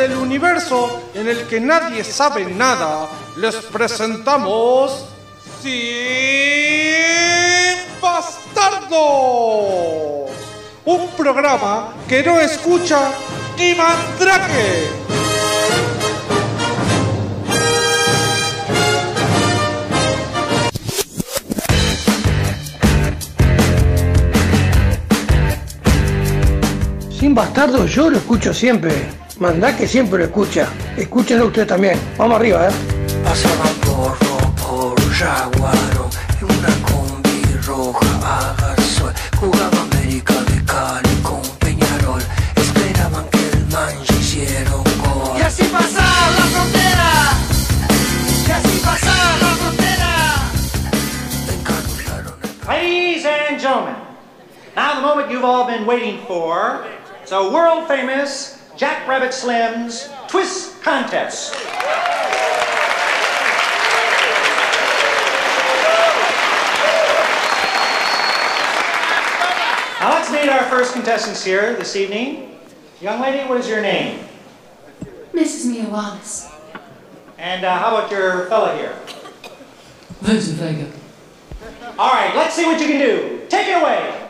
desde el universo en el que nadie sabe nada, les presentamos Sin Bastardos, un programa que no escucha ni mandrake. Sin bastardo yo lo escucho siempre. Mandá que siempre lo escucha. Escúchenlo usted también. Vamos arriba, ¿eh? Pasaba porro por Yaguaro en una combi roja a Garzón. Jugaba América de Cali con Peñarol. Esperaban que el manche hiciera un gol. Y así pasaba la frontera. Y así pasaba la frontera. Ladies and gentlemen, now the moment you've all been waiting for. It's a world famous Jack Rabbit Slim's Twist Contest. Now let's meet our first contestants here this evening. Young lady, what is your name? Mrs. Mia Wallace. And uh, how about your fella here? Vincent Vega. All right, let's see what you can do. Take it away.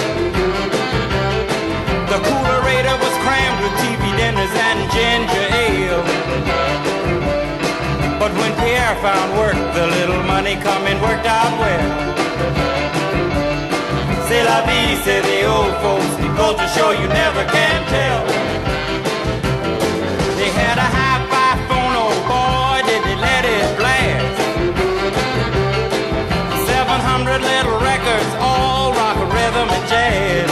TV and ginger ale. But when Pierre found work, the little money coming worked out well. C'est la vie, say the old folks. Goes to show you never can tell. They had a hi-fi phone, oh boy, did they let it blast. 700 little records, all rock, rhythm, and jazz.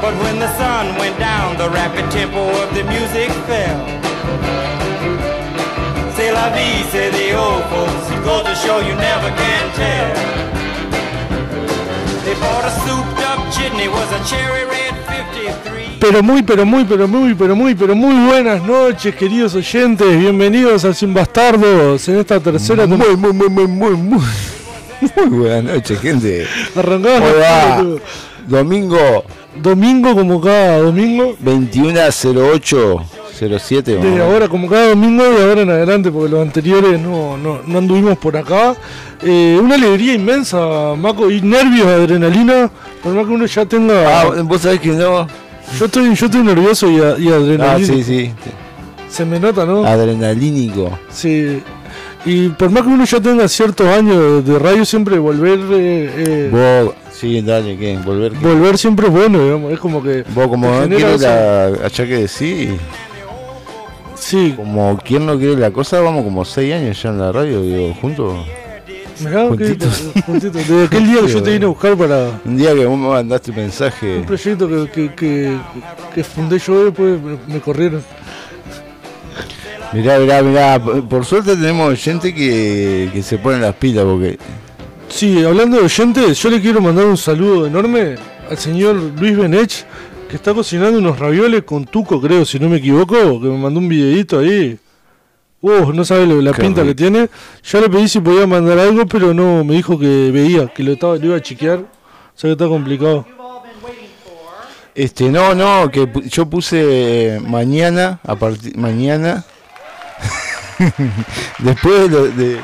But when the sun went down, the rapid tempo of the music fell. C'est la vie, say the old folks. It goes to show you never can tell. They bought a souped up jitney, was a cherry red 53. Pero muy, pero muy, pero muy, pero muy, pero muy buenas noches, queridos oyentes. Bienvenidos a Sin Bastardos en esta tercera temporada. Muy, muy, muy, muy, muy, muy. Muy buenas noches, gente. Arrancamos Hola. Domingo domingo como cada domingo. 210807. De ahora como cada domingo y ahora en adelante, porque los anteriores no, no, no anduvimos por acá. Eh, una alegría inmensa, Maco, y nervios, adrenalina. Por más que uno ya tenga. Ah, vos sabés que no. yo, estoy, yo estoy nervioso y, a- y Ah, adrenalina. sí, sí. Se me nota, ¿no? Adrenalínico. Sí. Y por más que uno ya tenga ciertos años de, radio, siempre volver. eh, eh, Vos, sí, dale, ¿qué? Volver. ¿qué? volver siempre es bueno, digamos. Es como que. Vos, como no esa- la. Allá que decís. Sí, Como quien no quiere la cosa, vamos como seis años ya en la radio, digo, juntos. mirá, que- Juntitos. juntitos. Desde aquel día que yo te vine a buscar para. Un día que vos me mandaste un mensaje. Un proyecto que, que, que, que fundé yo después me, me corrieron. Mirá, mirá, mirá. Por suerte tenemos gente que, que se pone las pilas porque. Sí, hablando de oyentes, yo le quiero mandar un saludo enorme al señor Luis Benech, que está cocinando unos ravioles con tuco, creo, si no me equivoco, que me mandó un videito ahí. Uh, no sabe lo- la Qué pinta que tiene. Ya le pedí si podía mandar algo, pero no, me dijo que veía, que lo, estaba, lo iba a chequear. O sea que está complicado. Este, no, no, que yo puse mañana, a partir mañana. Después de, de.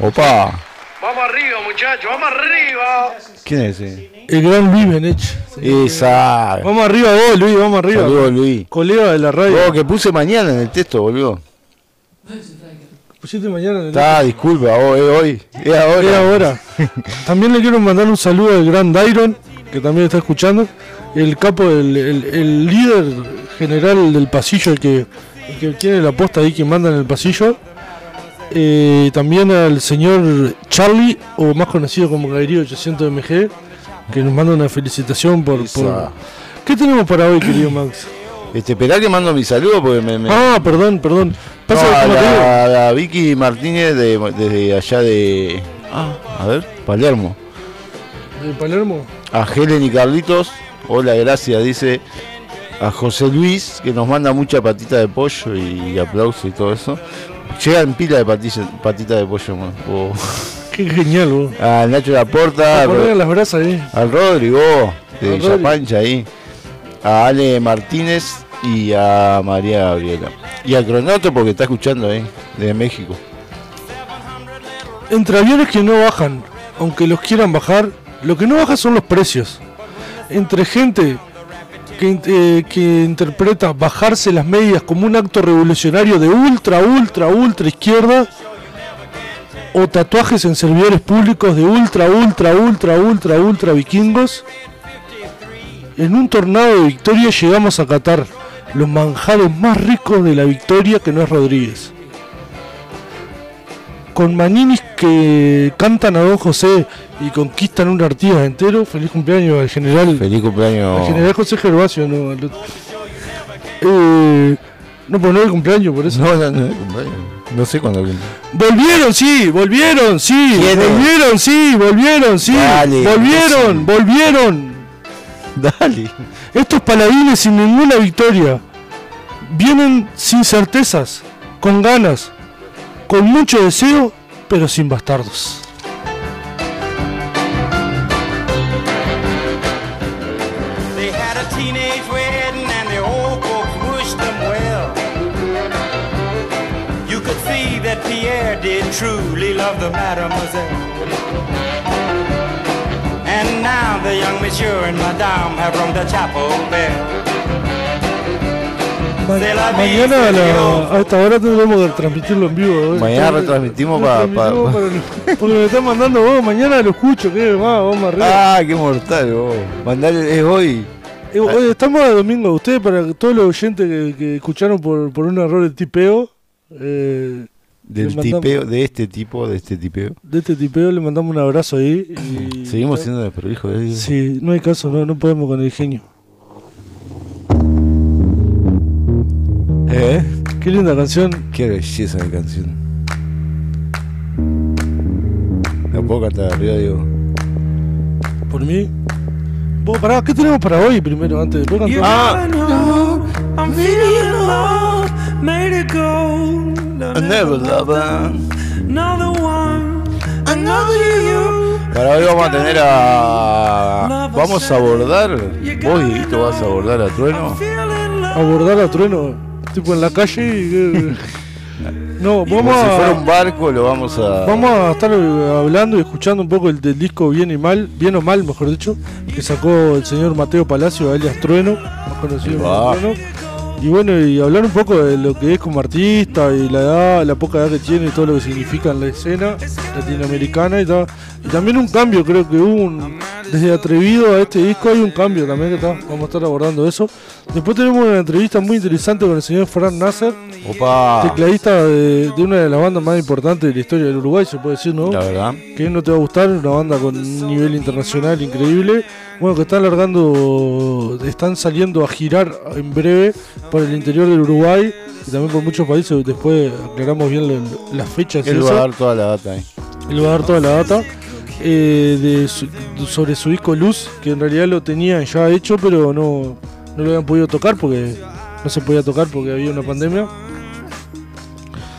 Opa, Vamos arriba, muchachos, vamos arriba. ¿quién es ese? El gran Luis Benech. Esa. Vamos arriba vos, Luis, vamos arriba. Saludos, Luis. Colega de la radio. Oh, que puse mañana en el texto, boludo. Pusiste mañana en el- Está, disculpa, oh, es hoy. Es ahora. Es ahora. También le quiero mandar un saludo al gran Dairon, que también está escuchando. El capo, el, el- el líder general del pasillo, el que, el que tiene la posta ahí que manda en el pasillo. Eh, también al señor Charlie, o más conocido como Gairio 800 MG, que nos manda una felicitación por. ¿Qué tenemos para hoy, querido Max? Este, esperá que mando mi saludo porque me. me- Ah, perdón, perdón. Pasa No, que a te Vicky Martínez de, desde allá de. Ah, a ver, Palermo. de Palermo. A Helen y Carlitos. Hola, gracias, dice. A José Luis, que nos manda mucha patita de pollo y aplauso y todo eso. Llegan pila de patilla, patita de pollo, man. Oh. Qué genial, vos. A Nacho Laporta, A las brasas ahí. al Rodrigo de Al Villa Rodri. Pancha ahí. A Ale Martínez y a María Gabriela. Y a Cronoto porque está escuchando ahí, de México. Entre aviones que no bajan, aunque los quieran bajar, lo que no baja son los precios. Entre gente eh, que interpreta bajarse las medias como un acto revolucionario de ultra, ultra, ultra izquierda, o tatuajes en servidores públicos de ultra, ultra, ultra, ultra, ultra vikingos, en un tornado de victoria llegamos a catar los manjares más ricos de la victoria que no es Rodríguez con maninis que cantan a Don José y conquistan un Artigas entero. Feliz cumpleaños al general. Feliz cumpleaños. Al general José Gervasio, no. al otro. Eh, no, pues no es el cumpleaños, por eso. No, no, no, cumpleaños. no sé cuándo. Volvieron, sí, volvieron, sí, ¿Quién es? volvieron, sí, volvieron, sí, Dale, volvieron, volvieron. Dale. Estos paladines sin ninguna victoria vienen sin certezas, con ganas, con mucho deseo, pero sin bastardos. Pierre did truly love the mademoiselle. And now the young monsieur and madame have rung the chapel bell. Ma- mañana a, la- a esta hora tendremos que transmitirlo en vivo. ¿eh? Mañana Está- retransmitimos lo pa- transmitimos pa- para lo- Porque me están mandando vos, mañana lo escucho, que va, vamos arriba. Ah, qué mortal, vos. Mandale, es hoy. Eh, oye, estamos a domingo, ustedes para todos los oyentes que, que escucharon por, por un error de tipeo, eh, Del tipeo, de este tipo, de este tipeo. de este tipeo le mandamos un abrazo ahí. Y, Seguimos siendo desprolijos. Sí, no hay caso, no, no podemos con el genio. ¿Eh? Qué linda canción. Qué belleza de canción. La puedo cantar arriba, digo. Por mí. Vos, pará, ¿qué tenemos para hoy primero, antes de cantar? Ah, I'm feeling alone, made it go. I never love her. Another one, another you. Para hoy vamos a tener a. Vamos a abordar. Vos, Dieguito, vas a abordar a Trueno. abordar a Trueno, tipo en la calle y... No, vamos si fuera a, un barco, lo vamos a. vamos a estar eh, hablando y escuchando un poco el del disco Bien y Mal, Bien o Mal, mejor dicho, que sacó el señor Mateo Palacio, alias Trueno, más conocido como. Trueno. Y bueno, y hablar un poco de lo que es como artista y la edad, la poca edad que tiene y todo lo que significa en la escena latinoamericana y tal. Y también un cambio, creo que hubo un, desde Atrevido a este disco hay un cambio también que está, vamos a estar abordando eso. Después tenemos una entrevista muy interesante con el señor Fran Nasser, Opa. tecladista de, de una de las bandas más importantes de la historia del Uruguay, se puede decir, ¿no? La verdad. Que no te va a gustar, una banda con un nivel internacional increíble. Bueno, que están largando, están saliendo a girar en breve por el interior del Uruguay y también por muchos países. Después aclaramos bien la- las fechas. Él va a dar toda la data ahí. Él va a dar toda la data eh, de su- sobre su disco Luz, que en realidad lo tenían ya hecho, pero no, no lo habían podido tocar porque no se podía tocar porque había una pandemia.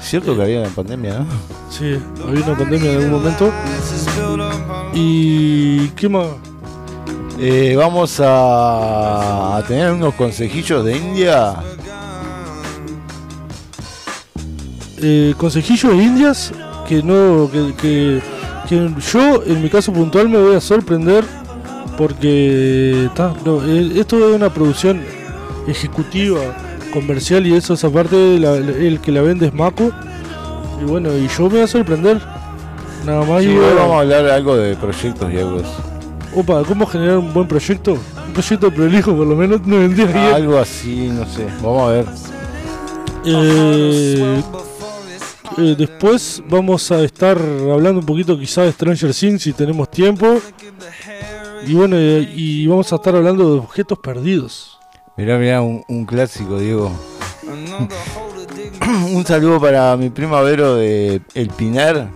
Cierto que había una pandemia, ¿no? Sí, había una pandemia en algún momento. ¿Y qué más? Eh, vamos a, a tener unos consejillos de India. Eh, consejillos de indias que no que, que- que yo en mi caso puntual me voy a sorprender porque ta, no, eh, esto es una producción ejecutiva comercial y eso esa parte la- el que la vende es Mako y bueno y yo me voy a sorprender. Nada más Sí, y bueno, vamos a hablar algo de proyectos y algo de opa cómo generar un buen proyecto un proyecto prolijo por lo menos no vendría bien. Algo así, no sé. Vamos a ver. Eh, eh, después vamos a estar hablando un poquito quizá de Stranger Things si tenemos tiempo. Y bueno, eh, y vamos a estar hablando de objetos perdidos. Mirá, mirá, un, clásico, Diego. un saludo para mi prima Vero de El Pinar.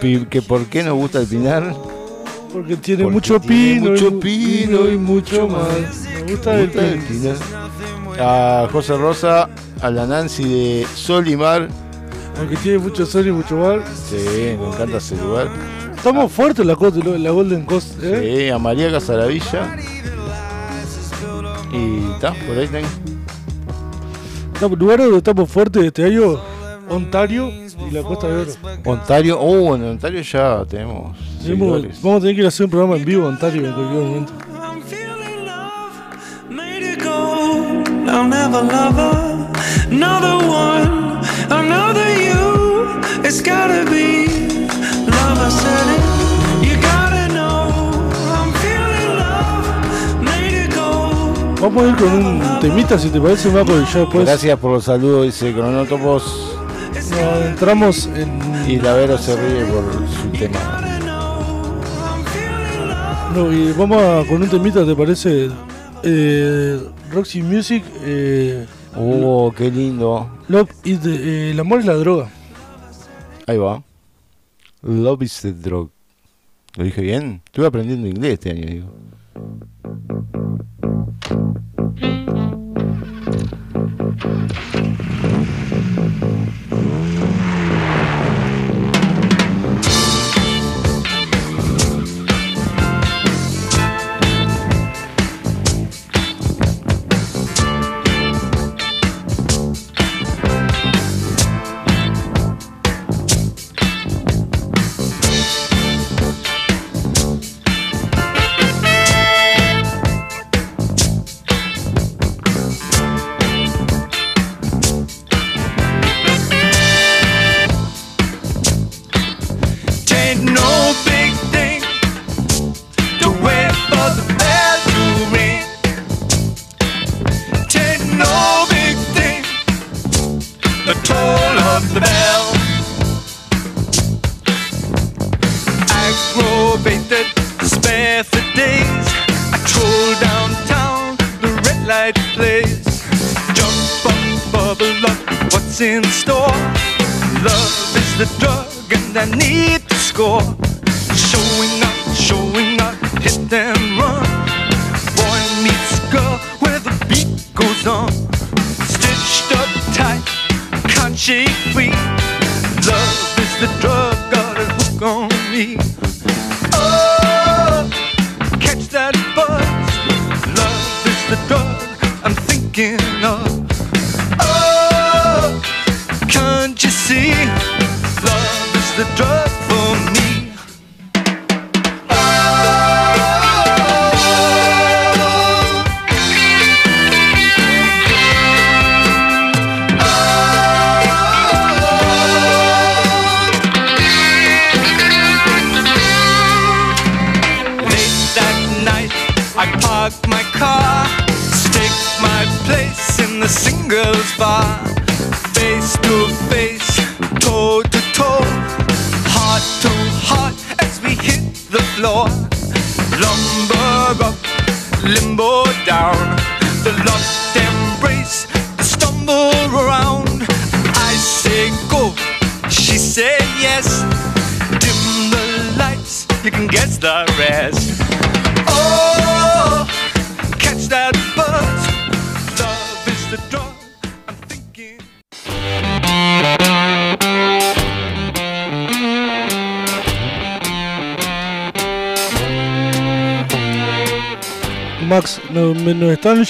Pi- Que por qué nos gusta el Pinar. Porque tiene Porque mucho tiene pino, mucho y, pino y mucho más. Me gusta Me el gusta el pino. A José Rosa, a la Nancy de Sol y Mar. Aunque tiene mucho sol y mucho mar. Sí, me encanta ese lugar. Estamos fuertes en la, en la Golden Coast, ¿eh? Sí, a María Casaravilla. Y está, por ahí. Estamos- lugares donde estamos fuertes este año, Ontario y la Costa de Oro. Ontario, oh, en Ontario ya tenemos. Vamos a tener que ir a hacer un programa en vivo en Ontario en cualquier momento. Vamos a ir con un temita, si te parece, Marco, y ya después Gracias por los saludos, dice Cronótopos. Nos adentramos en. Y Lavero se ríe por su tema. No, y vamos a- con un temita, ¿te parece? Eh, Roxy Music, eh, Oh, qué lindo. Love is the- eh, el amor es la droga. Ahí va. Love is the drug. ¿Lo dije bien? Estuve aprendiendo inglés este año, digo.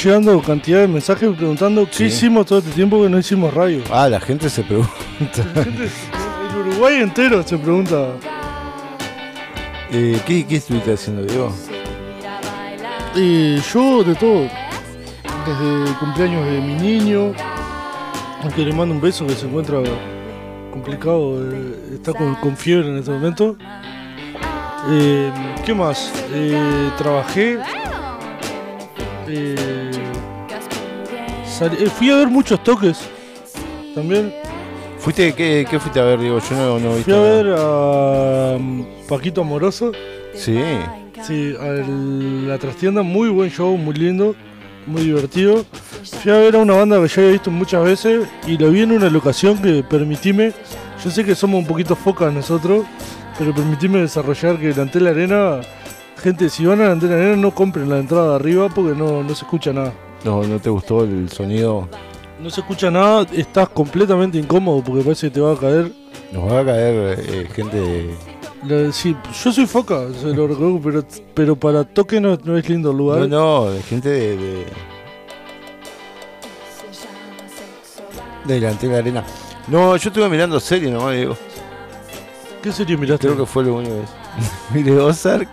Llegando cantidad de mensajes preguntando qué Sí. hicimos todo este tiempo que no hicimos radio. Ah, la gente se pregunta. El Uruguay entero se pregunta. Eh, ¿qué, ¿Qué estuviste haciendo, Diego? Eh, yo de todo. Desde el cumpleaños de mi niño, al que le mando un beso que se encuentra complicado, eh, está con, con fiebre en este momento. Eh, ¿Qué más? Trabajé. Eh, eh, fui a ver muchos toques también. ¿Fuiste, qué, qué fuiste a ver, Diego? Yo no, no Fui a nada. ver a um, Paquito Amoroso. Sí. Sí, a la trastienda, muy buen show, muy lindo, muy divertido. Fui a ver a una banda que ya había visto muchas veces y lo vi en una locación que permitime, yo sé que somos un poquito focas nosotros, pero permitime desarrollar que delante de la arena, gente, si van a la arena no compren la entrada de arriba porque no, no se escucha nada. No, ¿no te gustó el sonido? No se escucha nada, estás completamente incómodo porque parece que te va a caer. Nos va a caer eh, gente de... La- sí, yo soy foca, se lo reconozco, pero, pero para toque no, no es lindo el lugar. No, no, de gente de... de... Delante de la arena. No, yo estuve mirando serie nomás, Diego. ¿Qué serie miraste? Creo que fue lo único que Miré Ozark.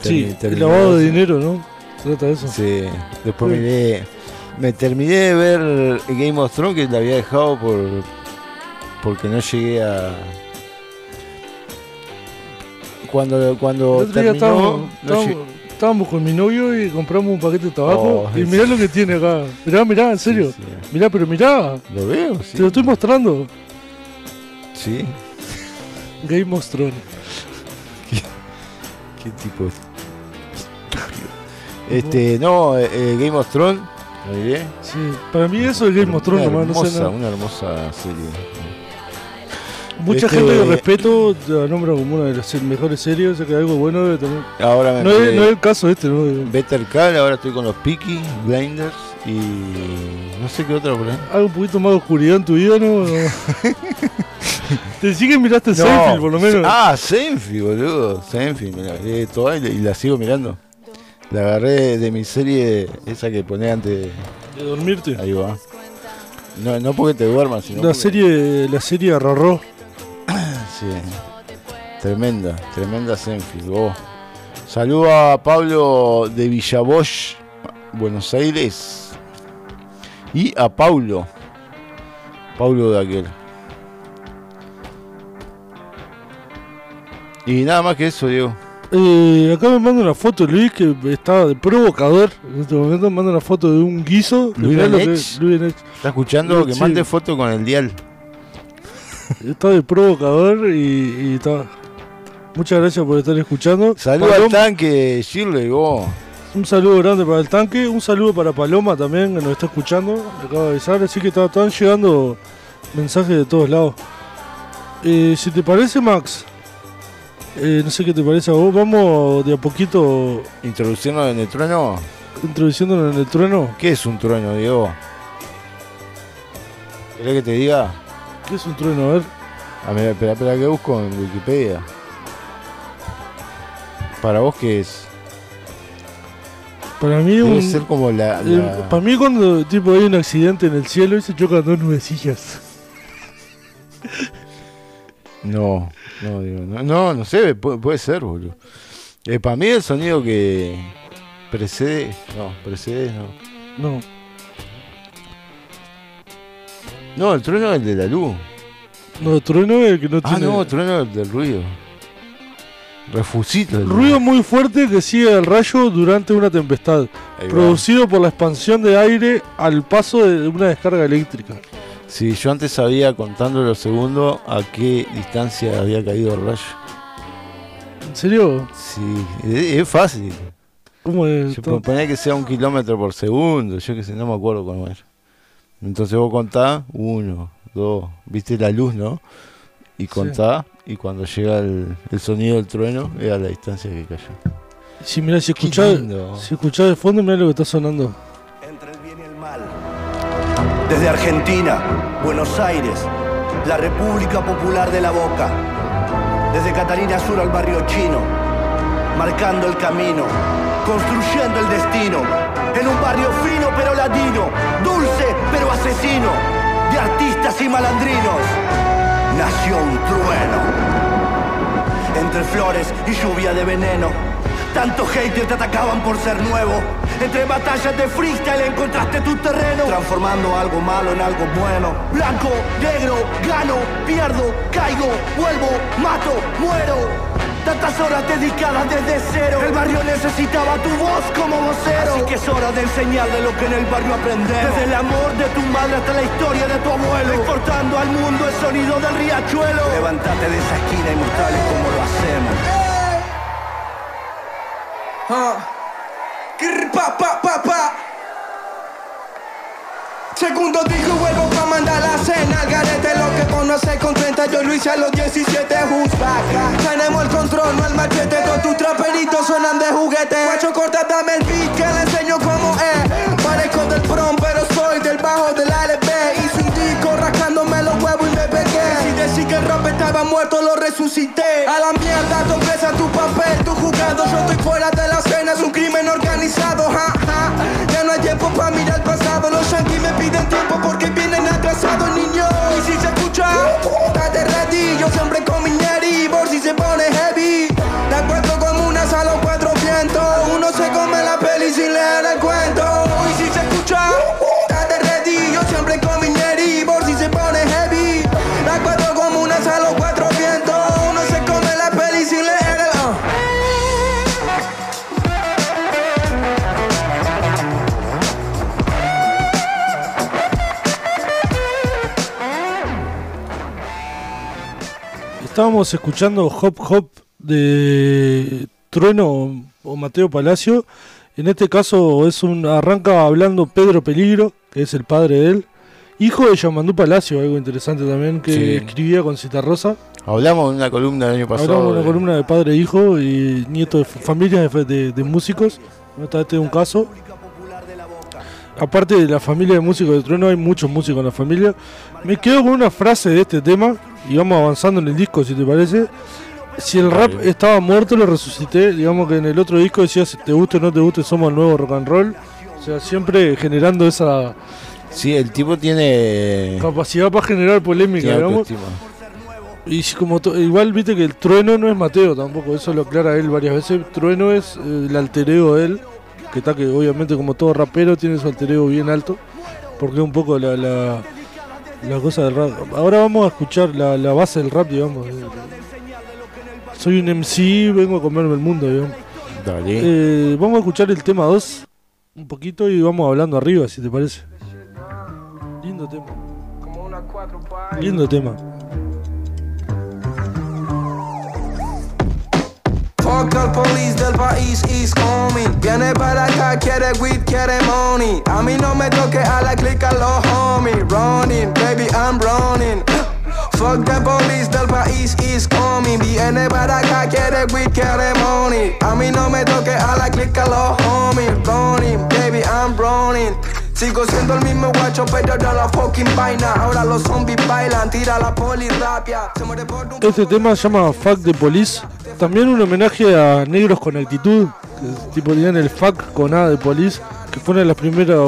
Sí, el lavado de dinero, ¿no? Trata de eso. Sí, después Sí. miré. Me terminé de ver Game of Thrones que la había dejado por. porque no llegué a. Cuando, cuando El otro día terminó. estábamos, no estábamos- llegué- estábamos con mi novio y compramos un paquete de tabaco. Oh, y mirá lo que tiene acá. Mirá, mirá, en serio. Mirá, pero mirá. Lo veo, sí. Te lo estoy mostrando. Sí. Game of Thrones. ¿Qué tipo de estúpido? Este, no, eh, eh, Game of Thrones. ¿Lo miré? Sí, para mí eso es Game of Thrones, Una nomás, no sé hermosa, nada. una hermosa serie. Mucha Este- gente que respeto la nombra como una de las mejores series, o sea que algo bueno debe tener. Ahora me no, es, no es el caso este, ¿no? Better Call, ahora estoy con los Peaky Blinders y no sé qué otro por. Algo un poquito más de oscuridad en tu vida, ¿no? Te sí que miraste No. Seinfeld, por lo menos. Ah, Seinfeld, boludo. Seinfeld, la miré toda y la sigo mirando. La agarré de mi serie, esa que ponés antes de... De dormirte. Ahí va. No, no porque te duermas, sino La porque- serie, la serie Rorró. Sí. Tremenda, tremenda Seinfeld. Oh. Saludo a Pablo de Villabosch, Buenos Aires. Y a Paulo. Paulo de aquel. Y nada más que eso, Diego. Eh, acá me manda una foto Luis que está de provocador. En este momento me manda una foto de un guiso. Luis. Luis. ¿Está escuchando? Que Sí. mande foto con el dial. Está de provocador y, y está. Muchas gracias por estar escuchando. Saludo al tanque, Shirley, vos. Un saludo grande para el tanque, un saludo para Paloma también que nos está escuchando, le acabo de avisar, así que está- están llegando mensajes de todos lados. Eh, si te parece Max, eh, no sé qué te parece a vos, vamos de a poquito Introduciendo en el trueno. introduciéndonos en el trueno. ¿Qué es un trueno, Diego? ¿Querés que te diga? ¿Qué es un trueno? A ver. A ver, espera, espera, que busco en Wikipedia. Para vos, ¿qué es? Para mí Debe un- ser como la. eh, la- para mí cuando tipo hay un accidente en el cielo y se chocan dos nubecillas. No, no, digo, no, no, no sé, puede, puede ser, boludo. Eh, para mí el sonido que precede. No, precede, no. No. No, el trueno es el de la luz. No, el trueno es el que no Ah, tiene. no, el trueno es el del ruido. Refusito. el Ruido muy fuerte que sigue el rayo durante una tempestad, producido por la expansión de aire al paso de una descarga eléctrica. Sí, yo antes sabía, contando los segundos, a qué distancia había caído el rayo. ¿En serio? Sí, es, es fácil. ¿Cómo es? Yo todo? ponía que sea un kilómetro por segundo, yo que sé, no me acuerdo cómo era. Entonces vos contás, uno, dos, viste la luz, ¿no? Y contás, y cuando llega el, el sonido del trueno, era la distancia que cayó. Sí, mira, si escuchás, si escuchás de fondo, mira lo que está sonando. Desde Argentina, Buenos Aires, la República Popular de la Boca. Desde Catalina Sur al barrio chino, marcando el camino, construyendo el destino. En un barrio fino pero latino, dulce pero asesino, de artistas y malandrinos. Nació un trueno. Entre flores y lluvia de veneno. Tantos haters te atacaban por ser nuevo. Entre batallas de freestyle encontraste tu terreno. Transformando algo malo en algo bueno. Blanco, negro, gano, pierdo, caigo, vuelvo, mato, muero. Tantas horas dedicadas desde cero. El barrio necesitaba tu voz como vocero. Así que es hora de enseñarle lo que en el barrio aprendemos. Desde el amor de tu madre hasta la historia de tu abuelo. Exportando al mundo el sonido del riachuelo. Levántate de esa esquina y mostrarles cómo lo hacemos. Ah. Pa, pa, pa. Segundo disco vuelvo pa' mandar la cena Al garete. Lo que conoce con 30 Yo lo hice a los 17 Jusbaca Tenemos el control, no el machete. Todos tus traperitos suenan de juguete. Guacho corta, dame el beat que le enseño cómo el rap estaba muerto lo resucité. A la mierda empieza tu papel, tu jugado Yo estoy fuera de la escena, es un crimen organizado ja, ja. Ya no hay tiempo para mirar el pasado. Los yankees me piden tiempo porque vienen atrasados niños Y si se escucha, estate ready Yo siempre con Estábamos escuchando Hop Hop de Trueno o- Mateo Palacio. En este caso es un arranca hablando Pedro Peligro, que es el padre de él, hijo de Yamandú Palacio, algo interesante también, que Sí. escribía con Citarrosa. Hablamos en una columna del año pasado. Hablamos de una columna de padre e hijo y nieto de familias de, de- de músicos. Este es un caso. Aparte de la familia de músicos de Trueno, hay muchos músicos en la familia. Me quedo con una frase de este tema y vamos avanzando en el disco, si te parece. Si el rap estaba muerto, lo resucité. Digamos que en el otro disco decía: si te gusta o no te gusta, somos el nuevo rock and roll. O sea, siempre generando esa Sí, el tipo tiene. capacidad para generar polémica, digamos. Y como igual viste que el trueno no es Mateo tampoco, eso lo aclara él varias veces. Trueno es eh, el alter ego de él, que está que obviamente como todo rapero tiene su alter ego bien alto, porque es un poco la, la, la cosa del rap. Ahora vamos a escuchar la, la base del rap, digamos. Soy un MC, vengo a comerme el mundo, digamos. Dale. Eh, vamos a escuchar el tema 2 un poquito y vamos hablando arriba, si te parece. Lindo tema. Lindo tema. Fuck al police del país is coming. Viene para acá, quiere weed, quiere money. A mí no me toque a la clica los homies. Running, baby, I'm running. Fuck the police del país is coming. Viene para acá, quiere weed, quiere money. A mí no me toque a la clica los homies. Running, baby, I'm running Sigo siendo el mismo guacho, pero la fucking vaina Ahora los zombies bailan, tira la poli rapia Se muere por un Este tema se llama Fuck the Police. También un homenaje a negros con actitud, que tipo tenían el fuck con A de Police, que fue una de las primeras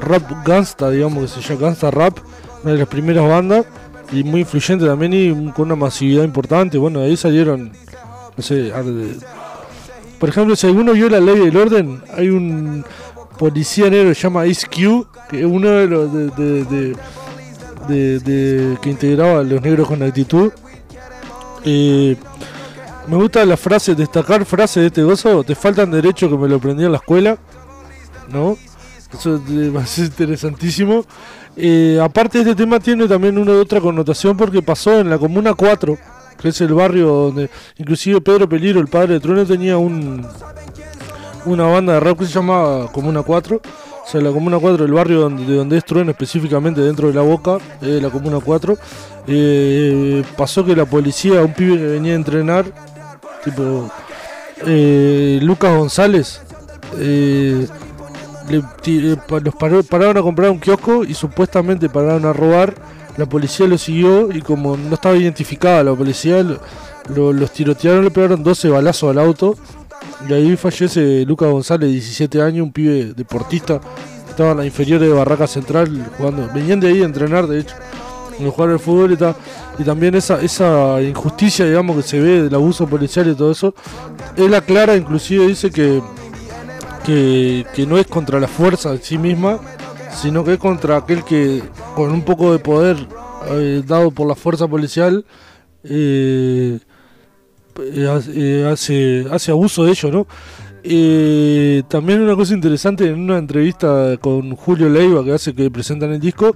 rap gangsta, digamos que se llama gangsta rap, una de las primeras bandas y muy influyente también y con una masividad importante. Bueno, de ahí salieron, no sé, por ejemplo, si alguno vio la ley del orden, hay un policía negro se llama Ice Cube, que es uno de los de, de- de- de- de- que integraba a los negros con actitud. Eh, me gusta la frase, destacar frase de este gozo, te faltan derechos que me lo aprendí en la escuela, ¿no? Eso va a ser interesantísimo. Eh, aparte este tema tiene también una otra connotación porque pasó en la Comuna 4, que es el barrio donde inclusive Pedro Peligro, el padre de Trueno, tenía un, una banda de rap que se llamaba Comuna 4. O sea, la Comuna 4, el barrio donde, de donde es Trueno específicamente dentro de la boca, eh, la Comuna 4. eh, pasó que la policía, un pibe que venía a entrenar, tipo eh, Lucas González, eh, los pararon a comprar un kiosco y supuestamente pararon a robar. La policía lo siguió y como no estaba identificada la policía, lo- lo- los tirotearon, le pegaron 12 balazos al auto. Y ahí fallece Lucas González, 17 años, un pibe deportista. Estaba en la inferior de Barraca Central jugando. Venían de ahí a entrenar, de hecho, a jugar al fútbol y tal. Y también esa, esa injusticia, digamos, que se ve del abuso policial y todo eso. Él aclara, inclusive dice que, que, que no es contra la fuerza en sí misma, sino que es contra aquel que con un poco de poder eh, dado por la fuerza policial eh, eh, hace- eh, hace, hace abuso de ello, ¿no? Eh, también una cosa interesante en una entrevista con Julio Leiva que hace que presentan el disco,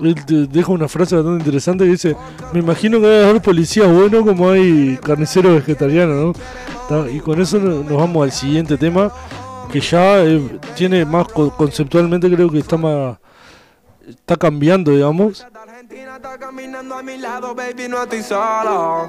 él deja una frase bastante interesante que dice, me imagino que debe haber policías buenos como hay carniceros vegetarianos, ¿no? Y con eso no- nos vamos al siguiente tema, que ya tiene más co- conceptualmente creo que está más está cambiando, digamos. caminando a mi lado, baby, no estoy solo.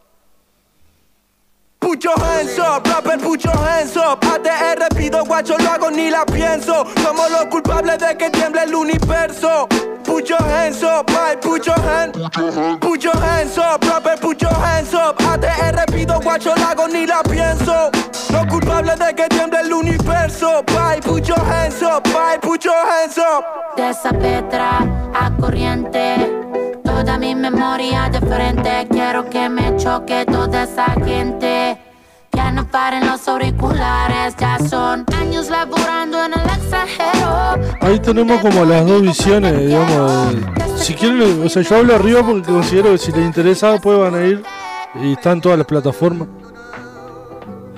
Put your hands up, rapper, put your hands up. ATR pido guacho, lo hago ni la pienso. Somos los culpables de que tiemble el universo. Put your hands up, bye, put your hands. Put your hands up, rapper, put your hands up. ATR pido guacho, lo hago ni la pienso. Los culpables de que tiemble el universo. Bye, put your hands up, bye, put your hands up. De esa petra a corriente. Toda mi memoria de frente. Quiero que me choque toda esa gente. Que no paren los auriculares. Ya son años laborando en el extranjero. Ahí tenemos como las dos visiones, digamos. si quieren, o sea, yo hablo arriba porque considero que si les interesa, pues van a ir y están todas las plataformas.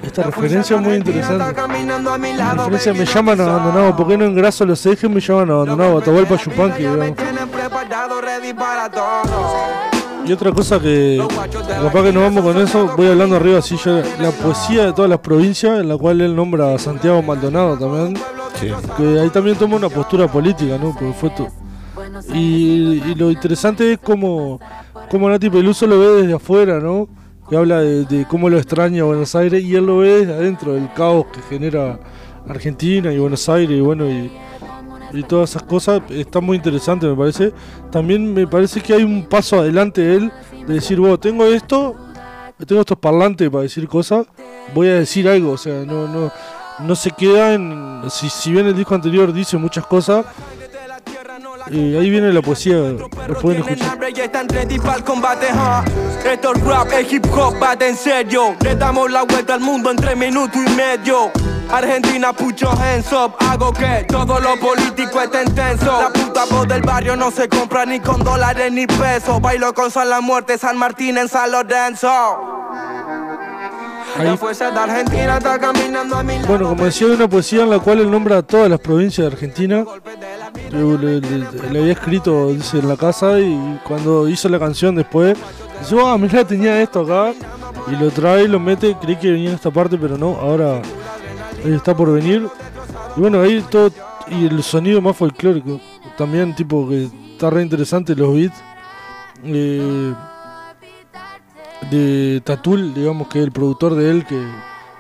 Esta referencia es muy interesante. La referencia me llaman abandonado. ¿Por qué no engraso los ejes? Me llaman abandonado. Atahualpa Yupanqui, digamos. Preparado, ready para todo. Y otra cosa que capaz que nos vamos con eso, voy hablando arriba así ya la poesía de todas las provincias, en la cual él nombra a Santiago Maldonado también, que ahí también toma una postura política, ¿no? Porque fue tu- y, y lo interesante es cómo, cómo Nati Peluso lo ve desde afuera, ¿no? Habla de, cómo lo extraña Buenos Aires y él lo ve adentro, del caos que genera Argentina y Buenos Aires y bueno, y, y todas esas cosas está muy interesante me parece. También me parece que hay un paso adelante de él de decir bueno tengo esto tengo estos parlantes para decir cosas voy a decir algo o sea no no no se queda en si, si bien el disco anterior dice muchas cosas eh, ahí viene la poesía lo pueden escuchar y? Esto es rap, es hip hop, bate en serio. Le damos la vuelta al mundo en tres minutos y medio. Argentina, your hands up. Hago que todo lo político esté intenso. La puta voz del barrio no se compra ni con dólares ni pesos. Bailo con San La Muerte, San Martín en San Lorenzo. Bueno, como decía, hay una poesía en la cual él nombra a todas las provincias de Argentina. Le, le- le- le había escrito, dice, en la casa y cuando hizo la canción después, dice, ah, mira, tenía esto acá. Y lo trae, lo mete, creí que venía en esta parte, pero no, ahora está por venir. Y bueno, ahí todo, y el sonido más folclórico, también tipo que está re interesante los beats. Eh, de Tatul, digamos que el productor de él, que,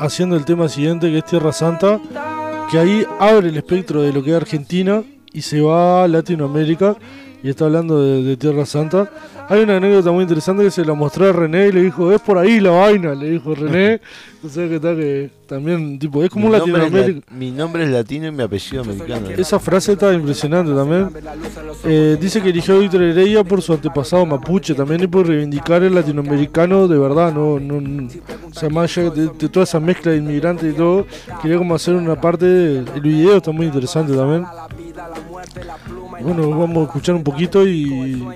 haciendo el tema siguiente que es Tierra Santa, que ahí abre el espectro de lo que es Argentina y se va a Latinoamérica y está hablando de, de Tierra Santa. Hay una anécdota muy interesante que se la mostró a René y le dijo, es por ahí la vaina, le dijo René. o sea que está que también, tipo, es como un Mi Latinoamérica. la- mi nombre es latino y mi apellido americano. Esa frase está impresionante también. Eh, dice que eligió a Víctor Heredia por su antepasado mapuche también y por reivindicar el latinoamericano de verdad, no, no, no- o sea, más allá de, de toda esa mezcla de inmigrantes y todo, quería como hacer una parte, de- el video está muy interesante también. Bueno, vamos a escuchar un poquito y,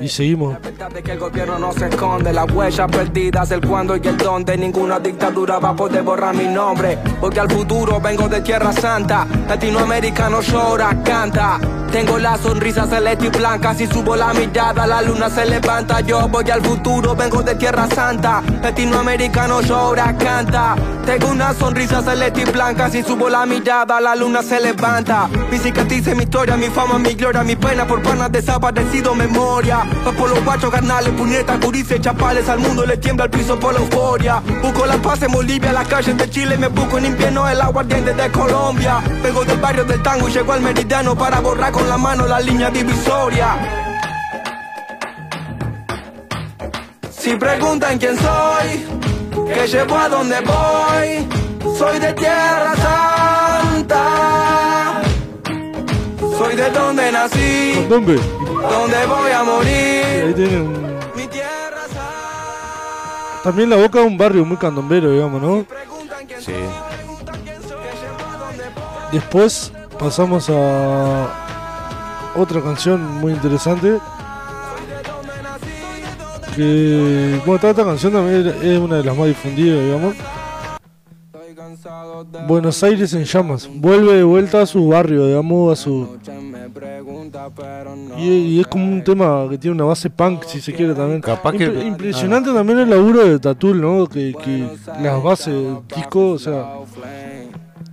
y seguimos. de que el gobierno no se esconde Las huellas perdidas, el cuándo y el dónde Ninguna dictadura va a poder borrar mi nombre Porque al futuro vengo de Tierra Santa Latinoamericano llora, canta Tengo la sonrisa celeste y blanca Si subo la mirada, la luna se levanta Yo voy al futuro, vengo de Tierra Santa Latinoamericano llora, canta Tengo una sonrisa celeste y blanca Si subo la mirada, la luna se levanta Mi cicatriz, mi historia, mi fama, mi gloria Mi pena por panas desaparecido, memoria. Va por los guachos, carnales, puñetas, gurises, chapales Al mundo le tiembla el piso por la euforia. Busco la paz en Bolivia, las calles de Chile Me busco en invierno el aguardiente de Colombia. Vengo del barrio del tango y llego al meridiano Para borrar con la mano la línea divisoria. Si preguntan quién soy, que llevo a donde voy, soy de Tierra Santa. Soy de donde nací, ¿Dónde? donde voy a Ahí morir. tienen un- También la boca es un barrio muy candombero, digamos, ¿no? Sí. Después pasamos a otra canción muy interesante. Que, bueno, toda esta canción también es una de las más difundidas, digamos. Buenos Aires en llamas. Vuelve de vuelta a su barrio, digamos, a su. Y, y es como un tema que tiene una base punk, si se quiere también. Capaz que- Impre- impresionante también el laburo de Tatul, ¿no? Que, que las bases del disco, o sea,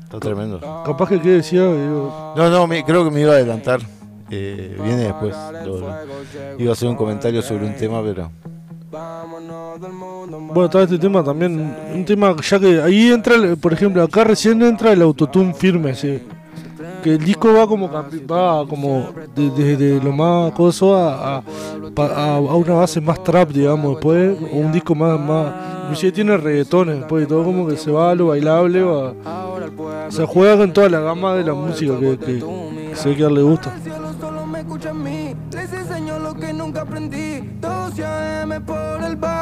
Está tremendo. capaz que qué decía, digo, No, no, me- creo que me iba a adelantar. Eh, viene después. Lo- lo- iba a hacer un comentario sobre un tema, pero. Bueno, todo este tema también, un tema ya que ahí entra, el- por ejemplo, acá recién entra el autotune firme, sí. Que el disco va como va como de- desde lo más coso a, a, pa- a- a una base más trap, digamos, después, o un disco más, más, inclusive tiene reggaetones, después y todo como que se va a lo bailable, va, se juega con toda la gama de la música que, que, que se ve que a él le gusta.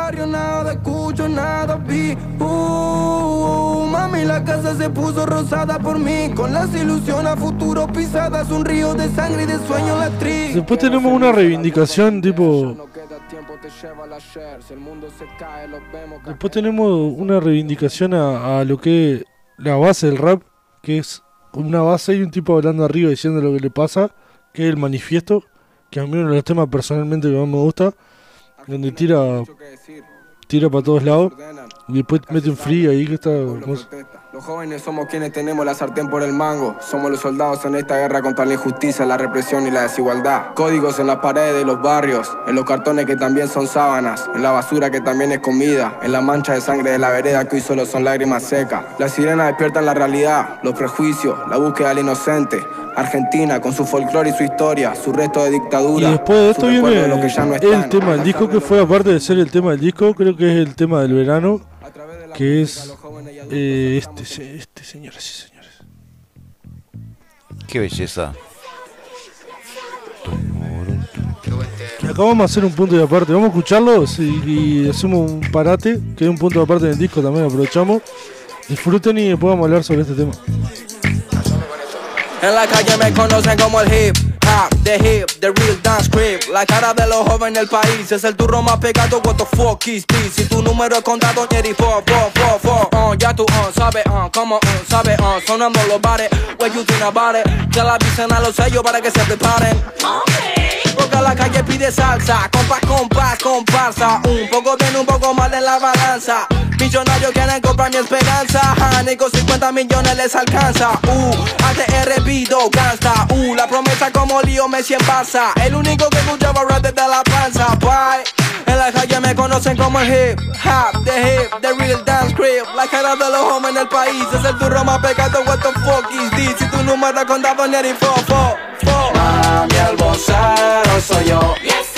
Barrio, nada escucho, nada vi. Uh, mami, la casa se puso rosada por mí. Con las ilusiones a futuro pisadas, un río de sangre y de sueño la actriz. Después tenemos una reivindicación tipo Después tenemos una reivindicación a, a lo que es la base del rap, que es una base y un tipo hablando arriba diciendo lo que le pasa, que es el manifiesto, que a mí uno de los temas personalmente que más me gusta, donde tira tira para todos lados y después mete un free ahí que está. Los jóvenes somos quienes tenemos la sartén por el mango. Somos los soldados en esta guerra contra la injusticia, la represión y la desigualdad. Códigos en las paredes de los barrios, en los cartones que también son sábanas, en la basura que también es comida, en la mancha de sangre de la vereda que hoy solo son lágrimas secas. Las sirenas despiertan la realidad, los prejuicios, la búsqueda del inocente. Argentina con su folclore y su historia, su resto de Y dictadura. después de esto viene de lo que ya no el están. tema del disco que fue aparte de ser el tema del disco, creo que es el tema del verano, que es eh, este, se- este señoras y señores. Qué belleza. Que acá vamos a hacer un punto de aparte, vamos a escucharlos y, y hacemos un parate, que es un punto de aparte del disco también, aprovechamos. Disfruten y después vamos a hablar sobre este tema. En la calle me conocen como el hip the hip, the real dance creep. La cara de los jóvenes del país es el turro más pegado. What the fuck is this? Si tu número es contado, Jerry, four, four, four, four. Uh, ya tú, uh, sabes, uh, como, uh, sabes, uh, sonando los bares. What you think about it? Ya la avisen a los sellos para que se preparen. Porque la calle pide salsa, compás, compás, comparsa. Un poco bien, un poco mal en la balanza. Millonarios quieren comprar mi esperanza. Ni con 50 millones les alcanza. Uh, ATR Vido, gangsta. Uh, la promesa como lío Messi en Barça. El único que escuchaba rap desde la panza. Bye. En la calle me conocen como el hip hop, the hip, the real dance crib. La cara de los hombres en el país es el turro más pegado. What the fuck is this? Si tu número contado ni el fo, fo, fo. Mami, el vocero soy yo. Ya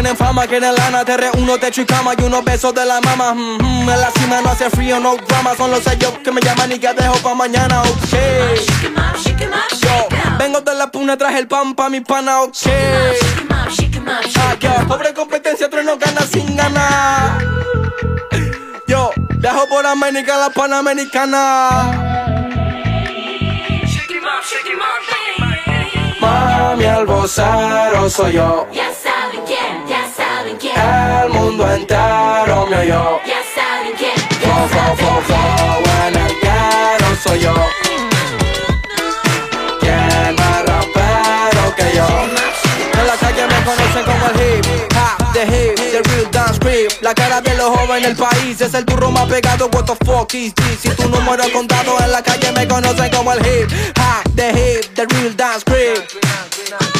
quieren fama, quieren lana, te reúno, techo y cama y unos besos de la mama. Mm, mm, en la cima no hace frío, no drama, son los sellos que me llaman y que dejo pa' mañana, ok. Shake up, shake up, shake 'em. Vengo de la puna, traje el pan pa' mi pana, ok. Ah, yo, pobre competencia, tres no gana sin ganar. Yo, viajo por América, la panamericana. Mami, al soy yo. Saben quién. El mundo entero me oyó. Ya saben quién. Fo, fo, fo, fo, en el guero soy yo. ¿Quién más rapero que yo? En la calle me conocen como el hip hop, the hip, the real dance creep. La cara de los jóvenes del país es el turro más pegado. What the fuck is this? Si tu número es contado en la calle me conocen como el hip hop, the hip, the real dance creep.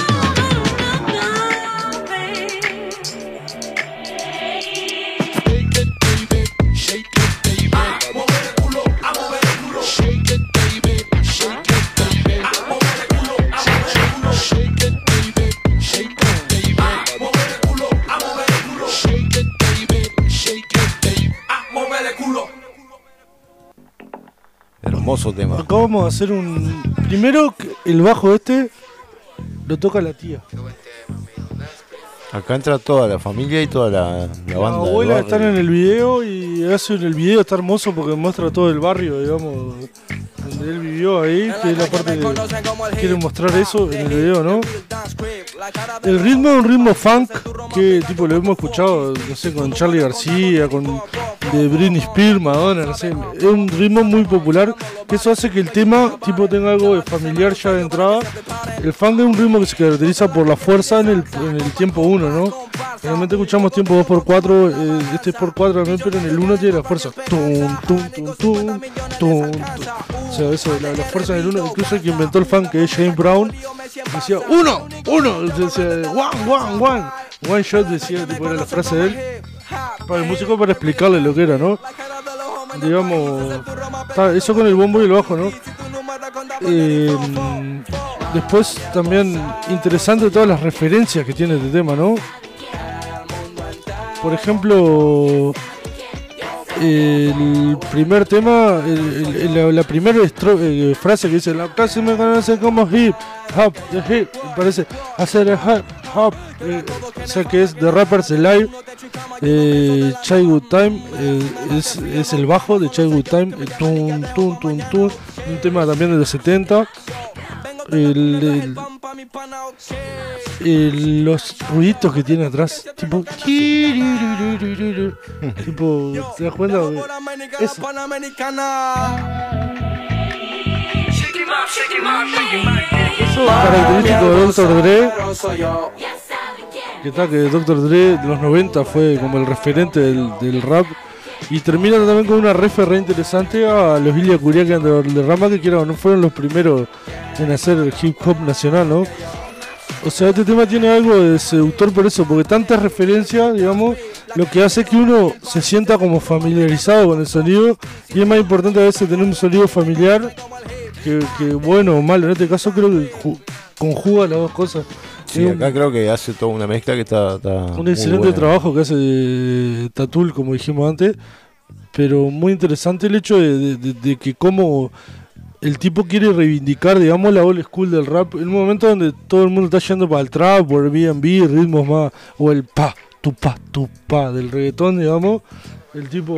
Hermoso tema. Acá vamos a hacer un. Primero, que el bajo este lo toca la tía. Acá entra toda la familia y toda la, la La banda. del abuela están en el video y hace el video está hermoso porque muestra todo el barrio, digamos, donde él vivió ahí, que es la parte que quiere mostrar eso en el video, ¿no? El ritmo es un ritmo funk que tipo lo hemos escuchado, no sé, con Charlie García, con de Britney Spears, Madonna, no sé, es un ritmo muy popular que eso hace que el tema tipo tenga algo de familiar ya de entrada. El funk es un ritmo que se caracteriza por la fuerza en el, en el tiempo 1, ¿no? Realmente escuchamos tiempo 2x4, eh, este es por 4 también, pero en el 1 tiene la fuerza. Tum, tum, tum, tum, tum, tum. O sea, eso, la, la fuerza en el 1, incluso el que inventó el funk, que es James Brown, decía uno, uno, decía one, one, one. One shot decía, tipo, era la frase de él. Para el músico para explicarle lo que era, ¿no? Digamos, eso con el bombo y el bajo, ¿no? Eh, después también interesante todas las referencias que tiene este tema, ¿no? Por ejemplo, el primer tema, la, primera eh, frase que dice, la clase me conoce como hip hop, the hip, parece hacer el hip hop, eh, o sea que es The Rappers Alive, eh, Childhood Time, eh, es, el bajo de Childhood Time, eh, tum, tum, tum, tum, un tema también de los 70. El- el- el- los ruiditos que tiene atrás, tipo, tipo, ¿te das cuenta? Eso. Eso es característico de Dr. Dre. Que está que Dr. Dre de los 90 fue como el referente del, del rap. Y termina también con una refe re interesante a los Ilya Kuriakian de, de Rama, que no fueron los primeros en hacer el hip hop nacional, ¿no? O sea, este tema tiene algo de seductor por eso, porque tantas referencias, digamos, lo que hace que uno se sienta como familiarizado con el sonido. Y es más importante a veces tener un sonido familiar que, bueno o malo. En este caso creo que ju- conjuga las dos cosas. Sí, un- acá creo que hace toda una mezcla que está, está un excelente buena. trabajo que hace eh, Tatul, como dijimos antes, pero muy interesante el hecho de, de- de- de que como el tipo quiere reivindicar, digamos, la old school del rap, en un momento donde todo el mundo está yendo para el trap, o el B&B, ritmos más, o el pa, tu pa, tu pa del reggaetón, digamos, el tipo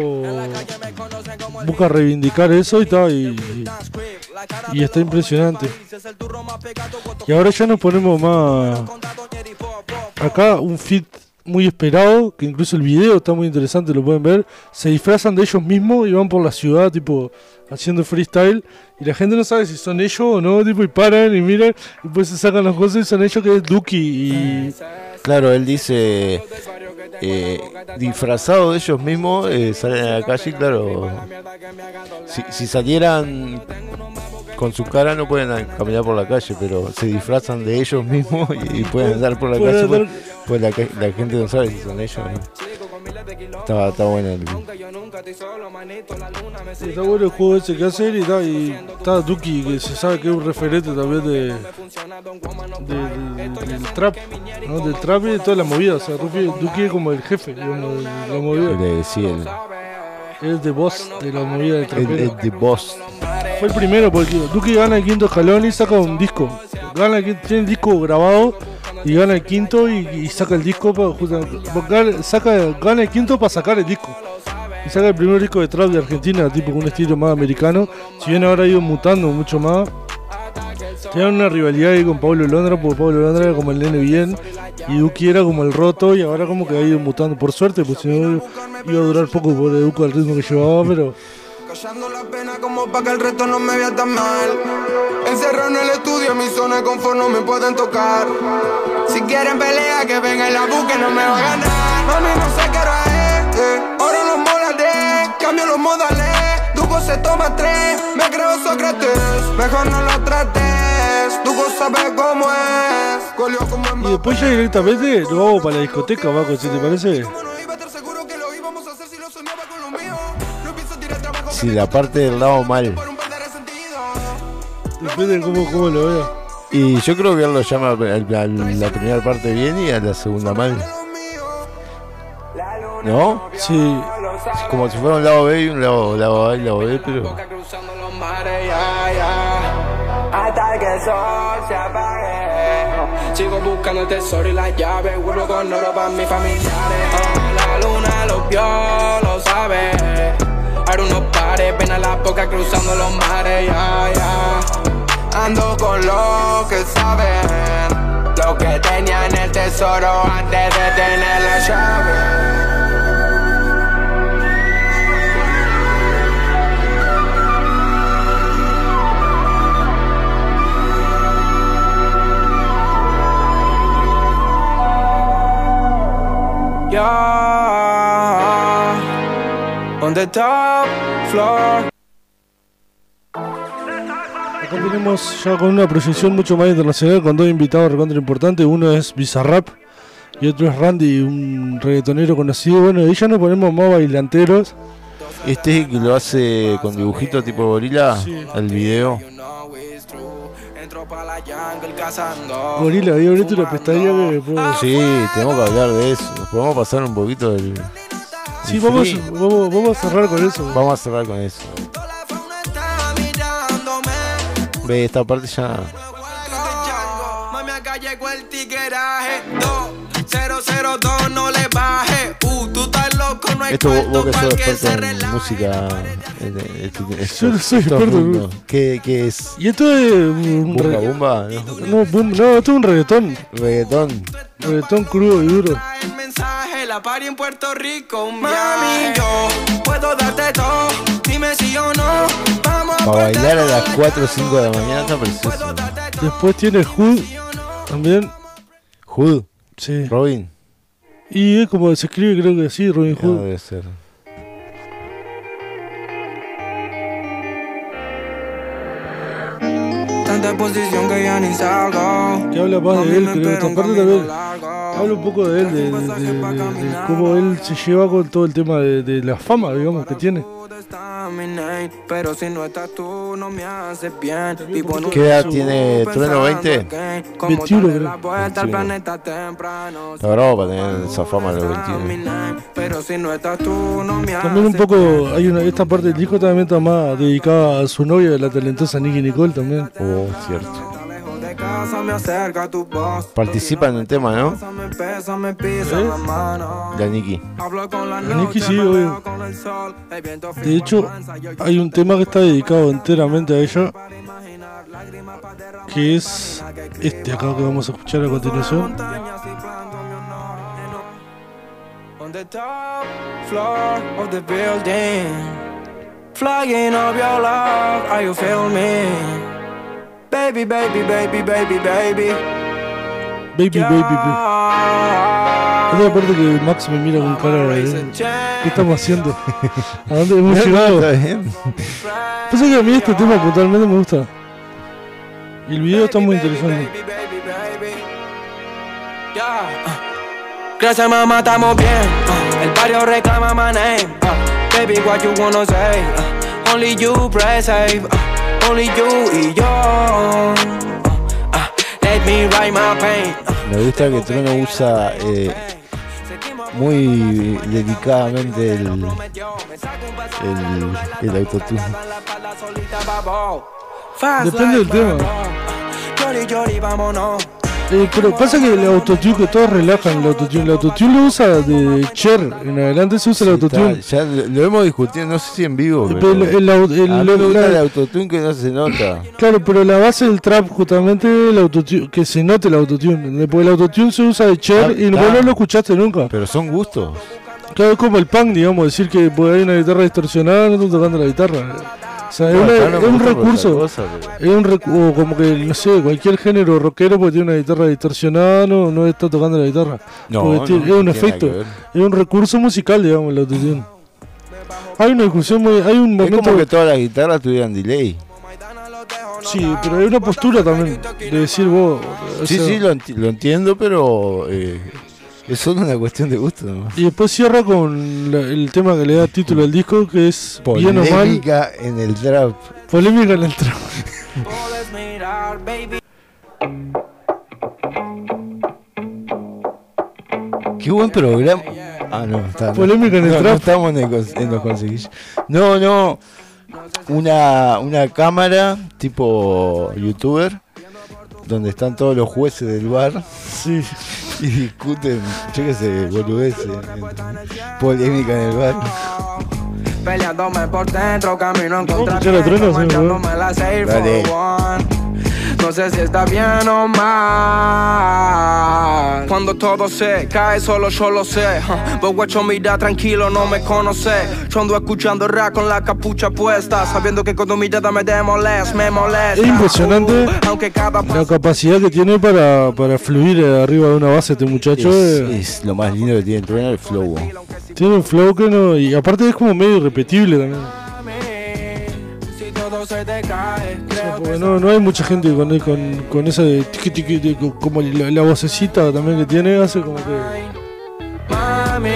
busca reivindicar eso y está, y, y- y está impresionante. Y ahora ya nos ponemos más acá un fit muy esperado, que incluso el video está muy interesante, lo pueden ver. Se disfrazan de ellos mismos y van por la ciudad, tipo, haciendo freestyle. Y la gente no sabe si son ellos o no, tipo, y paran y miran, y pues se sacan las cosas y son ellos que es Duki y. Claro, él dice, eh, disfrazado de ellos mismos, eh, salen a la calle y claro, si, si salieran con su cara no pueden caminar por la calle, pero se disfrazan de ellos mismos y, y pueden andar por la calle, pues, pues la, la gente no sabe si son ellos. ¿no? Está, está bueno el- y está bueno el juego ese que hacen y está, y está Duki, que se sabe que es un referente también de, de- de- del trap, ¿no? Del trap y de toda la movida. O sea, Duki, Duki es como el jefe, digamos, de la movida. sí, el, Es de boss de la movida del el, trapero. el The Boss. Fue el primero porque Duki gana el quinto escalón y saca un disco. gana el quinto, tiene el disco grabado y gana el quinto y, y saca el disco para saca, gana el quinto para sacar el disco. Y saca el primer disco de trap de Argentina, tipo con un estilo más americano. Si bien ahora ha ido mutando mucho más. Tenían una rivalidad ahí con Pablo Londra, porque Pablo Londra era como el nene bien y Duki era como el roto y ahora como que ha ido mutando. Por suerte, pues si no iba a durar poco por Educo al ritmo que llevaba, pero Callando la pena como pa' que el resto no me vea tan mal. Encerrado en el estudio, mi zona de confort no me pueden tocar. Si quieren pelea, que venga y la busque, no me va a ganar. Mami, no sé qué hora es. eh. Ahora los molaré, cambio los modales. Duco se toma tres, me creo Sócrates. Mejor no lo trates, Cómo es. Y después ya directamente lo vamos para la discoteca, Baco, si te parece. Si la parte del lado mal. Depende de cómo, cómo lo vea. Y yo creo que él lo llama a a la primera parte bien y a la segunda mal. ¿No? Sí. Es como si fuera un lado B y un lado, lado A y lado B, pero. Hasta que el sol se apague. Sigo buscando el tesoro y la llave. Vuelvo con oro para mis familiares. Oh, la luna lo vio, lo sabe. Ahora unos pares, ven a la boca cruzando los mares. ya, ya. Ando con los que saben. Lo que tenían el tesoro antes de tener la llave. Yeah, on the top floor. Acá tenemos ya con una proyección mucho más internacional con dos invitados recontra importantes. Uno es Bizarrap y otro es Randy, un reggaetonero conocido. Bueno, y ya nos ponemos más bailanteros. Este que lo hace con dibujitos tipo gorila, el video. Gorila, ahí ahorita una pestaña que puedo- Sí, tenemos que hablar de eso. Podemos pasar un poquito del. Sí, del vamos, vamos, vamos a cerrar con eso. Vamos a cerrar con eso. Ve, esta parte ya. Mami, acá llegó el tigueraje. 2002, no le baje. Uh, tú estás loco, no hay Esto vos, que pa'l sos experto relaje. en música. Yo no soy experto. ¿Qué, ¿Qué es? Y esto es un Bumba, bumba, ¿no? No, boom, no, esto es un reggaetón. Reggaetón. Reggaetón crudo y duro. El mensaje, la party en Puerto Rico. Mami, yo puedo darte todo. Dime si o no. Vamos a Para bailar a las 4 o 5 de la mañana está precioso. Después tiene Hood también. Hood. Sí. Robin. Y es como se escribe, creo que sí, Robin Hood. debe ser. Tanta posición que ya ni salgo. Que habla más de él, creo. espera Esta un parte camino también habla un poco de él, de, de- de- de- de cómo él se lleva con todo el tema de, de la fama, digamos, que tiene. Pero si no estás tú, no me haces bien. ¿Qué edad tiene Trueno? pensando 20? que Como 21 darle creo. la vuelta al 21. planeta temprano. Está bravo para tener esa fama a los 21. Pero si no estás tú, no me También un poco, hay una, esta parte del disco también está más dedicada a su novia, la talentosa Nicky Nicole también. Oh, cierto. De casa me acerca tu voz. Participa en el tema, ¿no? ¿Eh? La Nicky noche, sí, obvio. De hecho, hay un tema que está dedicado enteramente a ella, que es este acá que vamos a escuchar a continuación. On the top floor of the building. Flying your love, are you me? Baby, baby, baby, baby, baby. Baby, baby, baby. Es la parte que Max me mira con cara de... ¿Qué estamos haciendo? ¿A dónde hemos llegado? Pasa que a mí este tema puntualmente me gusta. Y el video está muy interesante. Gracias mamá, estamos bien. uh, el barrio reclama my name. uh, baby, what you wanna say? Only you press save. uh, only you y yo. uh, uh, let me write my pain. uh, Me gusta que Trono usa eh, muy delicadamente el, el, el autotune. Depende del tema. Eh, pero pasa que el autotune, que todos relajan el autotune. El autotune lo usa de Cher. En adelante se usa el autotune. Ya lo, hemos discutido, no sé si en vivo. Pero Pero el- el el- el autotune que no se nota. Claro, pero la base del trap justamente el autotune, que se note el autotune. Porque el autotune se usa de Cher Ah, y vos no lo escuchaste nunca. Pero son gustos. Claro, es como el punk, digamos, decir que hay una guitarra distorsionada, no estás tocando la guitarra. O sea, es, una- es un recurso. cosa, es un recu- o como que, no sé, cualquier género rockero porque tiene una guitarra distorsionada, no, no está tocando la guitarra. No, tiene- es un efecto, es un recurso musical, digamos, el autotune. Hay una discusión muy. Hay un Es momento. como que todas las guitarras tuvieran delay. Sí, pero hay una postura también de decir vos. Sí, sea, sí, lo entiendo, pero eh, es solo una cuestión de gusto. nomás. Y después cierra con la- el tema que le da título al disco, que es bien o mal. Polémica en el trap. Polémica en el trap. Qué buen programa. Ah, no, está. Polémica en el no, trap. No estamos en, el cons- en los conseguillos. No, no. Una, una cámara tipo youtuber donde están todos los jueces del bar Sí. y discuten, yo qué sé, boludeces. Polémica en el bar. Peleándome por dentro, camino en contra escuchar a Trueno, sí, manchándome la safe Dale. No sé si está bien o mal. Cuando todo se cae, solo yo lo sé. Vos guacho, mira tranquilo, no me conoce. Yo ando escuchando rap con la capucha puesta. Sabiendo que con tu mirada me demolest, me molesta. Es impresionante Uh, aunque cada la capacidad que tiene para, para fluir arriba de una base este muchacho. Es, eh, es lo más lindo que tiene el flow. Tiene un flow que no. Y aparte es como medio irrepetible también. Todo se te cae, O sea, porque no, no hay mucha gente con, con, con esa de tiqui, como la, la vocecita también que tiene, hace como que. mami.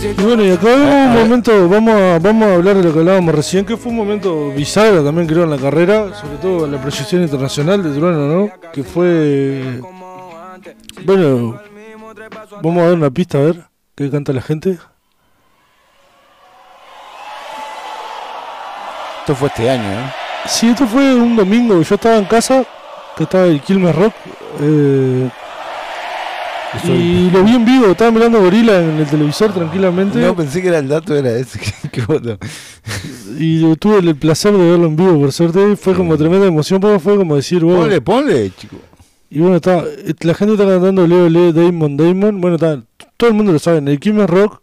Si Y bueno, y acá vemos un momento, vamos a, vamos a hablar de lo que hablábamos recién, que fue un momento bisagra también creo en la carrera, sobre todo en la proyección internacional de Trueno, ¿no? Que fue... Bueno, vamos a dar una pista a ver qué canta la gente. Esto fue este año, ¿no? Sí, esto fue un domingo, yo estaba en casa, que estaba el Quilmes Rock, eh, y lo vi en vivo, estaba mirando Gorila en el televisor tranquilamente. No, pensé que era el dato, era ese. Qué bueno. Y tuve el placer de verlo en vivo, por suerte. Fue como tremenda emoción, porque fue como decir, bueno. Ponle, ponle, chico. Y bueno, está, la gente está cantando Leo Leo Damon Damon. Bueno, está, todo el mundo lo sabe. En el Kimmer Rock,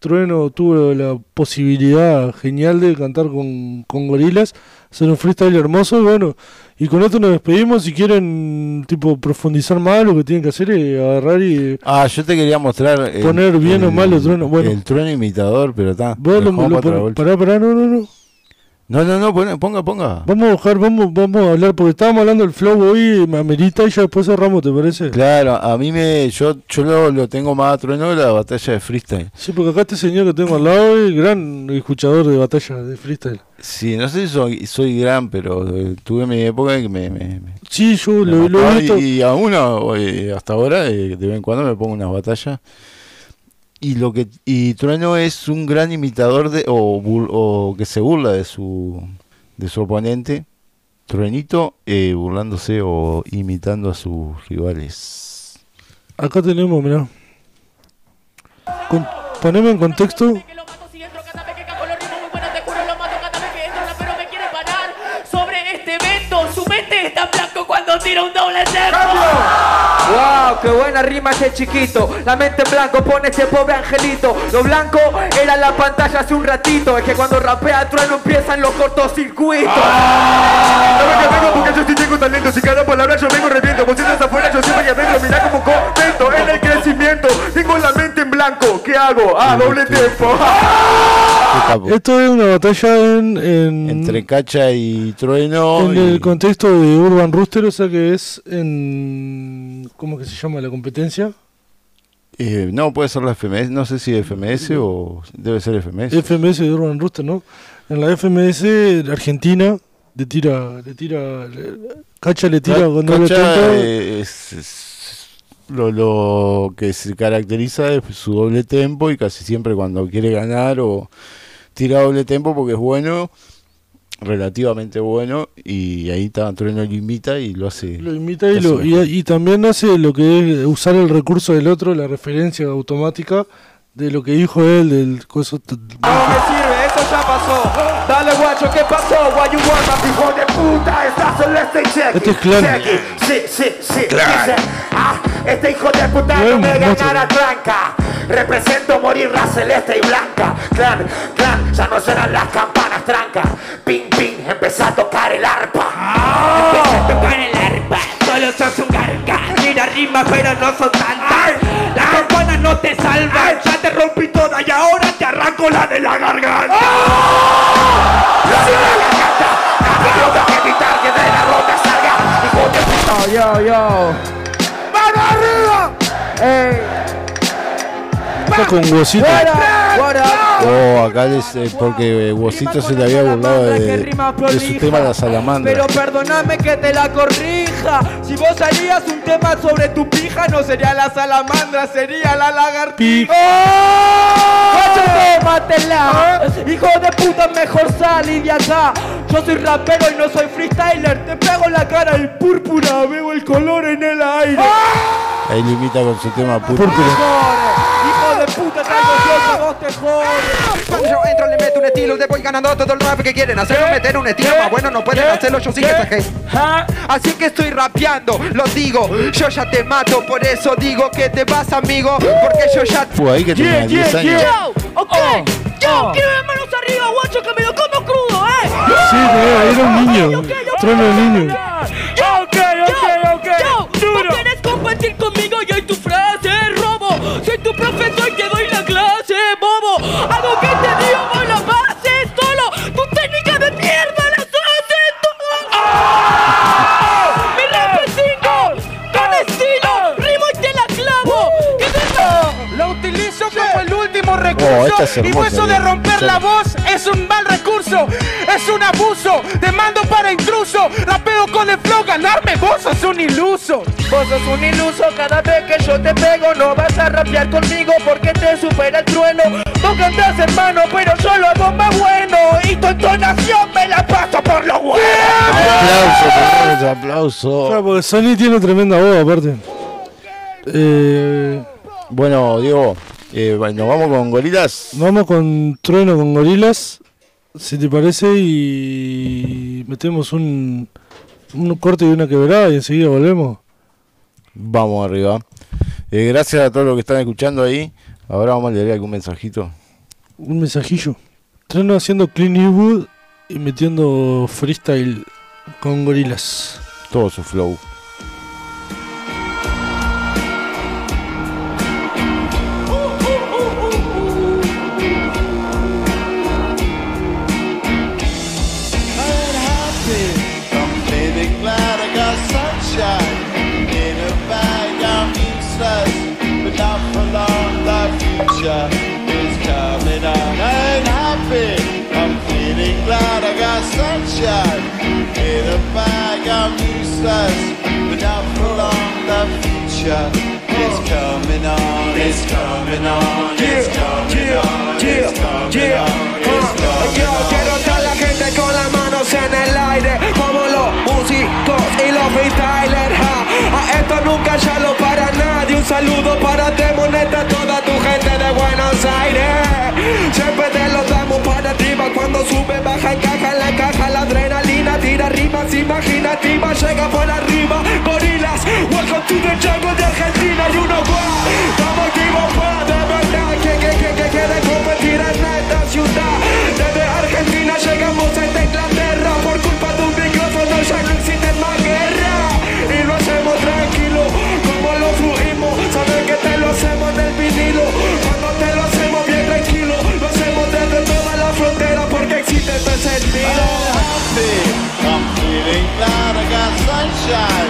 Trueno tuvo la posibilidad genial de cantar con, con gorilas, hacer un freestyle hermoso. Y bueno, y con esto nos despedimos. Si quieren, tipo, profundizar más, lo que tienen que hacer es agarrar y. Ah, yo te quería mostrar. el- Poner bien o mal el trueno, bueno. El trueno imitador, pero está. Pará, pará, no, no, no. No, no, no, ponga, ponga. Vamos a bajar, vamos, vamos a hablar, porque estábamos hablando del flow hoy, me amerita y ya después cerramos, ¿te parece? Claro, a mí me. Yo, yo lo, lo tengo más a trueno de la batalla de freestyle. Sí, porque acá este señor que tengo al lado es gran escuchador de batalla de freestyle. Sí, no sé si soy, soy gran, pero eh, tuve mi época en que me. me, me- Sí, yo me lo, lo he visto. y, y aún eh, hasta ahora, eh, de vez en cuando me pongo unas batallas. Y lo que y Trueno es un gran imitador de o, que se burla de su de su oponente. Truenito eh, burlándose o imitando a sus rivales. Acá tenemos. Con- poneme en contexto. Tira un doble tempo. ¡Wow! ¡Qué buena rima ese chiquito! La mente en blanco pone ese pobre angelito. Lo blanco era la pantalla hace un ratito. Es que cuando rapea trueno empiezan los cortocircuitos. Sabes que vengo porque yo sí tengo talento Si cada palabra yo vengo reviento Vos estás afuera, yo siempre que adentro Mirá como comento en el crecimiento Tengo la blanco ¿Qué hago? Ah, doble tiempo Esto es una batalla en, en, Entre Cacha y Trueno. en y- el contexto de Urban Rooster, o sea que es en. ¿Cómo que se llama la competencia? eh, no, puede ser la FMS, no sé si FMS o debe ser FMS. FMS de Urban Rooster, ¿no? En la FMS, la Argentina le tira. Le tira le- Cacha le tira tempo. eh, es, es lo, lo que se caracteriza es su doble tempo y casi siempre cuando quiere ganar o tira doble tempo porque es bueno, relativamente bueno y ahí está, Trueno lo imita y lo hace. Lo imita y, lo, y, y también hace lo que es usar el recurso del otro, la referencia automática de lo que dijo él, del coso. No me sirve, eso ya pasó. Dale, guacho, ¿qué pasó? Why you want hijo de puta? Está celeste y check. Este es. Check. Sí, sí, sí. Clan. Ah, este hijo de puta No me ganará tranca. Represento morir la celeste y blanca. Clan, clan, ya no serán las campanas trancas. Ping, ping, empezá a tocar el arpa. Empecé a tocar el arpa, solo sos un garga. Mira rima, pero no son tantas. Las campanas no te salvan. Ya te rompí toda y ahora te arranco la de la garganta. La de la garganta. Idiota, evitar que de la ronda salga. Hijo de puta. Yo, yo. Ey. Está con huesito. What up? What up? Oh, acá es eh, porque Huesito se le había burlado de, de su tema La Salamandra. Pero perdóname que te la corrija. Si vos harías un tema sobre tu pija, no sería la salamandra, sería la lagartija. ¡Oh! tómatela! Hijo de puta, mejor salí de acá. Yo soy rapero y no soy freestyler. Te pego en la cara el púrpura, veo el color en el aire. Ahí lo imita con su tema Te púrpura. Puta, traigo yo vos te jodes. Cuando yo entro le meto un estilo, le voy ganando todo el rap que quieren hacerlo, meter un estilo más bueno, no pueden hacerlo, yo sí que sajé. Así que estoy rapeando, lo digo, yo ya te mato, por eso digo que te vas amigo, porque yo ya... Fue ahí que tenía 10 años. Yo, ok, yo quiero ver manos arriba, guacho, que me lo como crudo, eh. Sí, era un niño. Trono de niño. Ok, ok, ok. Yo, ¿vos Profesor y te doy la clase, bobo. Algo que te digo, vos lo haces solo. Tu técnica de mierda la haces todo. ¡Ah! Mi rap es cinco, con estilo, rimo y te la clavo. Y de Lo utilizo como el último Oh, recurso. esta es y eso de romper la voz es un Es un abuso. Te mando para intruso. Rapeo con el flow, ganarme. Vos sos un iluso. Vos sos un iluso cada vez que yo te pego No vas a rapear conmigo porque te supera el trueno Vos cantás hermano pero yo lo hago más bueno Y tu entonación me la paso por los huevos Aplauso, señores, aplauso. Claro, porque Sony tiene tremenda voz, aparte. Eh, Bueno, Diego, eh, bueno, vamos con gorilas. vamos con Trueno con Gorilas, si te parece, y metemos un, un corte y una quebrada y enseguida volvemos. Vamos arriba. Eh, gracias a todos los que están escuchando ahí. Ahora vamos a leer algún mensajito. Un mensajillo. Trueno haciendo Clean Eastwood y metiendo freestyle con Gorilas. Todo su flow. Future is coming on. It's coming on. It's coming on. It's coming on. It's coming Yo quiero estar la gente con las manos en el aire Como los músicos y los freestylers ja. A esto nunca ya lo para nadie Un saludo para Demoneta, toda tu gente de Buenos Aires Siempre te lo damos para arriba Cuando sube, baja, encaja en la caja La adrenalina tira rimas imaginativas To the jungle de Argentina Y uno guau, estamos activos pa, de verdad Que, que, que, que quiere competir en esta ciudad. Desde Argentina llegamos a esta Inglaterra. Por culpa de un micrófono ya no existe más guerra. Y lo hacemos tranquilo, como lo fluimos Sabes que te lo hacemos en el vinilo. Cuando te lo hacemos bien tranquilo Lo hacemos desde toda la frontera Porque existe este sentido. I'm feeling I got sunshine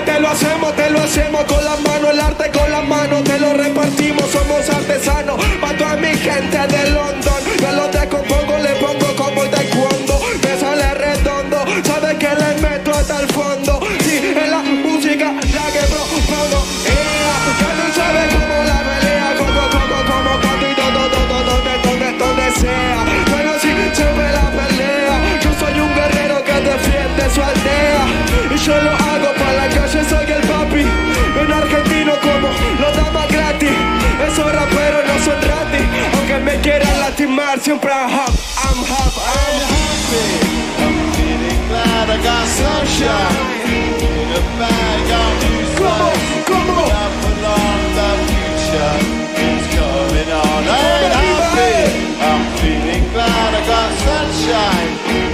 te lo hacemos, te lo hacemos con las manos, el arte con las manos, te lo repartimos, somos artesanos. Mato a mi gente de London, yo lo descompongo, le pongo Raperos no son gratis. Aunque me quieran lastimar, siempre I'm I'm hop, I'm happy. I'm feeling glad I got sunshine in a bag. I'm useless, but I belong. The future is coming on. Ain't happy. I'm feeling glad I got sunshine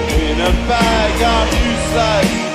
in a bag. I'm useless, but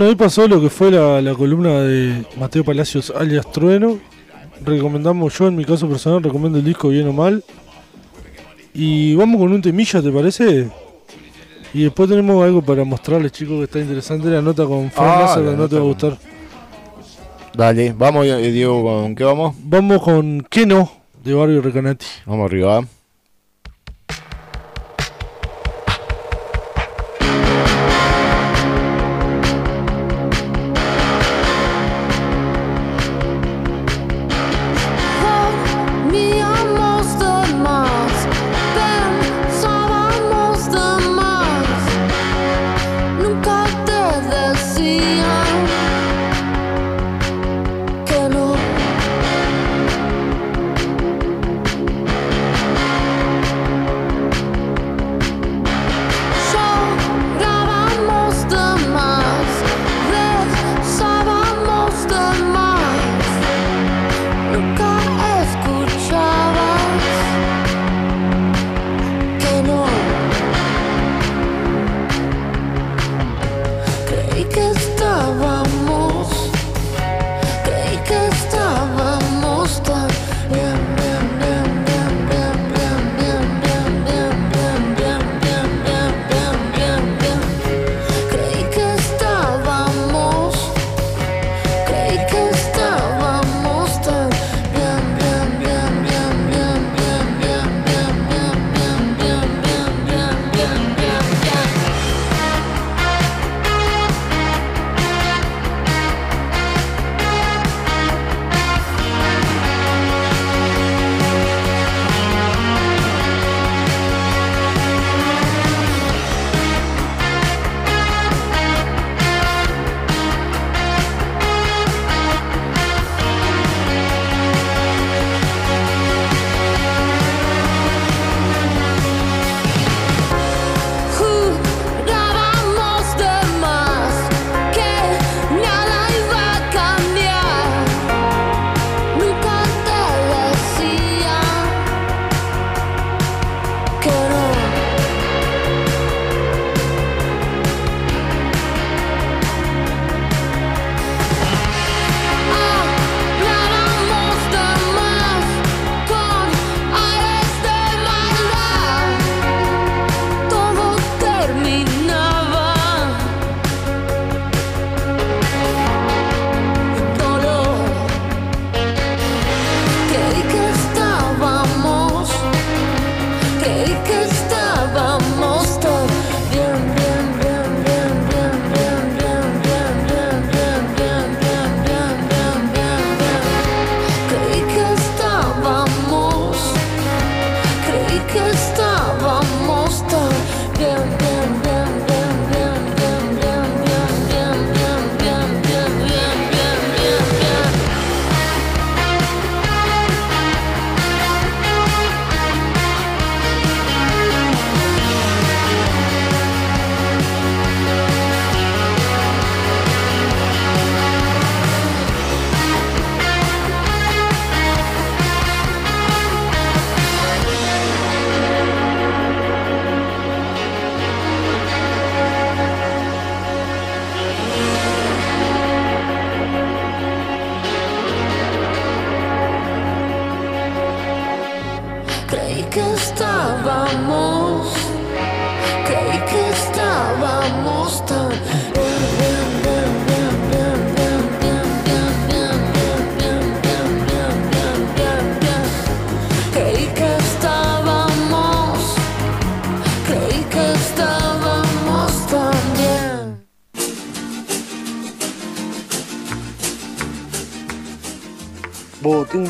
Bueno, ahí pasó lo que fue la, la columna de Mateo Palacios alias Trueno. Recomendamos, yo en mi caso personal recomiendo el disco bien o mal. Y vamos con un temilla, ¿te parece? Y después tenemos algo para mostrarles, chicos, que está interesante. La nota con Fran Ah, la nota te va a gustar. Dale, vamos, eh, Diego, ¿con qué vamos? Vamos con ¿Qué no? de Barrio Recanati. Vamos arriba.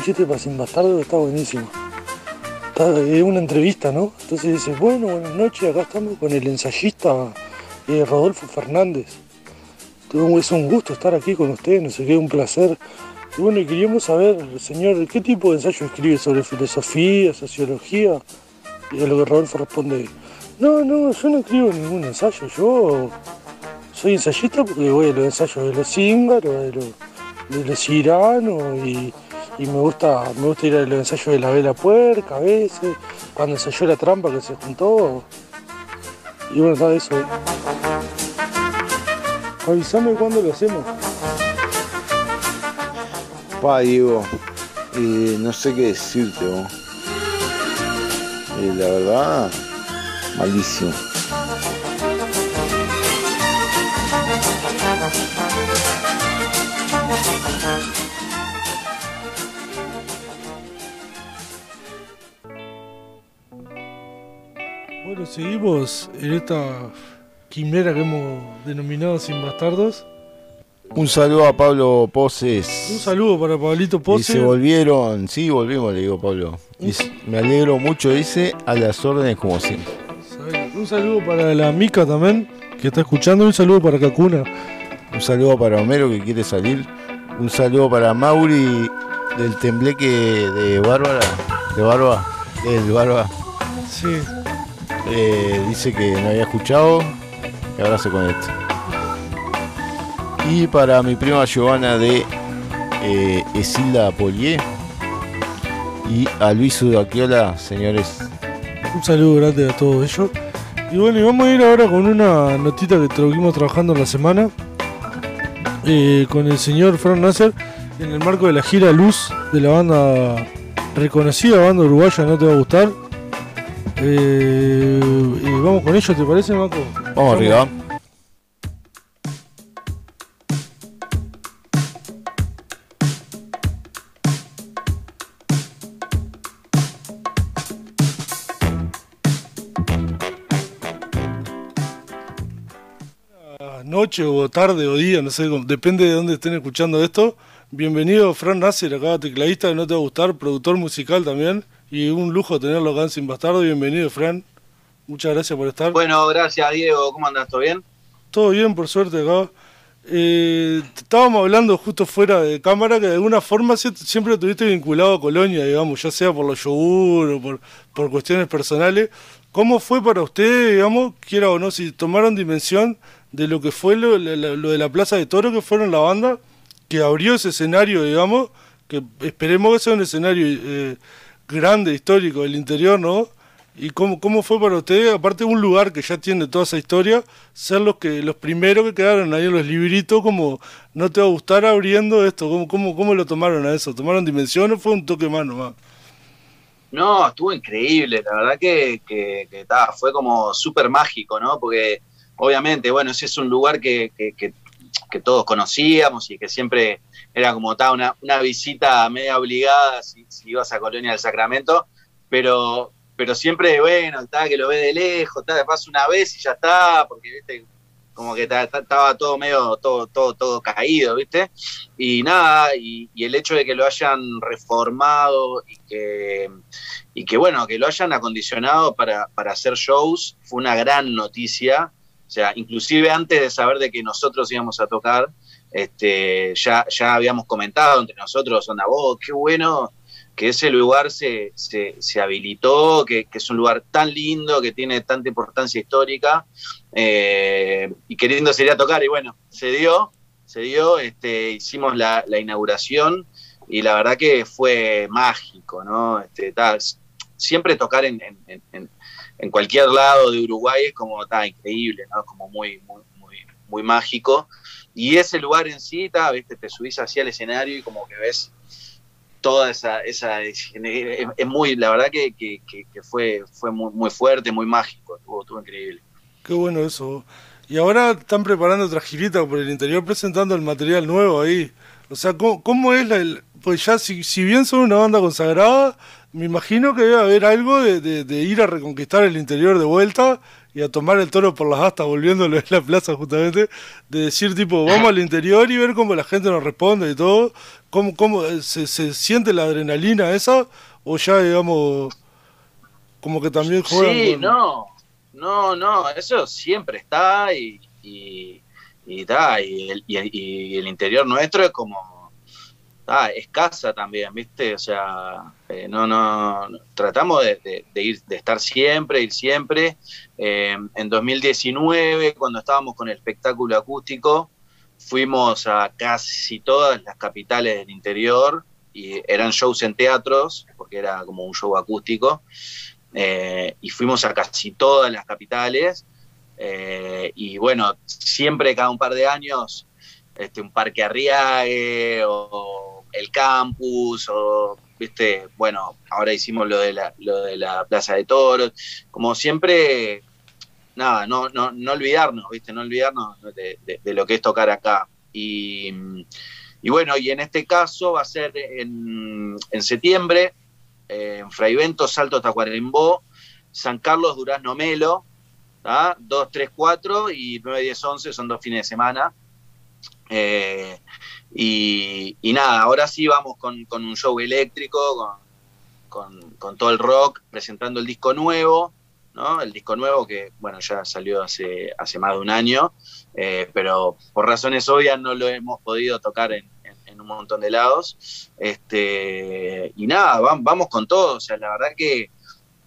Chiste para Sin Bastardo está buenísimo. Es una entrevista, ¿no? Entonces dice, bueno, buenas noches, acá estamos con el ensayista eh, Rodolfo Fernández. Es un gusto estar aquí con ustedes, no sé qué, un placer. Y bueno, queríamos saber, señor, ¿qué tipo de ensayo escribe sobre filosofía, sociología? Y a lo que Rodolfo responde, no, no, yo no escribo ningún ensayo, yo soy ensayista porque voy a los ensayos de los cíngaros, de los, de y, y me gusta me gusta ir a los ensayos de la vela puerca a veces, cuando ensayó la trampa que se juntó. Y bueno, está eso. ¿eh? Avísame cuándo lo hacemos. Pa, Diego, eh, no sé qué decirte, vos. Eh, la verdad, malísimo. Seguimos en esta quimera que hemos denominado Sin Bastardos. Un saludo a Pablo Poses. Un saludo para Pablito Y Pose. se volvieron, sí, volvimos, le digo Pablo. Dice, me alegro mucho, dice, a las órdenes como siempre. Un saludo para la Mica también, que está escuchando. Un saludo para Kakuna. Un saludo para Homero que quiere salir. Un saludo para Mauri del tembleque de Bárbara. De Barba. Del Barba. Sí. Eh, dice que no había escuchado y ahora se conecta. Y para mi prima Giovanna de eh, Esilda Polié y a Luis Udaquiola, señores. Un saludo grande a todos ellos. Y bueno, y vamos a ir ahora con una notita que estuvimos trabajando la semana eh, con el señor Fran Nasser en el marco de la gira Luz de la banda reconocida banda uruguaya, no te va a gustar. Eh, y vamos con ello, ¿te parece, Marco? Vamos arriba. Noche o tarde o día, no sé, cómo- depende de dónde estén escuchando esto. Bienvenido Fran Nasser, acá tecladista de No Te Va a Gustar, productor musical también. Y un lujo tenerlo acá en Sin Bastardo. Bienvenido, Fran. Muchas gracias por estar. Bueno, gracias Diego, ¿cómo andas? ¿Todo bien? Todo bien, por suerte acá. Eh, estábamos hablando justo fuera de cámara que de alguna forma sie- siempre estuviste vinculado a Colonia, digamos, ya sea por los yogur o por, por cuestiones personales. ¿Cómo fue para usted, digamos, quiera o no, si tomaron dimensión de lo que fue lo de la Plaza de Toro, que fueron la banda que abrió ese escenario, digamos, que esperemos que sea un escenario eh, grande, histórico del interior, ¿no? ¿Y cómo, cómo fue para usted, aparte de un lugar que ya tiene toda esa historia, ser los que los primeros que quedaron ahí en los libritos, como no te va a gustar abriendo esto? ¿Cómo, cómo, cómo lo tomaron a eso? ¿Tomaron dimensión o fue un toque más nomás? No, estuvo increíble, la verdad que, que, que ta, fue como súper mágico, ¿no? Porque obviamente, bueno, ese es un lugar que, que, que- todos conocíamos y que siempre era como ta, una, una visita media obligada si, si ibas a Colonia del Sacramento, pero, pero siempre, bueno, está que lo ve de lejos, está, pasa una vez y ya está, porque, viste, como que ta- ta- estaba todo medio, todo, todo, todo caído, ¿viste? Y nada, y, y el hecho de que lo hayan reformado y que, y que bueno, que lo hayan acondicionado para, para hacer shows, fue una gran noticia. O sea, inclusive antes de saber de que nosotros íbamos a tocar, este, ya, ya habíamos comentado entre nosotros, onda, vos, qué bueno que ese lugar se, se, se habilitó, que, es un lugar tan lindo, que tiene tanta importancia histórica, eh, y queriendo sería tocar, y bueno, se dio, se dio, este, hicimos la, la inauguración, y la verdad que fue mágico, ¿no? Este, siempre tocar en- en- cualquier lado de Uruguay es como está increíble, ¿no? Como muy, muy, muy, muy mágico. Y ese lugar en sí, ta, ¿viste? te subís hacia el escenario y como que ves toda esa, esa es, es muy, la verdad que, que- que- fue, fue muy, fuerte, muy mágico, estuvo, estuvo increíble. Qué bueno eso. Y ahora están preparando otra girita por el interior presentando el material nuevo ahí. O sea, ¿cómo, cómo es la...? Pues ya, si, si bien son una banda consagrada, me imagino que debe haber algo de, de- de ir a reconquistar el interior de vuelta y a tomar el toro por las astas, volviéndolo en la plaza justamente, de decir tipo, vamos al interior y ver cómo la gente nos responde y todo. ¿Cómo, cómo eh, se, se siente la adrenalina esa? ¿O ya, digamos, como que también juegan Sí, con- no, no, no, eso siempre está y, y, y, el, y el- y el interior nuestro es como, ta, es casa también, ¿viste? O sea, eh, no, no, tratamos de, ir, de estar siempre, ir siempre. Eh, en 2019, cuando estábamos con el espectáculo acústico, fuimos a casi todas las capitales del interior y eran shows en teatros, porque era como un show acústico. Eh, y fuimos a casi todas las capitales. y bueno, siempre cada un par de años, este, un parque Arriague o el campus, o, viste, bueno, ahora hicimos lo de la, lo de la Plaza de Toros. Como siempre, nada, no, no, no olvidarnos, viste, no olvidarnos de, lo que es tocar acá. Y, y bueno, y en este caso va a ser en, en septiembre, en Fraivento, Salto, Tacuarembó, San Carlos, Durazno, Melo, ¿tá? 2, 3, 4 y 9, 10, 11 son dos fines de semana. Eh, y, nada, ahora sí vamos con, un show eléctrico, con, todo el rock, presentando el disco nuevo, ¿no? El disco nuevo que, bueno, ya salió hace, más de un año, eh, pero por razones obvias no lo hemos podido tocar en, un montón de lados. Este, y nada, vam- vamos con todo, o sea, la verdad que,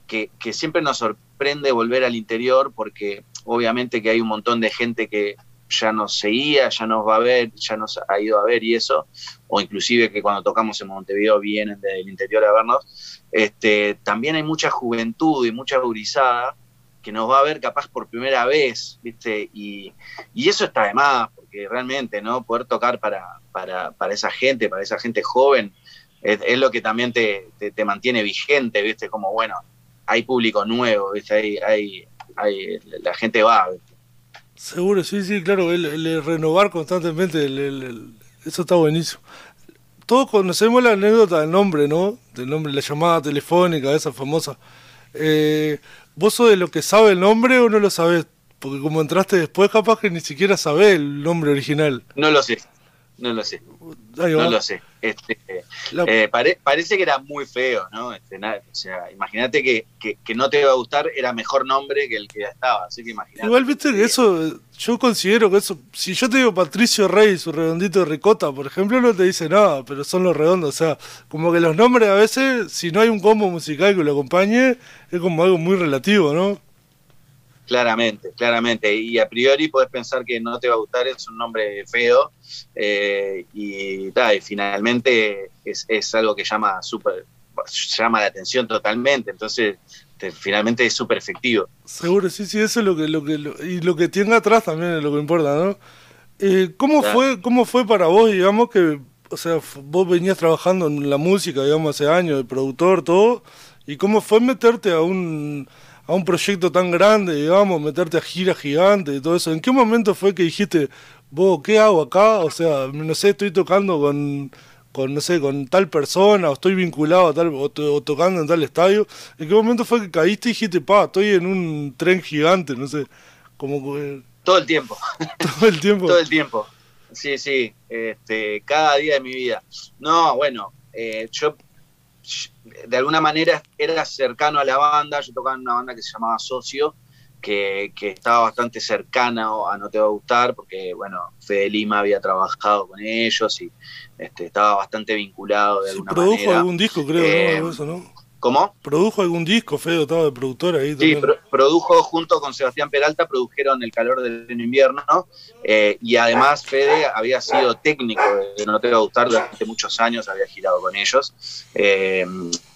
que siempre nos sorprende volver al interior porque obviamente que hay un montón de gente que ya nos seguía, ya nos va a ver, ya nos ha ido a ver y eso, o inclusive que cuando tocamos en Montevideo vienen del interior a vernos, este, también hay mucha juventud y mucha gurizada que nos va a ver capaz por primera vez, ¿viste? Y, y eso está de más, porque realmente, ¿no? Poder tocar para, para, para esa gente, para esa gente joven, es, lo que también te, te, te mantiene vigente, ¿viste? Como, bueno, hay público nuevo, ¿viste? Hay, hay, hay, la gente va, ¿viste? Seguro, sí, sí, claro, el, el renovar constantemente, el- eso está buenísimo. Todos conocemos la anécdota del nombre, ¿no? Del nombre, la llamada telefónica, esa famosa. Eh, ¿Vos sos de lo que sabe el nombre o no lo sabés? Porque como entraste después, capaz que ni siquiera sabés el nombre original. No lo sé, no lo sé. Va. No lo sé. Este, eh, pare- parece que era muy feo, ¿no? Este, na- o sea, imagínate que, que, que no te iba a gustar, era mejor nombre que el que ya estaba. Así que imagínate. Igual, viste que eso, yo considero que eso, si yo te digo Patricio Rey, su redondito de ricota, por ejemplo, no te dice nada, pero son los redondos, o sea, como que los nombres a veces, si no hay un combo musical que lo acompañe, es como algo muy relativo, ¿no? Claramente, claramente. Y a priori podés pensar que no te va a gustar, es un nombre feo. eh, y, ta, y finalmente es, es algo que llama super, llama la atención totalmente. Entonces, te- finalmente es súper efectivo. Seguro, sí, sí, eso es lo que, lo que, lo- y lo que tenga atrás también es lo que importa, ¿no? Eh, ¿cómo, Claro. fue, ¿Cómo fue para vos, digamos, que, o sea, vos venías trabajando en la música, digamos, hace años, de productor, todo, y cómo fue meterte a un, a un proyecto tan grande, digamos, meterte a gira gigante y todo eso? ¿En qué momento fue que dijiste, vos, ¿qué hago acá? O sea, no sé, estoy tocando con, con, no sé, con tal persona, o estoy vinculado a tal, o, to- o tocando en tal estadio. ¿En qué momento fue que caíste y dijiste, pa, estoy en un tren gigante, no sé, como Todo el tiempo. todo el tiempo? Todo el tiempo. Sí, sí. Este, cada día de mi vida. No, bueno, eh, yo de alguna manera era cercano a la banda. Yo tocaba en una banda que se llamaba Socio, que, que estaba bastante cercana a No Te Va a Gustar, porque, bueno, Fede Lima había trabajado con ellos y este, estaba bastante vinculado de alguna Produjo manera. algún disco, creo, Eh, ¿no? Eso, ¿no? ¿Cómo? Produjo algún disco, Feo, estaba de productor ahí Sí, pro- produjo junto con Sebastián Peralta, produjeron El calor del invierno, ¿no? Eh, y además Fede había sido técnico de No Te Va a Gustar durante muchos años, había girado con ellos. Eh,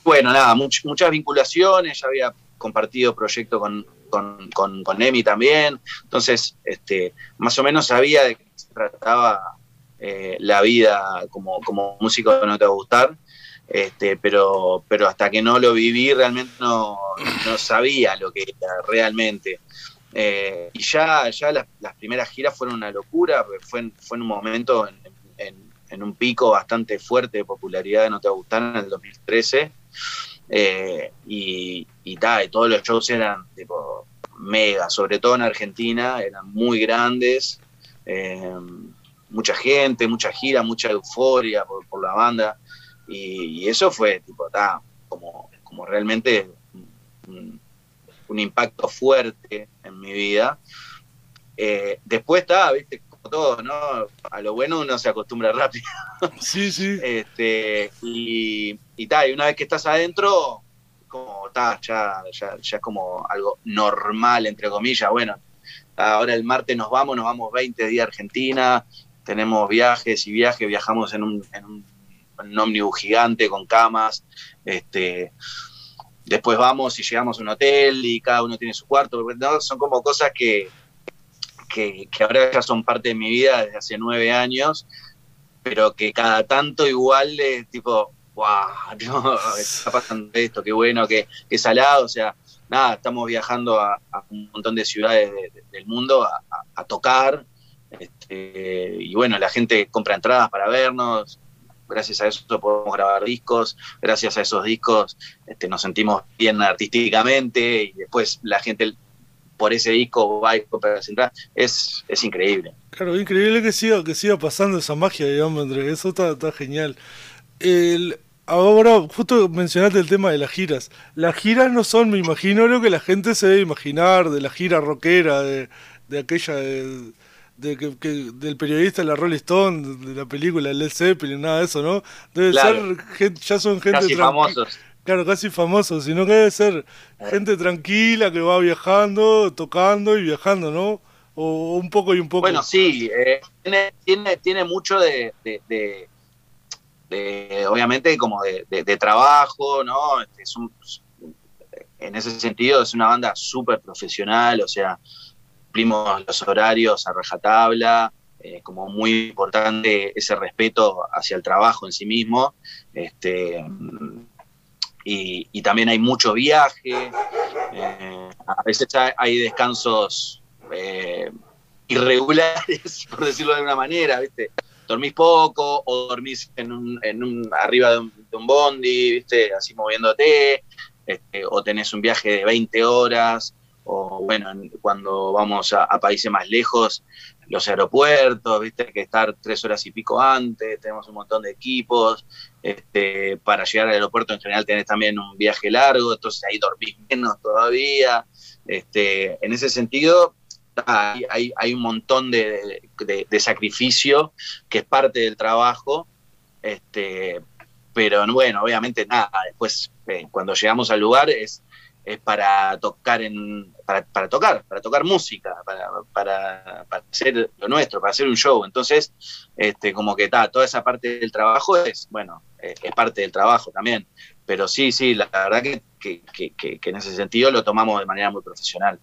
bueno, nada, much- muchas vinculaciones, ya había compartido proyecto con, con, con, con Emi también, entonces este, más o menos sabía de qué se trataba eh, la vida como, como músico de No Te Va a Gustar. Este, pero, pero hasta que no lo viví realmente no, no sabía lo que era realmente. Eh, y ya, ya las, las primeras giras fueron una locura, porque fue, en- fue un momento, en, en- un pico bastante fuerte de popularidad de No Te Gustar en el 2013. Eh, y, y, ta, y todos los shows eran tipo mega, sobre todo en Argentina, eran muy grandes. eh, mucha gente, mucha gira, mucha euforia por, por la banda. Y, y eso fue tipo, ta, como, como realmente un, un impacto fuerte en mi vida. Eh, después está, viste, como todo, ¿no? A lo bueno uno se acostumbra rápido. Sí, sí. Este, y, y ta, y una vez que estás adentro, como ta, ya, ya, ya es como algo normal, entre comillas. Bueno, ahora el martes nos vamos, nos vamos 20 días a Argentina, tenemos viajes y viajes, viajamos en un, en un, un ómnibus gigante con camas, este, después vamos y llegamos a un hotel y cada uno tiene su cuarto, son como cosas que, que, que ahora ya son parte de mi vida desde hace nueve años, pero que cada tanto igual es tipo, wow, no, está pasando esto, qué bueno, qué, qué salado, o sea, nada, estamos viajando a, un montón de ciudades de- de- del mundo a, a- a tocar, este, y bueno, la gente compra entradas para vernos, gracias a eso podemos grabar discos, gracias a esos discos este, nos sentimos bien artísticamente y después la gente por ese disco va y compra es, es increíble. Claro, increíble que siga, que siga pasando esa magia, digamos, entre eso está, está genial. Ahora, justo mencionaste el tema de las giras. Las giras no son, me imagino, lo que la gente se debe imaginar de la gira rockera, de, de aquella de, de que, que- del periodista de la Rolling Stone, de la película Led Zeppelin, nada de eso, ¿no? Debe Claro. ser, gente, ya son gente Casi famosos. Claro, casi famosos, sino que debe ser gente tranquila que va viajando, tocando y viajando, ¿no? O un poco y un poco. Bueno, sí, eh, tiene, tiene, tiene mucho de, de- de- de, obviamente, como de, de- de trabajo, ¿no? Este, es un- en ese sentido es una banda súper profesional, o sea, cumplimos los horarios a rajatabla, eh, como muy importante ese respeto hacia el trabajo en sí mismo, este, y, también hay mucho viaje, eh, a veces hay- hay descansos eh, irregulares, por decirlo de alguna manera, ¿viste? Dormís poco o dormís en un, en un, arriba de un, de un bondi, ¿viste? Así moviéndote, este, o tenés un viaje de 20 horas, o bueno, en- cuando vamos a, a países más lejos, los aeropuertos, ¿viste? Que estar tres horas y pico antes, tenemos un montón de equipos, este, para llegar al aeropuerto en general tenés también un viaje largo, entonces ahí dormís menos todavía, este, en ese sentido hay, hay, hay un montón de, de- de sacrificio que es parte del trabajo, este, pero bueno, obviamente nada, después eh, cuando llegamos al lugar es, es para tocar en para, para tocar, para tocar música, para, para, para hacer lo nuestro, para hacer un show. Entonces, este, como que ta, toda esa parte del trabajo es, bueno, eh, es parte del trabajo también. Pero sí, sí, la, verdad que, que, que- que- en ese sentido lo tomamos de manera muy profesional.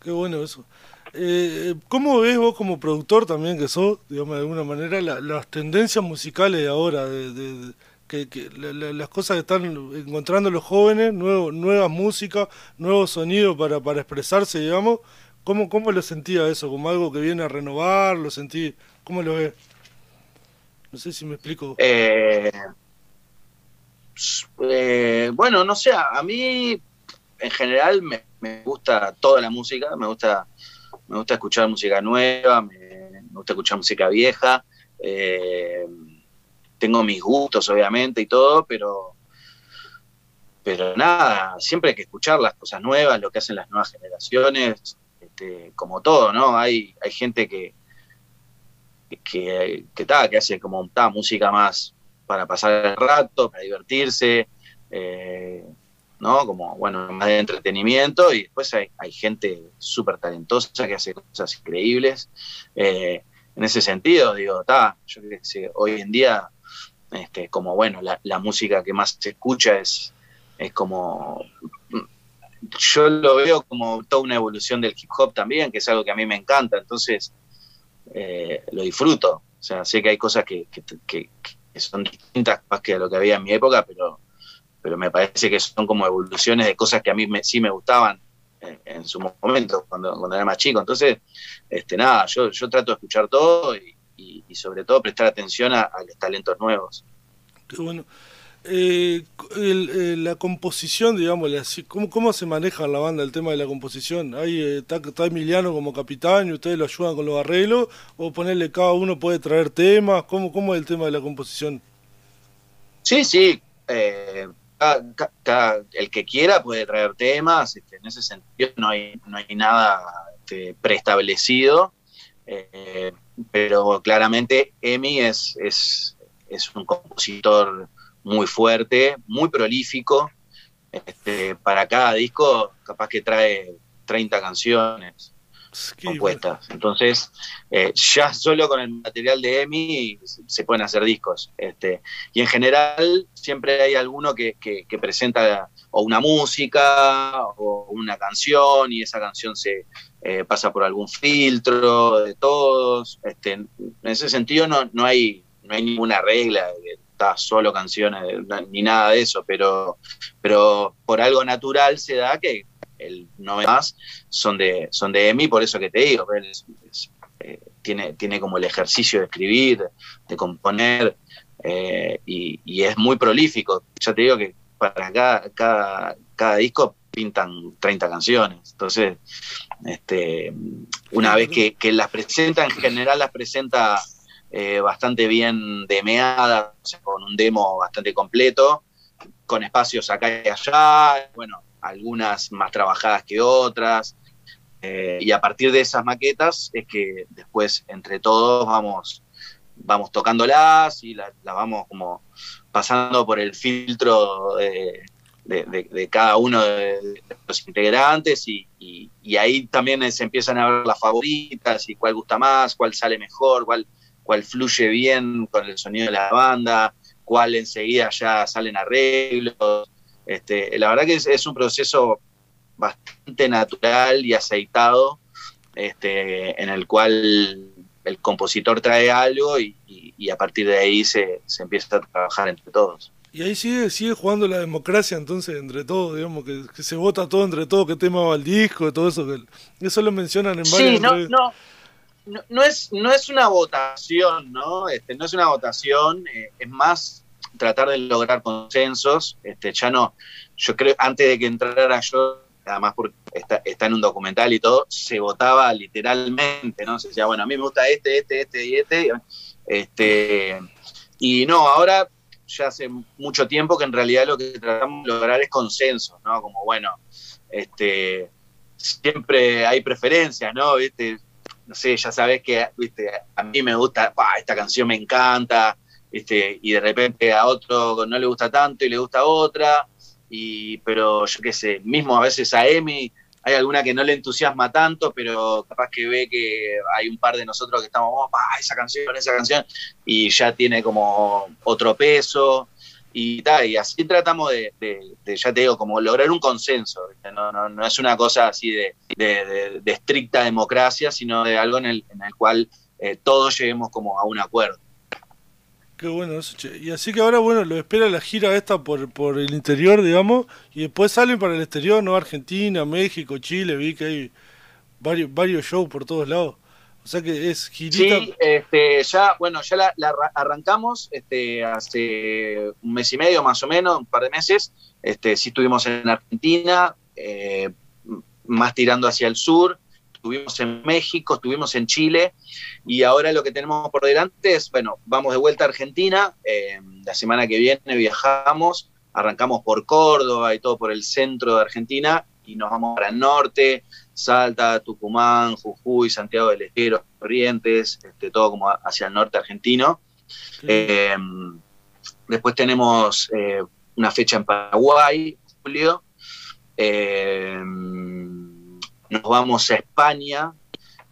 Qué bueno eso. Eh, ¿Cómo ves vos como productor también que sos, digamos, de alguna manera, la- las tendencias musicales de ahora, de- que, que la- la- las cosas que están encontrando los jóvenes, nuevas músicas, nuevos sonidos para, para expresarse, digamos? ¿Cómo, ¿Cómo lo sentía eso? ¿Como algo que viene a renovar? ¿Lo sentí? ¿Cómo lo ves? No sé si me explico. Eh, eh, bueno, no sé, a mí en general me, me gusta toda la música, me gusta, me gusta escuchar música nueva, me, me gusta escuchar música vieja. eh, tengo mis gustos, obviamente, y todo, pero, pero nada, siempre hay que escuchar las cosas nuevas, lo que hacen las nuevas generaciones, este, como todo, ¿no? Hay, hay gente que, que, que, ta, que hace como ta, música más para pasar el rato, para divertirse, eh, ¿no? Como, bueno, más de entretenimiento, y después hay, hay gente súper talentosa que hace cosas increíbles. Eh, en ese sentido, digo, ta, yo qué sé, hoy en día, este, como bueno, la, la música que más se escucha es, es como yo lo veo como toda una evolución del hip hop también, que es algo que a mí me encanta, entonces eh, lo disfruto. O sea, sé que hay cosas que, que, que, son distintas más que a lo que había en mi época, pero, pero me parece que son como evoluciones de cosas que a mí me, sí me gustaban en, en, su momento, cuando, cuando era más chico. Entonces, este, nada, yo, yo trato de escuchar todo y, y, y sobre todo prestar atención a, a los talentos nuevos. Qué bueno. Eh, el, eh, la composición, digamos, así, ¿cómo, ¿cómo se maneja en la banda el tema de la composición? ¿Hay, eh, está, está, Emiliano como capitán y ustedes lo ayudan con los arreglos? ¿O ponerle cada uno puede traer temas? ¿Cómo, cómo es el tema de la composición? Sí, sí. Eh, cada, cada, el que quiera puede traer temas. Este, en ese sentido no hay, no hay nada este, preestablecido. Eh, pero claramente Emi es, es, es un compositor muy fuerte, muy prolífico. Este, para cada disco, capaz que trae 30 canciones Qué compuestas. Entonces, eh, ya solo con el material de Emi se pueden hacer discos. Este, y en general, siempre hay alguno que, que, que, presenta o una música o una canción, y esa canción se eh, pasa por algún filtro de todos. Este, en ese sentido, no, no, hay, no hay ninguna regla está solo canciones ni nada de eso, pero, pero por algo natural se da que el no más son de, son de Emi, por eso que te digo, es, es, eh, tiene, tiene como el ejercicio de escribir, de componer, eh, y, y, es muy prolífico. Ya te digo que para cada, cada, cada disco pintan 30 canciones. Entonces, este, una vez que, que las presenta, en general las presenta eh, bastante bien demeada, o sea, con un demo bastante completo, con espacios acá y allá, bueno, algunas más trabajadas que otras, eh, y a partir de esas maquetas es que después entre todos vamos, vamos tocándolas y las la vamos como pasando por el filtro de, cada uno de, los integrantes y, ahí también se empiezan a ver las favoritas y cuál gusta más, cuál sale mejor, cuál cuál fluye bien con el sonido de la banda, cuál enseguida ya salen arreglos. Este, la verdad que es, un proceso bastante natural y aceitado, este, en el cual el compositor trae algo y, y a partir de ahí se, se, empieza a trabajar entre todos. Y ahí sigue, sigue jugando la democracia entonces entre todos, digamos, que, que se vota todo entre todos, qué tema va al disco, todo eso, que eso lo mencionan en varios. Sí, no, no no, no, es, no es una votación, ¿no? Este, no es una votación, eh, es más tratar de lograr consensos. Este, ya no, yo creo, antes de que entrara yo, además porque está, está en un documental y todo, se votaba literalmente, ¿no? Se decía, bueno, a mí me gusta este, este, este y este. Este y no, ahora ya hace mucho tiempo que en realidad lo que tratamos de lograr es consenso, ¿no? Como, bueno, este, siempre hay preferencias, ¿no? ¿Viste? no sé, ya sabes que viste, a mí me gusta, esta canción me encanta, viste, y de repente a otro no le gusta tanto y le gusta otra, y, pero yo qué sé, mismo a veces a Emi hay alguna que no le entusiasma tanto, pero capaz que ve que hay un par de nosotros que estamos, oh, esa canción, esa canción, y ya tiene como otro peso, y tal, y así tratamos de, de, de, ya te digo, como lograr un consenso, no, no, no, es una cosa así de, de, estricta democracia, sino de algo en el, en el cual eh, todos lleguemos como a un acuerdo. Qué bueno eso. Y así que ahora, bueno, lo espera la gira esta por, por el interior, digamos, y después salen para el exterior, ¿no? Argentina, México, Chile, vi que hay varios, varios shows por todos lados. O sea que es girita. Sí, este, ya, bueno, ya la, la arra- arrancamos este, hace un mes y medio más o menos, un par de meses. Este, sí estuvimos en Argentina, eh, más tirando hacia el sur. Estuvimos en México, estuvimos en Chile y ahora lo que tenemos por delante es, bueno, vamos de vuelta a Argentina. eh, la semana que viene viajamos, arrancamos por Córdoba y todo por el centro de Argentina y nos vamos para el norte, Salta, Tucumán, Jujuy, Santiago del Estero, Corrientes, este, todo como hacia el norte argentino. Eh, después tenemos eh, una fecha en Paraguay, julio. Eh, nos vamos a España.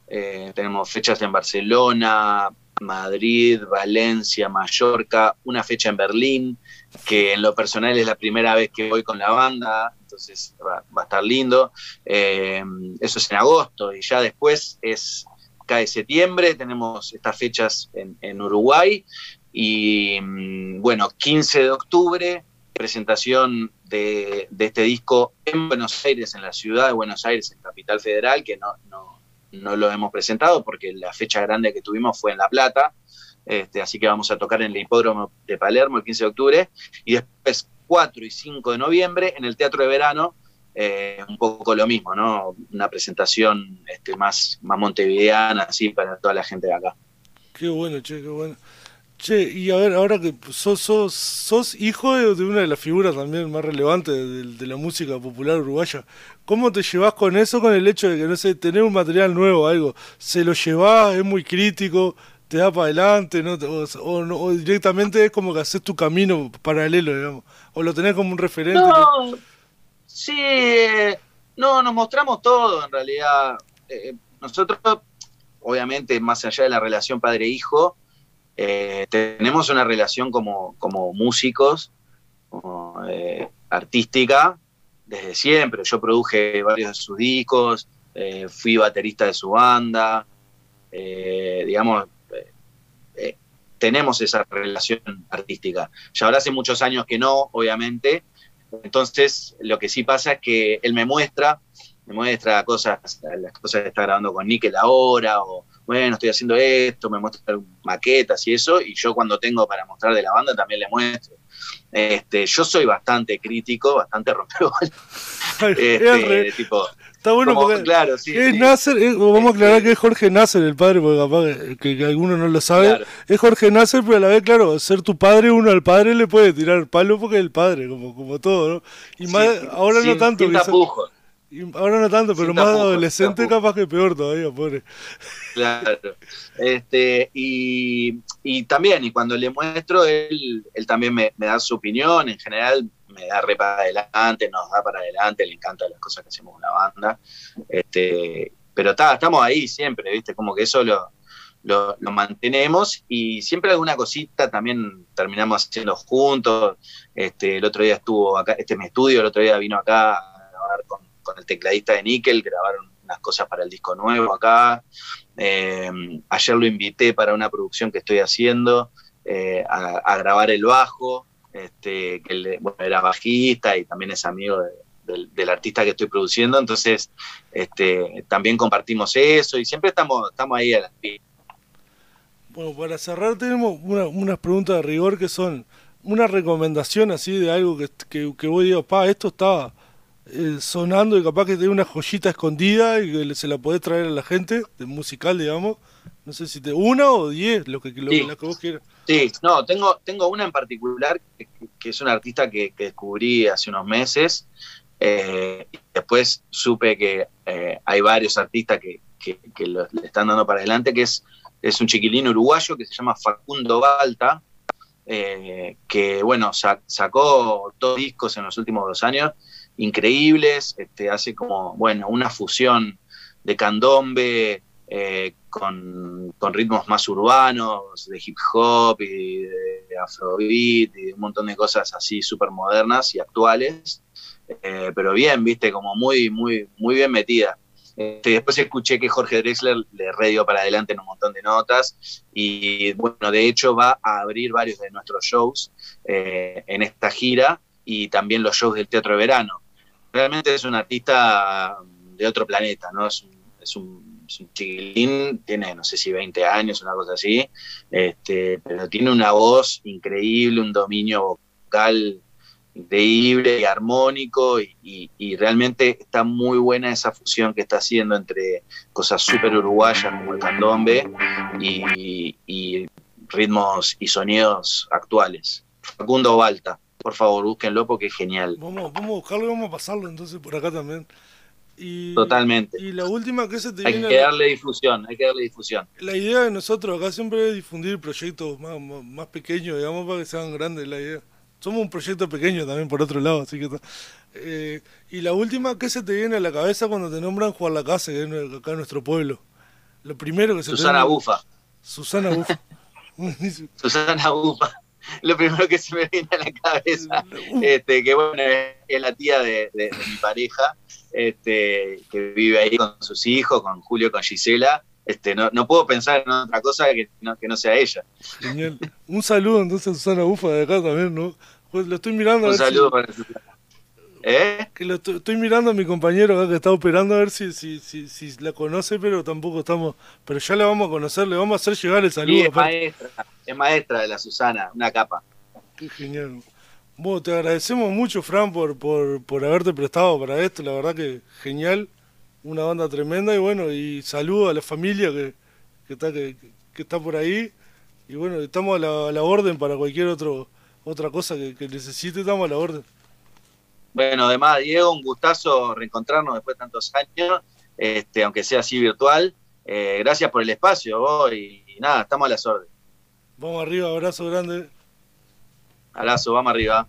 Eh, tenemos fechas en Barcelona, Madrid, Valencia, Mallorca, una fecha en Berlín, que en lo personal es la primera vez que voy con la banda, entonces va, a estar lindo. Eh, eso es en agosto y ya después es cae septiembre, tenemos estas fechas en, en Uruguay y mm, bueno, 15 de octubre, presentación de, este disco en Buenos Aires, en la ciudad de Buenos Aires, en Capital Federal, que no, no, no lo hemos presentado porque la fecha grande que tuvimos fue en La Plata, este, así que vamos a tocar en el hipódromo de Palermo el 15 de octubre y después 4 y 5 de noviembre en el Teatro de Verano, eh, un poco lo mismo, ¿no? Una presentación este, más, más montevideana, así, para toda la gente de acá. Qué bueno, che, qué bueno. Che, y a ver, ahora que sos, sos, sos hijo de, de una de las figuras también más relevantes de, de la música popular uruguaya, ¿cómo te llevas con eso, con el hecho de que, no sé, tener un material nuevo, algo, se lo llevas, es muy crítico, te da para adelante, ¿no? o, o no- o directamente es como que haces tu camino paralelo, digamos, o lo tenés como un referente? No, sí, eh, no, nos mostramos todo en realidad. Eh, nosotros, obviamente, más allá de la relación padre-hijo, eh, tenemos una relación como, como músicos, eh, artística, desde siempre. Yo produje varios de sus discos, eh, fui baterista de su banda, digamos, tenemos esa relación artística. Ya ahora hace muchos años que no, obviamente, entonces, lo que sí pasa es que él me muestra, me muestra cosas, las cosas que está grabando con Nickel ahora, o bueno, estoy haciendo esto, me muestra maquetas y eso, y yo cuando tengo para mostrar de la banda también le muestro. Este, yo soy bastante crítico, bastante rompebolas. Este, tipo, Está bueno como- porque claro, sí, es sí. Nasser, es- vamos a aclarar que es Jorge Nasser el padre, porque capaz que, que- que alguno no lo sabe. Claro. Es Jorge Nasser, pero a la vez, claro, ser tu padre, uno al padre le puede tirar palo porque es el padre, como, como todo, ¿no? Y más, ahora no tanto. sin tapujos. Ahora no tanto, pero más sin adolescente capaz que peor todavía, pobre. Claro. Este, y, y también, y cuando le muestro, él, él también me, me da su opinión, en general me da re para adelante, nos da para adelante, le encantan las cosas que hacemos con la banda. Este, pero está, estamos ahí siempre, ¿viste? Como que eso lo, lo, lo mantenemos y siempre alguna cosita también terminamos haciendo juntos. Este, el otro día estuvo acá, este es mi estudio, el otro día vino acá a grabar con, con el tecladista de Nickel, grabaron unas cosas para el disco nuevo acá. Eh, ayer lo invité para una producción que estoy haciendo eh, a, grabar el bajo, este, que bueno, era bajista y también es amigo de- del, artista que estoy produciendo, entonces este, también compartimos eso y siempre estamos, estamos ahí a las. Bueno, para cerrar tenemos una- unas preguntas de rigor que son una recomendación así de algo que, que, que vos pa, esto está eh, sonando y capaz que tiene una joyita escondida y que se la podés traer a la gente, de musical, digamos. No sé si te una o diez, lo que, lo, Sí. la que vos quieras. Sí, no, tengo, tengo una en particular que, que es una artista que, que descubrí hace unos meses. eh, y después supe que eh, hay varios artistas que, que- lo- le están dando para adelante, que es, es un chiquilín uruguayo que se llama Facundo Balta, eh, que bueno, sa- sacó dos discos en los últimos dos años increíbles, este, hace como, bueno, una fusión de candombe eh, con, ritmos más urbanos, de hip hop y de afrobeat y un montón de cosas así súper modernas y actuales, eh, pero bien, viste, como muy, muy, muy bien metida. Este, después escuché que Jorge Drexler le redio para adelante en un montón de notas y bueno, de hecho va a abrir varios de nuestros shows eh, en esta gira y también los shows del Teatro de Verano. Realmente es un artista de otro planeta, ¿no? Es un, es un chiquilín, tiene no sé si 20 años, una cosa así, este, pero tiene una voz increíble, un dominio vocal increíble y armónico y realmente está muy buena esa fusión que está haciendo entre cosas súper uruguayas como el candombe y, y ritmos y sonidos actuales. Facundo Balta, por favor, búsquenlo porque es genial. Vamos, vamos a buscarlo y vamos a pasarlo entonces por acá también. Y, Totalmente. y la última que se te Hay viene que a la- darle difusión, hay que darle difusión. La idea de nosotros acá siempre es difundir proyectos más, más, más pequeños, digamos, para que sean grandes la idea. Somos un proyecto pequeño también por otro lado, así que... Eh, y la última, ¿qué se te viene a la cabeza cuando te nombran Juan la Casa, que es acá en nuestro pueblo? Lo primero que se te Susana viene- Bufa. Susana Bufa. Susana Bufa. Lo primero que se me viene a la cabeza, este, que bueno, es la tía de, de- de mi pareja, este, que vive ahí con sus hijos, con Julio, con Gisela. Este, no, no puedo pensar en otra cosa que no, que no sea ella. Genial. Un saludo entonces a Susana Bufa de acá también, ¿no? Pues lo estoy mirando a Un ver saludo si- para Susana. ¿Eh? Que lo estoy, mirando a mi compañero acá que está operando a ver si, si, si, si la conoce, pero tampoco estamos. Pero ya la vamos a conocer, le vamos a hacer llegar el Sí, saludo. es aparte. maestra, es maestra de la Susana, una capa. Qué genial. Bueno, te agradecemos mucho, Fran, por, por, por haberte prestado para esto. La verdad que genial. Una banda tremenda. Y bueno, y saludo a la familia que, que, está, que, que está por ahí. Y bueno, estamos a la, a la orden para cualquier otro otra cosa que, que necesite, estamos a la orden. Bueno, además, Diego, un gustazo reencontrarnos después de tantos años, este, aunque sea así virtual. Eh, gracias por el espacio, vos, y, y nada, estamos a las órdenes. Vamos arriba, abrazo grande. Abrazo, vamos arriba.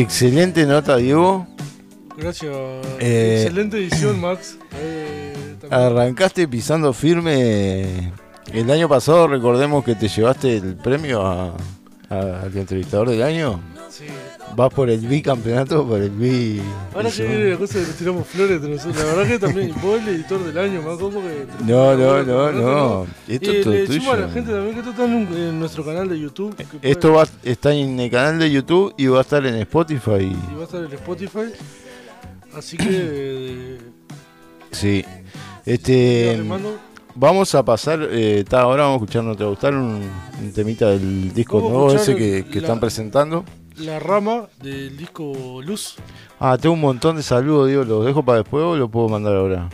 Excelente nota, Diego. Gracias. Eh, Excelente edición, Max. Eh, Arrancaste pisando firme. El año pasado recordemos que te llevaste el premio a, a- al entrevistador del año. Sí. Vas por el bicampeonato, por el bi. Ahora que viene la cosa que nos tiramos flores entre nosotros. La verdad que también vos el editor del año, más como que. No, no, no, no. Esto es todo decimos a tuyo. la gente también que esto está en, nuestro canal de YouTube. Esto va, está en el canal de YouTube y va a estar en Spotify. Y va a estar en Spotify. Así que. Sí. Este. Vamos a pasar. eh, ta, ahora vamos a escuchar, ¿no te va a gustar? Un, un temita del disco nuevo ese que, que la- están presentando. La rama del disco Luz. Ah, tengo un montón de saludos, digo, ¿los dejo para después o los puedo mandar ahora?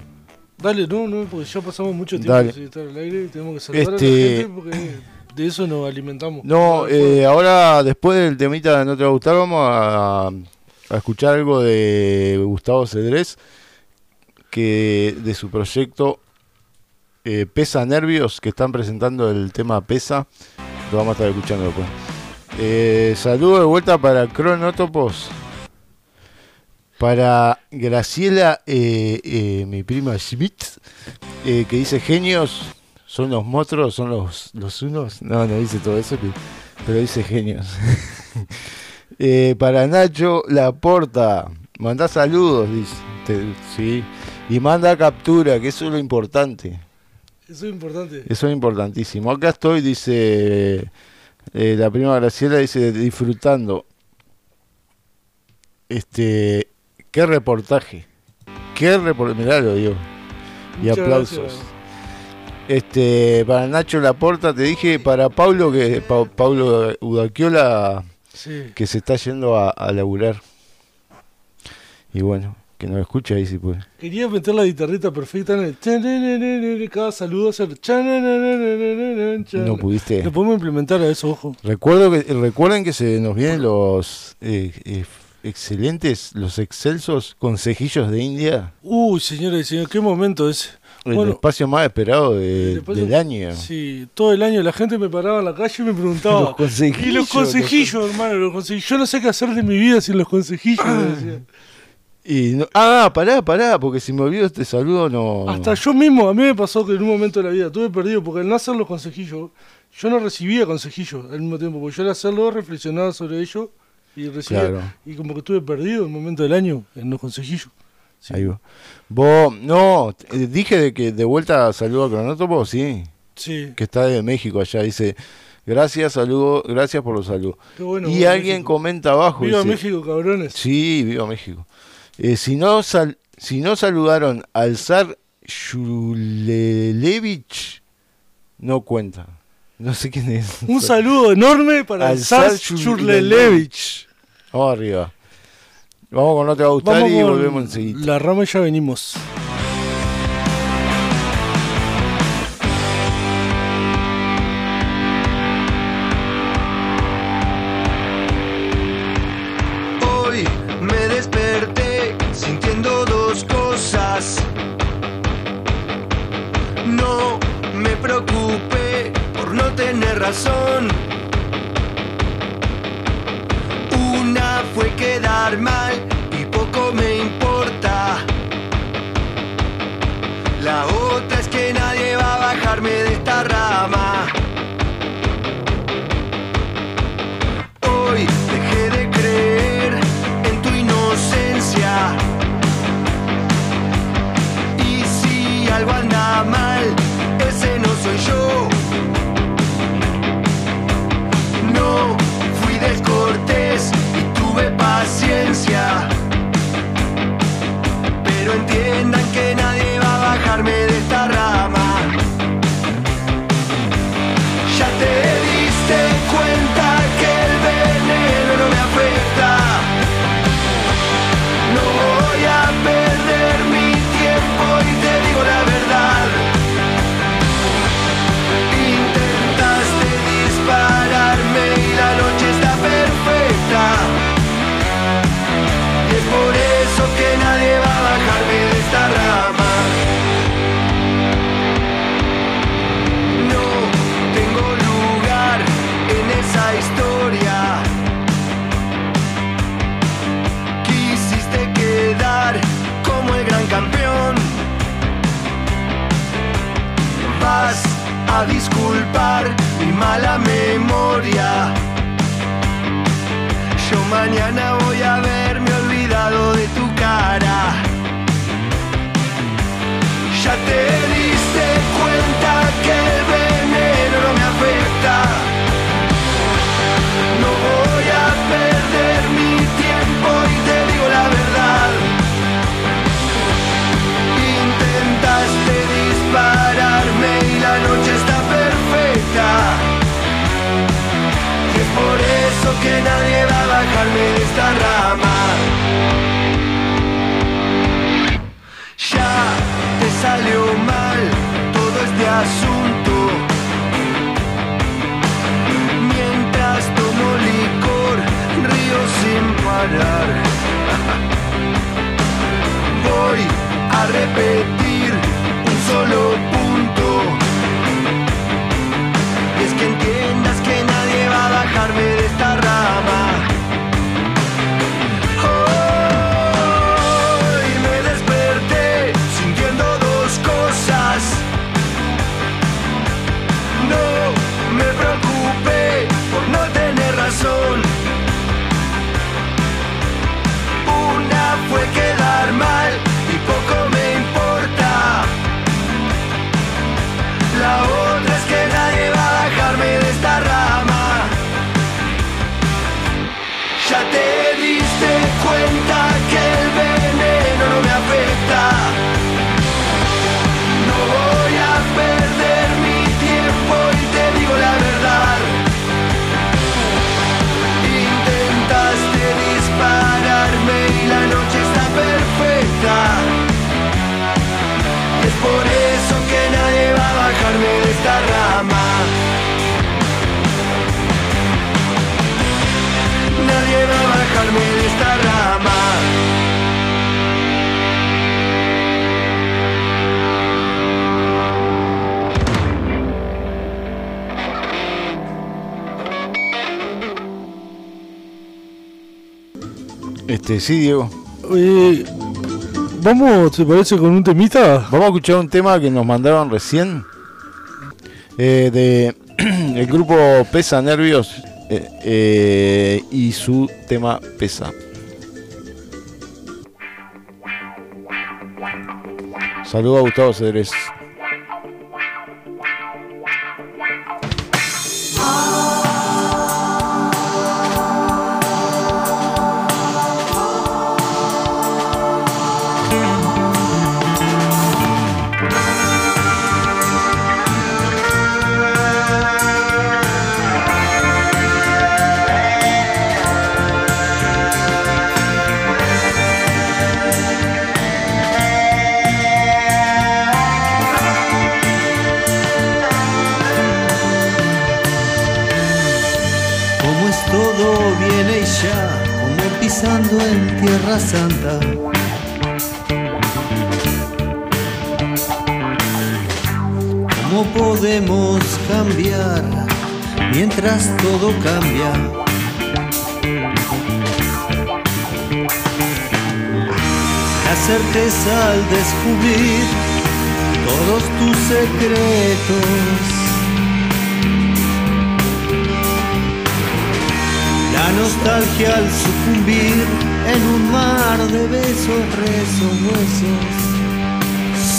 Dale, no, no, porque ya pasamos mucho tiempo Dale. sin estar al aire y tenemos que saludar Este- a la gente porque de eso nos alimentamos. No, eh, ahora después del temita de No te va a gustar, vamos a, a escuchar algo de Gustavo Cedrés, que de su proyecto eh, Pesa Nervios, que están presentando el tema Pesa, lo vamos a estar escuchando después. Eh, saludo de vuelta para Cronótopos, para Graciela, eh, eh, mi prima Schmidt, eh, que dice genios, son los monstruos, son los, los unos. No, no dice todo eso, pero dice genios. Para Nacho Laporta, manda saludos, dice. Te- sí. Y manda captura, que eso es lo importante. Eso es importante. Eso es importantísimo. Acá estoy, dice eh, la prima Graciela, dice disfrutando. Este, qué reportaje. Qué Qué repor- mirá lo digo. Y Muchas aplausos. gracias. Este, para Nacho Laporta te dije, para Paulo que Pa- Paulo Udaquiola Sí. que se está yendo a, a laburar. Y bueno, que ahí si puede. Quería meter la guitarrita perfecta en el... Cada saludo hacer... No pudiste. Lo podemos implementar a eso, ojo. Recuerdo que recuerden que se nos vienen los eh, eh, excelentes, los excelsos consejillos de India. Uy, señores y señores, qué momento ese. El Bueno, espacio más esperado de- del año. Sí, todo el año la gente me paraba en la calle y me preguntaba. Los consejillos, Y los consejillos, hermano, los consejillos. Yo no sé qué hacer de mi vida sin los consejillos. Y no- ah, pará, pará, porque si me olvido este saludo no. Hasta yo mismo, a mí me pasó que en un momento de la vida tuve perdido, porque al no hacer los consejillos, yo no recibía consejillos al mismo tiempo, porque yo al hacerlo reflexionaba sobre ello y recibía. Claro. Y como que estuve perdido en un momento del año en los consejillos. Ahí va. Vos, no, eh, dije de que de vuelta saludo a Cronótopo, sí. Sí. Que está de México allá, dice. Gracias, saludo, gracias por los saludos. Bueno, y alguien México. comenta abajo. Viva dice, México, cabrones. Sí, viva México. Eh, si, no sal- si no saludaron al zar Shulelevich, no cuenta. No sé quién es. Un saludo enorme para Al el Zar Shurlelevich. Vamos arriba. Vamos con No Te Va a Gustar Vamos y volvemos enseguida. La rama ya venimos. Disculpar mi mala memoria. Yo mañana voy que nadie va a bajarme de esta rama. Ya te salió mal todo este asunto. Mientras tomo licor, río sin parar. Voy a repetir un solo punto. Y es que entiendas que nadie va a bajarme de Este, sí, Diego. Eh, Vamos, ¿te parece con un temita? Vamos a escuchar un tema que nos mandaron recién. eh, de el grupo Pesa Nervios eh, eh, y su tema Pesa. Saludos a Gustavo Cedrés. Tierra santa. ¿Cómo podemos cambiar mientras todo cambia? La certeza al descubrir todos tus secretos. La nostalgia al sucumbir en un mar de besos, rezos, huesos,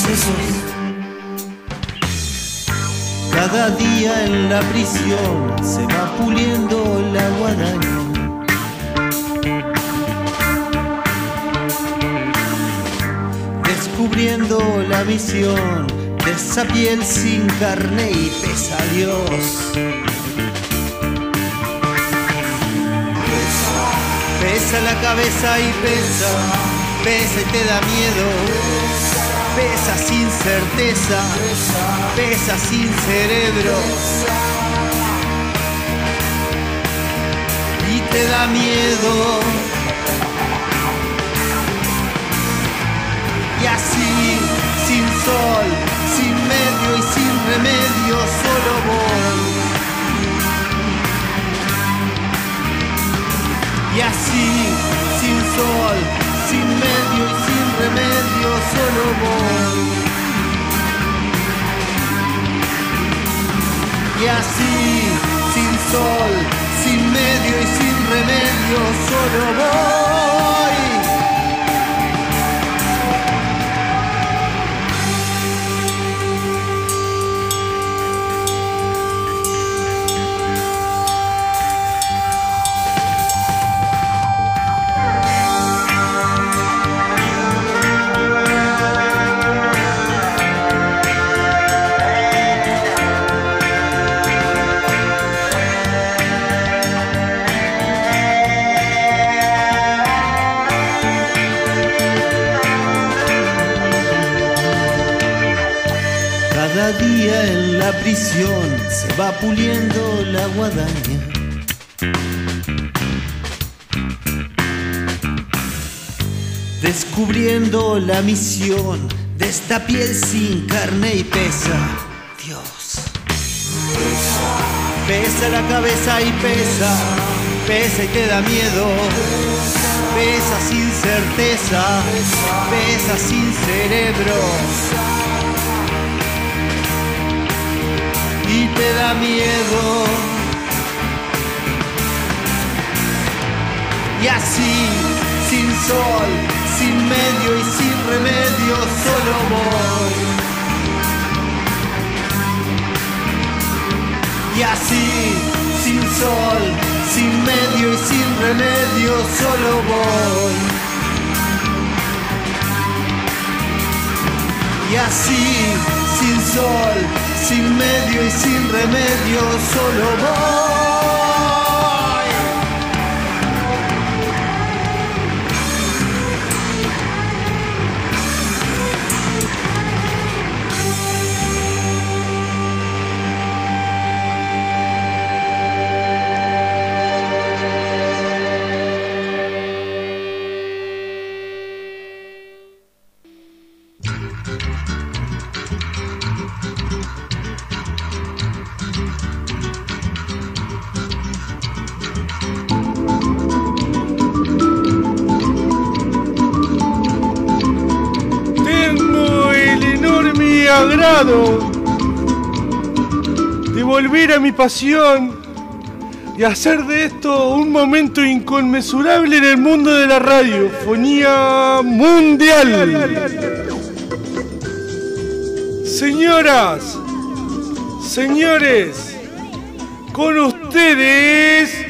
sesos. Cada día en la prisión se va puliendo la guadaña. Descubriendo la visión de esa piel sin carne y pesa Dios. Pesa la cabeza y pesa, pesa y te da miedo. Pesa sin certeza, pesa sin cerebro. Y te da miedo. Y así, sin sol, sin medio y sin remedio, solo voy. Y así, sin sol, sin medio y sin remedio, solo voy. Y así, sin sol, sin medio y sin remedio, solo voy. La prisión se va puliendo la guadaña. Descubriendo la misión de esta piel sin carne y pesa. Dios. Pesa la cabeza y pesa, pesa y te da miedo. Pesa sin certeza, pesa sin cerebro. Te da miedo. Y así, sin sol, sin medio y sin remedio, solo voy. Y así, sin sol, sin medio y sin remedio, solo voy. Y así, sin sol, sin medio y sin remedio, solo voy. Mi pasión y hacer de esto un momento inconmensurable en el mundo de la radiofonía mundial. Señoras, señores, con ustedes,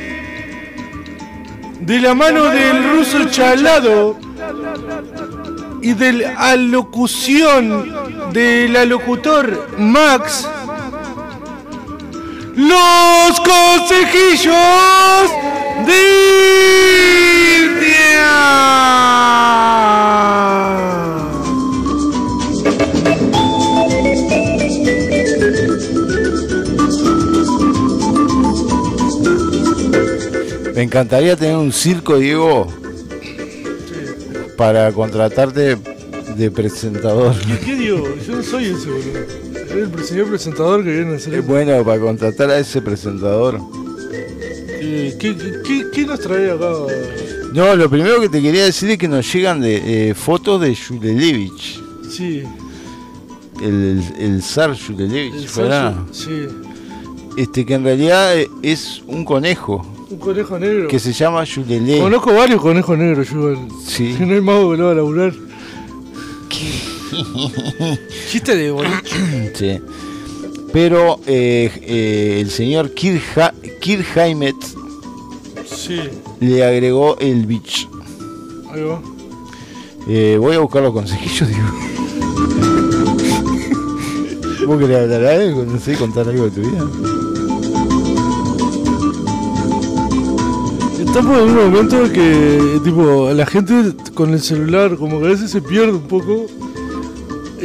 de la mano del ruso chalado y de la alocución del alocutor Max, los consejillos del Me encantaría tener un circo, Diego, para contratarte de presentador. ¿Qué digo? Yo no soy ese, boludo. El señor presentador que viene a hacer Es bueno para contratar a ese presentador. ¿Qué, qué, qué- qué nos trae acá? No, lo primero que te quería decir es que nos llegan de eh, fotos de Julelevich, Sí, el, el zar Julelevich, el ¿verdad? Sí. Este que en realidad eh, es un conejo Un conejo negro. que se llama Julele. Conozco varios conejos negros, yo. Sí. Que no hay mago que lo va a laburar. Chiste de boliche. Sí. Pero eh, eh, el señor Kirchheimet Sí, le agregó el bitch. ahí va. Eh, voy a buscar los consejillos, digo. ¿Vos querés hablar algo? No sé, contar algo de tu vida. Estamos en un momento que, tipo, la gente con el celular, como que a veces se pierde un poco.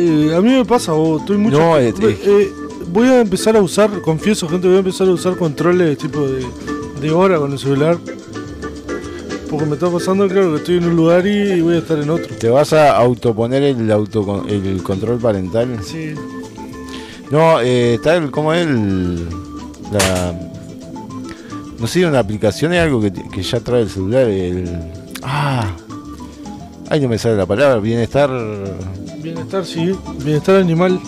Eh, a mí me pasa, vos, estoy mucho. No, es- Eh, eh, voy a empezar a usar, confieso, gente, voy a empezar a usar controles tipo de, de hora con el celular. Porque me está pasando, claro, que estoy en un lugar y voy a estar en otro. ¿Te vas a autoponer el, auto, el control parental? Sí. No, eh, está el, ¿cómo es el, la, no sé, una aplicación es algo que, que ya trae el celular, el, ah, ay no me sale la palabra, bienestar, Bienestar, sí. Bienestar animal.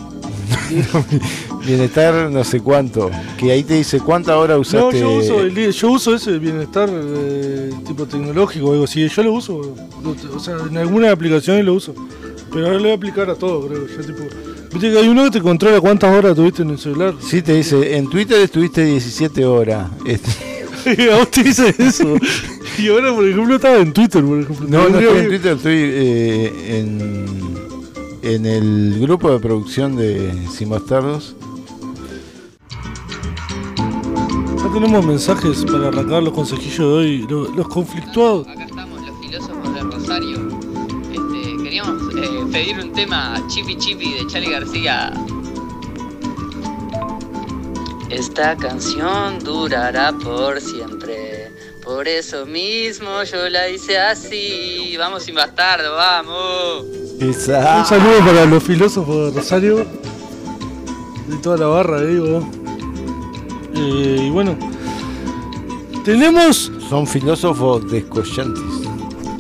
bienestar no sé cuánto, que ahí te dice cuánta hora No, usaste. yo uso, el- yo uso ese bienestar eh, tipo tecnológico o algo así. Yo lo uso, o sea, en alguna aplicación lo uso. Pero ahora lo voy a aplicar a todo, creo. Ya, tipo, Viste que hay uno que te controla cuántas horas tuviste en el celular. Sí, te dice, en Twitter estuviste 17 horas. Este, a vos te dice eso. Y ahora, por ejemplo, estaba en Twitter, por ejemplo. no, no estoy en Twitter, estoy eh, en, en el grupo de producción de Sin Bastardos. Ya tenemos mensajes para arrancar los consejillos de hoy. Los, los conflictuados. Acá estamos los filósofos de Rosario. Este, queríamos eh, pedir un tema Chipi Chipi de Charlie García. Esta canción durará por siempre. Por eso mismo yo la hice así. Vamos sin bastardo, vamos. Un saludo para los filósofos de Rosario. De toda la barra, digo. Eh, y bueno. Tenemos. Son filósofos descollantes.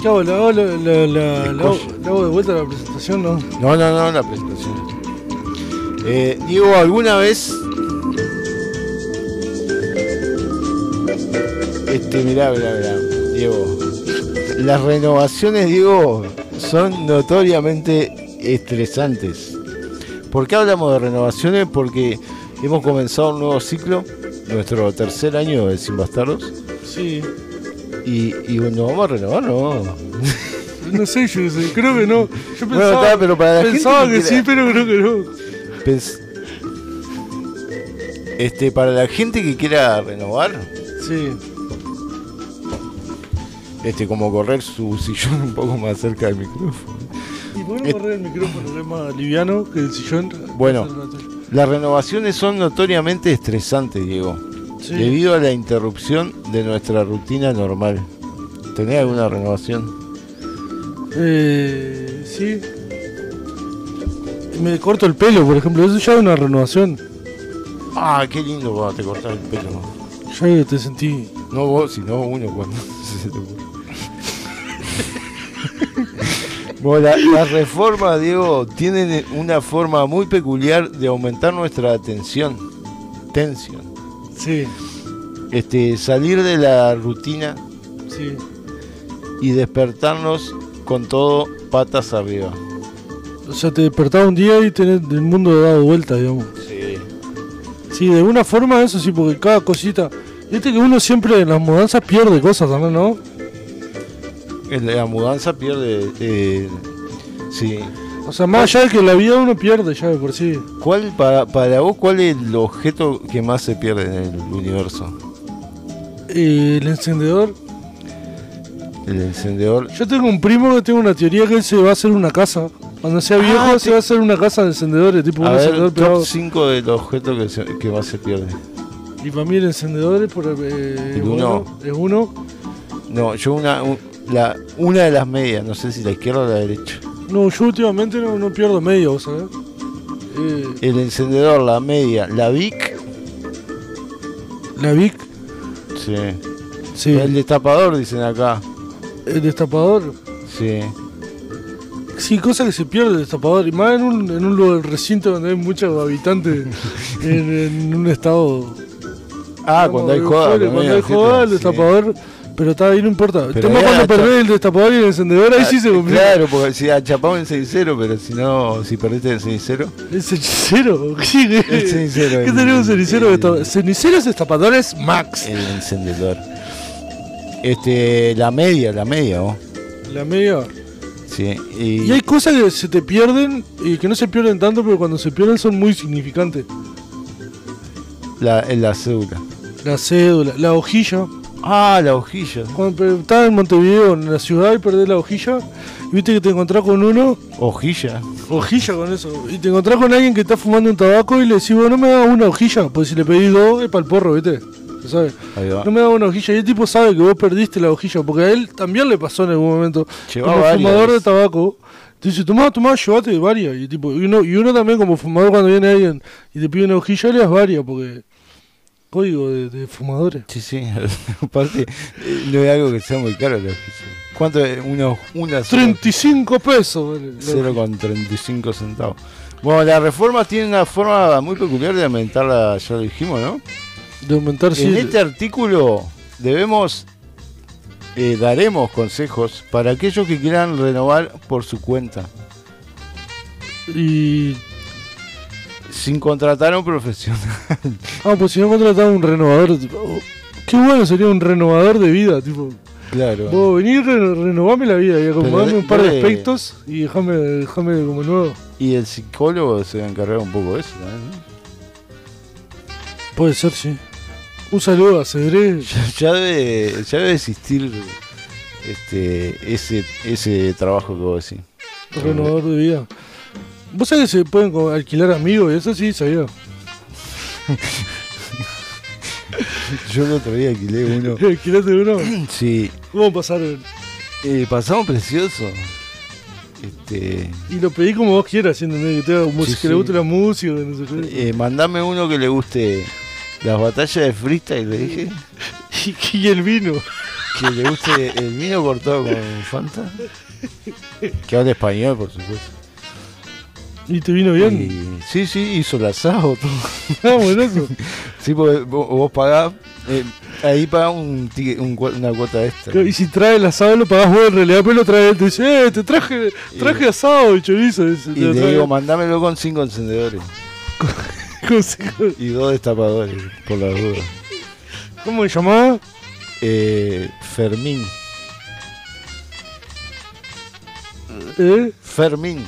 ¿Qué hago? ¿Le hago, la, la- la- la hago- le hago de vuelta la presentación? No. No, no, no, la presentación. Eh, Diego, ¿alguna vez? Este, mirá, mirá, mirá, Diego. Las renovaciones, Diego, son notoriamente estresantes. ¿Por qué hablamos de renovaciones? Porque hemos comenzado un nuevo ciclo, nuestro tercer año de Sin Bastardos. Sí. Y, y nos vamos a renovar, ¿no? No sé, yo qué sé, creo que no. Yo Bueno, pensaba, está, pero para la pensaba gente que, que sí, pero creo que no. Pens- Este, para la gente que quiera renovar, Sí. Este, como correr su sillón un poco más cerca del micrófono. Y por qué no correr el micrófono es más liviano que el sillón. Bueno, las renovaciones son notoriamente estresantes, Diego, Sí. debido a la interrupción de nuestra rutina normal. ¿Tenés alguna renovación? Eh, sí. Me corto el pelo, por ejemplo. Eso ya es una renovación. Ah, qué lindo cuando te cortas el pelo. Ya te sentí. No vos, sino uno cuando se te Bueno, la- las reformas, Diego, tienen una forma muy peculiar de aumentar nuestra atención. Tensión. Sí, Este, salir de la rutina sí. y despertarnos con todo patas arriba. O sea, te despertás un día y tenés el mundo dado vuelta, digamos. Sí. Sí, de alguna forma eso sí, porque cada cosita. Viste que uno siempre en las mudanzas pierde cosas también, ¿no? En La mudanza pierde. eh, sí. O sea, más allá de que la vida uno pierde ya de por sí. ¿Cuál, para, para vos, cuál es el objeto que más se pierde en el universo? Eh, el encendedor. El encendedor. Yo tengo un primo que tiene una teoría que él se va a hacer una casa. Cuando sea viejo Ah, se va a hacer una casa de encendedores, tipo un A ver, encendedor pegado. top 5 de los objetos que, se- que más se pierden. Y para mí el encendedor es por eh, El bueno, uno. es uno. No, yo una, un- la, una de las medias, no sé si la izquierda o la derecha. No, yo últimamente no, no pierdo medio, ¿sabes? Eh, El encendedor, la media, la Vic. la Vic, Sí. Sí. El destapador, dicen acá. el destapador. Sí. Sí, cosa que se pierde el destapador. Y más en un, en un lugar recinto donde hay muchos habitantes en, en un estado. Ah, digamos, cuando hay joda. Cuando hay joda, el sí. Pero está ahí, no importa. El Pero cuando perdés el destapador y el encendedor, ahí sí se complica. Claro, porque si achapamos en 6-0, pero si no, si perdiste en 6-0. ¿El cenicero? ¿Qué, El cenicero, ¿Qué el- tenemos cenicero? el- Ceniceros destapadores Max. El encendedor. Este, la media, la media, vos. La media. Sí. Y, Y hay cosas que se te pierden y que no se pierden tanto, pero cuando se pierden son muy significantes. la, en la cédula. La cédula, la hojilla. Ah, la hojilla. Cuando estás en Montevideo, en la ciudad, y perdés la hojilla, y viste que te encontrás con uno, Hojilla. hojilla con eso, y te encontrás con alguien que está fumando un tabaco y le decís, bueno, no me da una hojilla, pues si le pedís dos es para el porro, viste. Se sabe. Ahí va. No me da una hojilla, y el tipo sabe que vos perdiste la hojilla, porque a él también le pasó en algún momento. Llevaba como fumador de tabaco, te dice, tomá, tomá, llévate varias. Y, tipo, y, uno, y uno también como fumador cuando viene alguien y te pide una hojilla, le das varias, porque código de, de fumadores. Sí, sí. Aparte, no es algo que sea muy caro la. ¿Cuánto es? Una, una sola 35 pesos. vale, la hojilla. 0,35 centavos. Bueno, las reformas tienen una forma muy peculiar de aumentarla, ya lo dijimos, ¿no? De aumentar, sí. En este artículo debemos, eh, daremos consejos para aquellos que quieran renovar por su cuenta, Y. sin contratar a un profesional. Ah, pues si no contrataba un renovador. oh, Qué bueno sería un renovador de vida, tipo. Claro. Vos venís, reno- renovame la vida y acomodame un par de aspectos y déjame, déjame como nuevo. Y el psicólogo se va a encargar un poco de eso también, ¿no? Puede ser, sí. Un saludo a Cedré. Ya debe, ya debe existir este, ese, ese trabajo que vos decís. renovador de vida. ¿Vos sabés que se pueden alquilar amigos? y Eso sí, sabía. Yo el otro día alquilé uno. ¿Alquilaste uno? Sí. ¿Cómo pasaron? Eh, pasamos precioso. Este, Y lo pedí como vos quieras, ¿entendés? Que, te haga música, Sí, que le guste la música, no sé qué. eh, mandame uno que le guste las batallas de freestyle, le dije. Y, y el vino. Que le guste el vino cortado con Fanta. Que hable español, por supuesto. ¿Y te vino bien? Y- sí, sí, hizo el asado, todo. Ah, buenazo. Sí, porque vos, vos pagás, eh, ahí pagás un, un una cuota extra. Y si trae el asado lo pagás vos en realidad, pero lo trae. Te dice, eh, te traje, traje asado y chorizo. Y le digo, mandámelo con cinco encendedores. Con cinco- Y dos destapadores, por las dudas. ¿Cómo se llamaba? Eh, Fermín. ¿Eh? Fermín.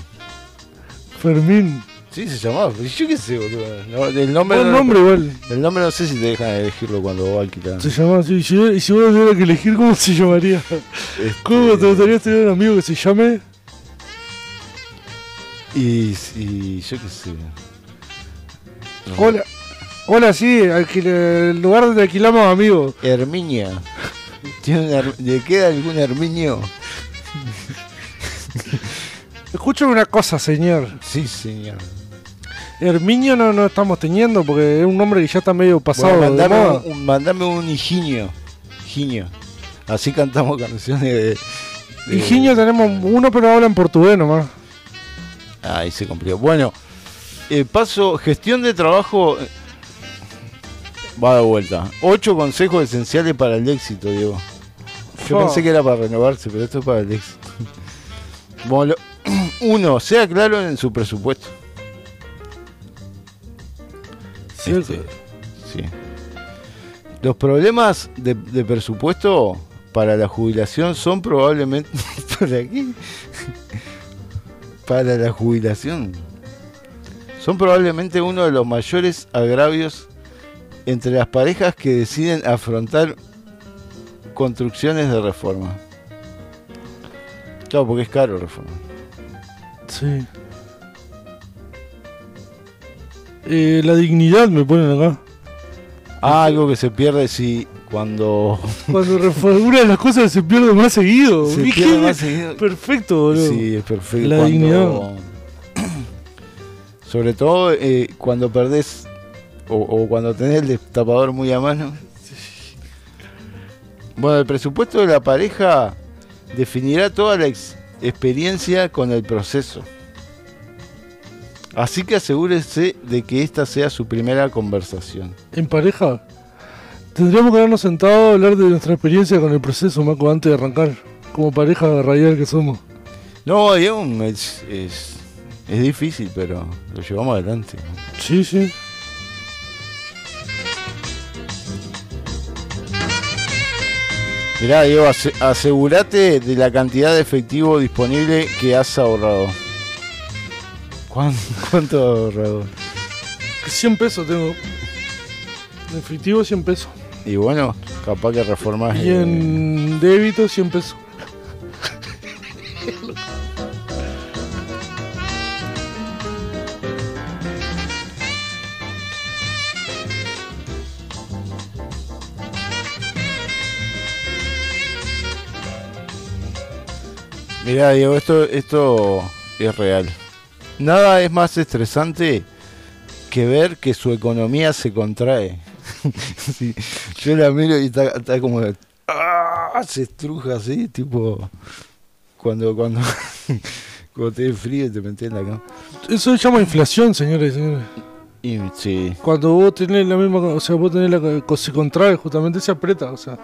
Fermín. Sí, se llamaba. Yo qué sé, boludo. No, el nombre, no- nombre igual. El nombre no sé si te dejan elegirlo cuando vos alquilás. Se llamaba así. Y si, y si vos tuvieras que elegir, ¿cómo se llamaría? Este, ¿Cómo te gustaría tener un amigo que se llame? Y, y yo qué sé. Hola. Hola, sí, alquile- el lugar donde alquilamos amigos. Herminia. ¿Tiene una ¿Le queda algún Herminio? Escúchame una cosa, señor. Sí, señor. Herminio no, no estamos teniendo porque es un nombre que ya está medio pasado Bueno, de mandame, moda. un, mandame un higinio. Higinio. Así cantamos canciones de, Higinio tenemos uno, pero habla en portugués nomás. Ahí se complicó. Bueno, eh, paso, gestión de trabajo. eh, Va de vuelta. Ocho consejos esenciales para el éxito, Diego. Yo pensé que era para renovarse, pero esto es para el éxito. Bueno, lo- uno, sea claro en su presupuesto. Este, sí. Los problemas de, de presupuesto para la jubilación son probablemente. ¿Para qué? para la jubilación. Son probablemente uno de los mayores agravios entre las parejas que deciden afrontar construcciones de reforma. Claro, porque es caro reforma. Sí. Eh, la dignidad me ponen acá. Ah, algo que se pierde si cuando Cuando una de las cosas se pierde más seguido. Se ¿Viste? pierde más seguido. Perfecto, boludo. Sí, es perfecto. La Cuando- dignidad. Sobre todo eh, cuando perdés o, o cuando tenés el destapador muy a mano. Bueno, el presupuesto de la pareja definirá toda la ex- experiencia con el proceso. Así que asegúrese de que esta sea su primera conversación. En pareja. Tendríamos que habernos sentado a hablar de nuestra experiencia con el proceso, Maco, antes de arrancar. Como pareja radial que somos. No, es, es, es difícil, pero lo llevamos adelante. Sí, sí. Mirá, Diego, ase- asegúrate de la cantidad de efectivo disponible que has ahorrado. ¿Cuán- ¿Cuánto has ahorrado? 100 pesos tengo. En efectivo 100 pesos. Y bueno, capaz que reformás. Y eh, en débito 100 pesos. Mirá, Diego, esto, esto es real. Nada es más estresante que ver que su economía se contrae. Sí, Yo la miro y está, está como. ¡ah! Se estruja así, tipo. Cuando, cuando, cuando te frío y te metes en la cama. Eso se llama inflación, señores y señores. Y sí. Cuando vos tenés la misma, o sea, vos tenés la se contrae, justamente se aprieta, o sea,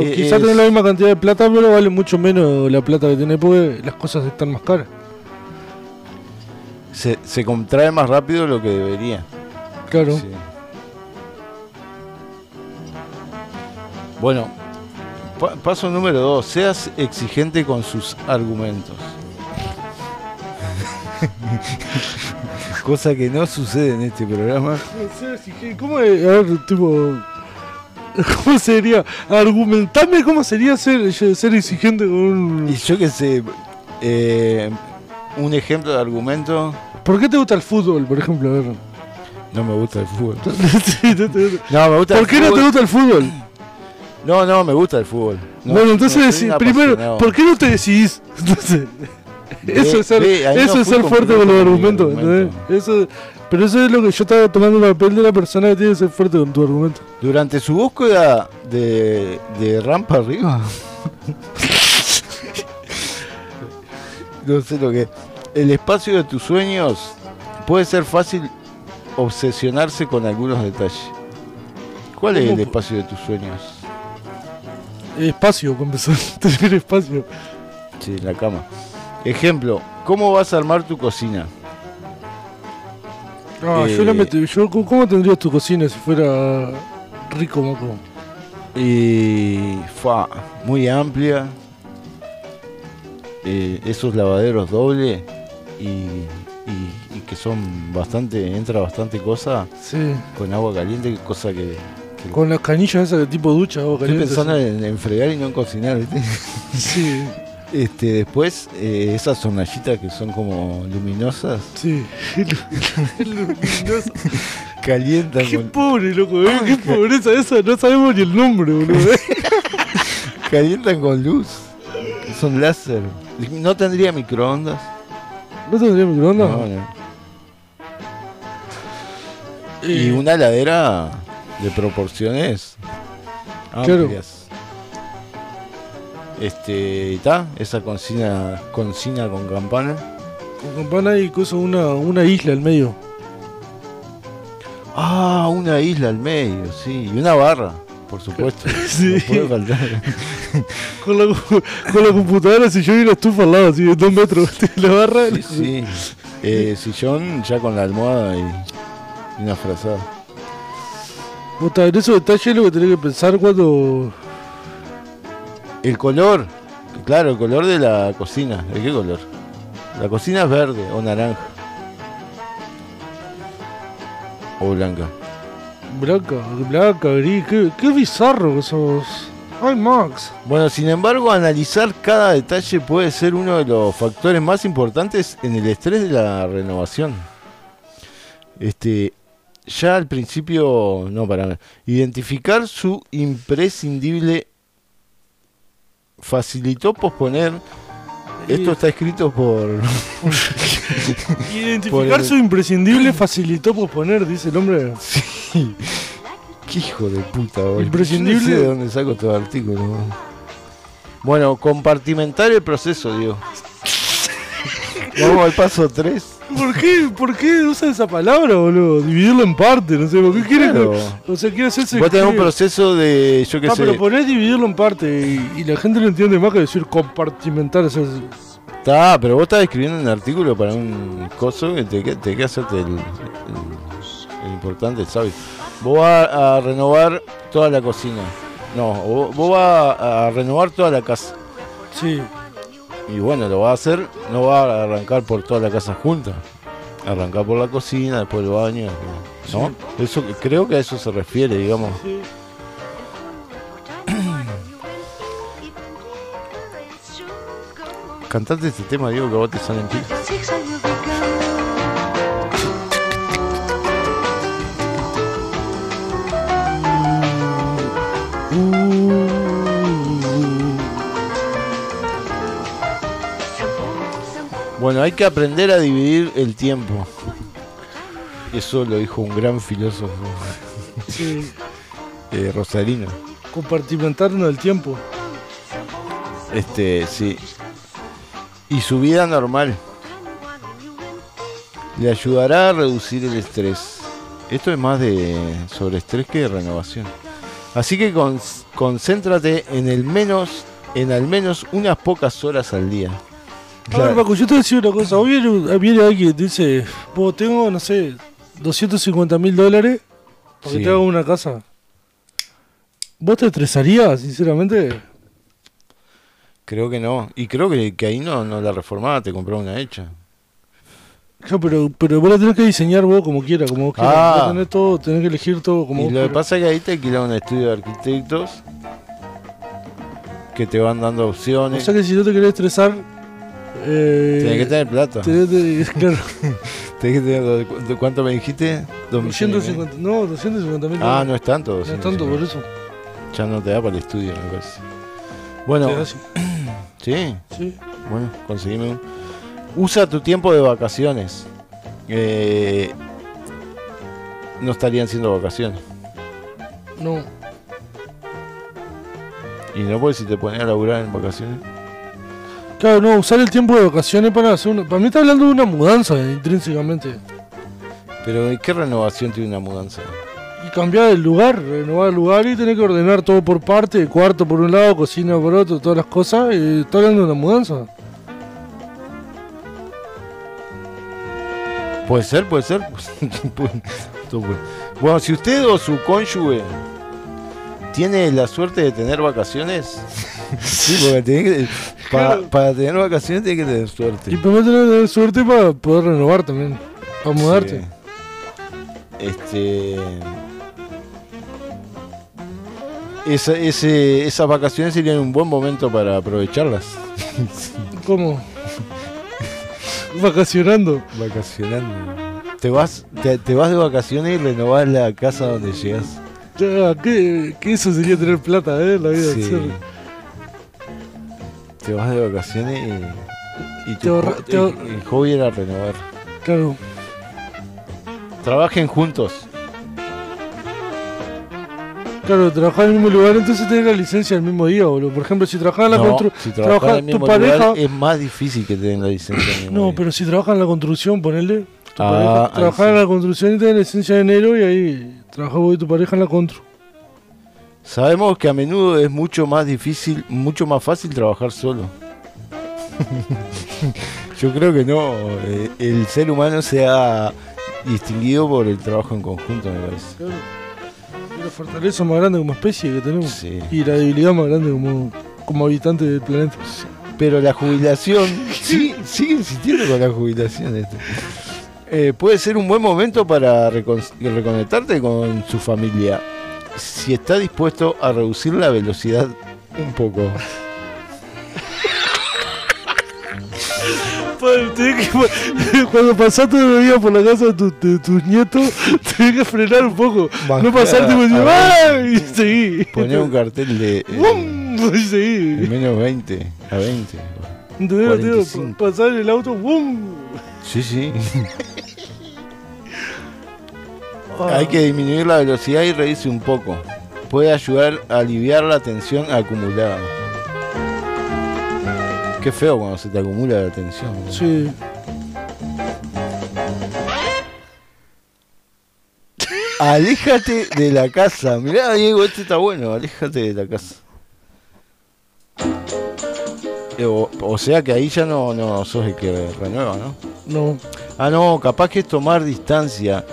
Eh, quizás tenés la misma cantidad de plata, pero vale mucho menos la plata que tenés porque las cosas están más caras. Se, se contrae más rápido de lo que debería. Claro. Sí. Bueno, pa- paso número dos. Seas exigente con sus argumentos. Cosa que no sucede en este programa. ¿Cómo es? A ver, tipo. ¿Cómo sería? Argumentame cómo sería ser, ser exigente con un. Y yo que sé, eh, un ejemplo de argumento. ¿Por qué te gusta el fútbol, por ejemplo? A ver. No me gusta el fútbol. Sí, no te gusta. No, me gusta ¿Por el qué no te gusta el fútbol? No, no, me gusta el fútbol. No, bueno, entonces no, primero. ¿por qué no te decidís? Entonces, eso es ser, eso es ser fuerte con los argumentos, ¿entendés? Eso, pero eso es lo que yo estaba tomando el papel de la persona que tiene que ser fuerte con tu argumento. Durante su búsqueda de, de rampa arriba. no sé lo que. El espacio de tus sueños puede ser fácil obsesionarse con algunos detalles. ¿Cuál es ¿Cómo el espacio de tus sueños? Espacio, para empezar, tener espacio. Sí, la cama. Ejemplo, ¿cómo vas a armar tu cocina? Ah, yo Eh, la meto, yo, ¿cómo- ¿Cómo tendrías tu cocina si fuera rico, moco? Y fa, muy amplia. eh, esos lavaderos doble y, y- y que son bastante, entra bastante cosa Sí. con agua caliente, cosa que, que- Con las canillas esas de tipo ducha estoy caliente. pensando en, en fregar y no en cocinar, ¿viste? Sí. Este, después eh, esas hornallitas que son como luminosas. Sí, luminoso. Calientan Qué con, pobre, loco, ¿eh? Qué pobreza esa, no sabemos ni el nombre, boludo. ¿eh? calientan con luz. Son láser. No tendría microondas. ¿No tendría microondas? No, no. Y una heladera de proporciones Claro. Este, ¿está? Esa cocina, cocina con campana. Con campana y cosa una, una isla al medio. Ah, una isla al medio, sí. Y una barra, por supuesto. Sí. No puede faltar. Con la, con la computadora, si yo y la estufa al lado, así de dos metros. La barra. Sí, sí. Eh, sillón ya con la almohada y, y una frazada. Puta, en esos detalles es lo que tenés que pensar cuando. El color, claro, el color de la cocina. ¿De qué color? La cocina es verde o naranja. O blanca. Blanca, blanca, gris. Qué, qué bizarro que sos. Ay, Max. Bueno, sin embargo, analizar cada detalle puede ser uno de los factores más importantes en el estrés de la renovación. Este, ya al principio, no para identificar su imprescindible facilitó posponer. Esto está escrito por. Identificar por el- su imprescindible facilitó posponer, dice el hombre. Sí. Qué hijo de puta, boludo. Imprescindible. No sé de dónde saco todo el artículo. boludo. Bueno, compartimentar el proceso, digo. Vamos al paso 3. ¿Por qué, ¿Por qué usa esa palabra, boludo? Dividirlo en parte, no sé, ¿por qué quiere Claro. que- O sea, quiere hacerse. Vos tenés un proceso de, yo qué Ah, sé. pero ponés dividirlo en parte y, y la gente no entiende más que decir compartimentar. O sea, Está, pero vos estás escribiendo un artículo para un coso que te, que- te queda hacerte el, el- el importante, ¿sabes? Vos vas a renovar toda la cocina. No, vos, vos vas a renovar toda la casa. Sí. Y bueno, lo vas a hacer, no vas a arrancar por toda la casa junta. Arrancar por la cocina, después el baño. ¿No? Eso, creo que a eso se refiere, digamos. Cantate este tema, digo, que a vos te salen pilas. Bueno, hay que aprender a dividir el tiempo. Eso lo dijo un gran filósofo sí, eh, rosarino. compartimentarnos el tiempo. Este, sí. Y su vida normal. Le ayudará a reducir el estrés. Esto es más de sobre estrés que de renovación. Así que con- concéntrate en el menos, en al menos unas pocas horas al día. A ver, Paco, yo te decía una cosa. Hoy viene, viene alguien y dice: Vos tengo, no sé, 250 mil dólares para Sí. que te haga una casa. ¿Vos te estresarías, sinceramente? Creo que no. Y creo que, que ahí no, no la reformaba, te compraba una hecha. Ya, pero, pero vos la tenés que diseñar vos como quieras, como vos quieras. Ah. Vos tenés todo, tenés que elegir todo como y vos lo que pasa es que ahí te alquilan un estudio de arquitectos que te van dando O opciones. sea que si no te querés estresar. Eh, Tienes que tener plata. tenés que- claro. Tenés que tener, ¿cu- ¿Cuánto me dijiste? Dos millones y medio. 250, no, 250 mil Ah, no es tanto. No es 250. tanto por eso. Ya no te da para el estudio, me parece. Bueno, sí. Sí. Bueno, conseguime un. Usa tu tiempo de vacaciones. Eh, no estarían siendo vacaciones. No. Y no puedes si te pones a laburar en vacaciones. Claro, no, usar el tiempo de vacaciones para hacer una. Para mí está hablando de una mudanza, intrínsecamente. Pero ¿qué renovación tiene una mudanza? Y cambiar el lugar, renovar el lugar y tener que ordenar todo por parte, cuarto por un lado, cocina por otro, todas las cosas. Y está hablando de una mudanza. Puede ser, puede ser. Bueno, si usted o su cónyuge tiene la suerte de tener vacaciones, sí, porque tiene que- pa- para tener vacaciones tiene que tener suerte. Y primero tener tener suerte para poder renovar también. Para mudarte. Sí. Este. Esa, ese, esas vacaciones serían un buen momento para aprovecharlas. ¿Cómo? Vacacionando. Vacacionando. Te vas, te, te vas de vacaciones y renovás la casa donde llegas. Ya, ¿qué, qué eso sería tener plata, eh? La vida. Sí. Te vas de vacaciones y, y tu Te te y- el hobby era renovar. Claro. Trabajen juntos. Claro, trabajar en el mismo lugar, entonces tenés la licencia el mismo día, boludo. Por ejemplo, si trabajas en la No, construcción, si trabajas tu mismo pareja. lugar, es más difícil que te den la licencia. en el mismo No, día. pero si trabajas en la construcción, ponele. Tu Ah, pareja, en la construcción y tenés la licencia de enero y ahí trabajas vos y tu pareja en la constru. Sabemos que a menudo es mucho más difícil, mucho más fácil trabajar solo. Yo creo que no. eh, El ser humano se ha distinguido por el trabajo en conjunto, me parece. Claro. La fortaleza más grande como especie que tenemos. Y la debilidad más grande como, como habitante del planeta. Pero la jubilación, sí, sigue insistiendo con la jubilación. Este. Eh, puede ser un buen momento para recon- reconectarte con su familia. Si está dispuesto a reducir la velocidad un poco. Que- cuando pasás todo el día por la casa de, tu- de tus nietos, tenés que frenar un poco. no pasarte por decir, ¡ay! Y seguí. Poner un cartel de. eh, ¡Bum! Y seguí. de menos 20 a 20. ¿Entendés? 45. Tío? Pasar el auto, ¡bum! Sí, sí. Hay que disminuir la velocidad y reírse un poco. Puede ayudar a aliviar la tensión acumulada. Qué feo cuando se te acumula la tensión. ¿no? Sí. Aléjate de la casa. Mirá, Diego, este está bueno. Aléjate de la casa. Eh, O, o sea que ahí ya no, no sos el que renueva, ¿no? No. Ah, no, capaz que es tomar distancia.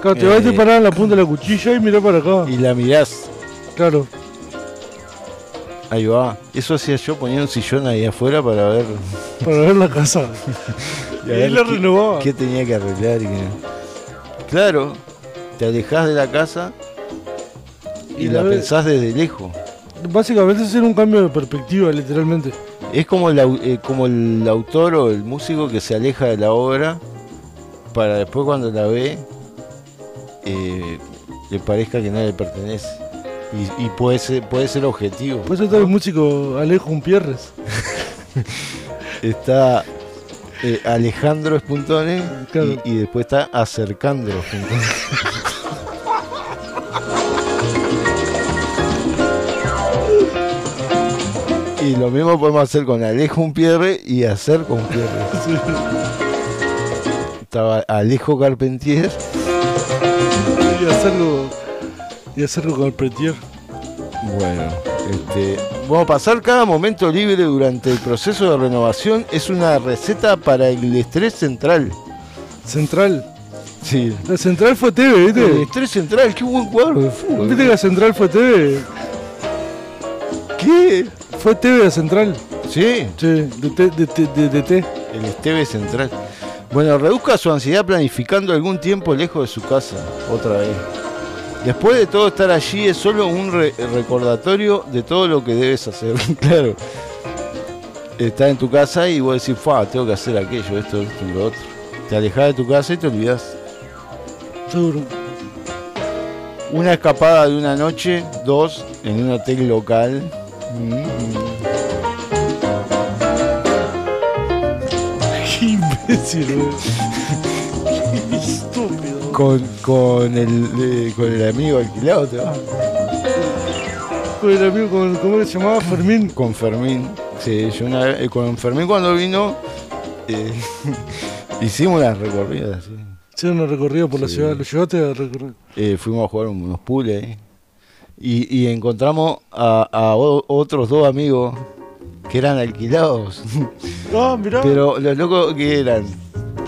Claro, te vas a Eh, parar en la punta de la cuchilla y mirá para acá. Y la mirás. Claro. Ahí va. Eso hacía yo, ponía un sillón ahí afuera para ver. Para ver la casa. Y ahí ver la renovaba. ¿Qué tenía que arreglar? y qué- Claro, te alejás de la casa y, Y la ves- pensás desde lejos. Básicamente es un cambio de perspectiva, literalmente. Es como el, eh, como el autor o el músico que se aleja de la obra para después cuando la ve eh, le parezca que no le pertenece. Y, y puede, ser, puede ser objetivo. Por eso está el músico Alejo Umpierres. Está eh, Alejandro Espuntone y, y después está Acercando Espuntone. y lo mismo podemos hacer con Alejo Umpierre y hacer con Pierre. Estaba Alejo Carpentier. Y hacerlo. Y hacerlo con el Pretier. Bueno, este, vamos a pasar cada momento libre durante el proceso de renovación. Es una receta para el estrés central. ¿Central? Sí. La central fue TV, ¿viste? El estrés central, qué buen cuadro de fútbol. ¿Viste que la central fue TV? ¿Qué? Fue TV la central. Sí. Sí, de T. De, de, de. El Esteve Central. Bueno, reduzca su ansiedad planificando algún tiempo lejos de su casa, otra vez. Después de todo estar allí es solo un re- recordatorio de todo lo que debes hacer. claro. Estás en tu casa y vos decís, Fua, tengo que hacer aquello, esto, esto y lo otro. Te alejas de tu casa y te olvidas. Seguro. Una escapada de una noche, dos, en un hotel local. Mm. Qué estúpido. Con, con, el, eh, con el amigo alquilado te vas. Con el amigo, con, ¿cómo se llamaba? Fermín. Con Fermín. Sí, yo una vez, eh, con Fermín cuando vino, eh, hicimos unas recorridas. sí. Hicieron una recorrida por la ciudad. ¿Lo llevaste a recorrer? Eh, fuimos a jugar unos pules ahí. y, y encontramos a, a o- otros dos amigos que eran alquilados. Ah, mirá. Pero los locos que eran, no,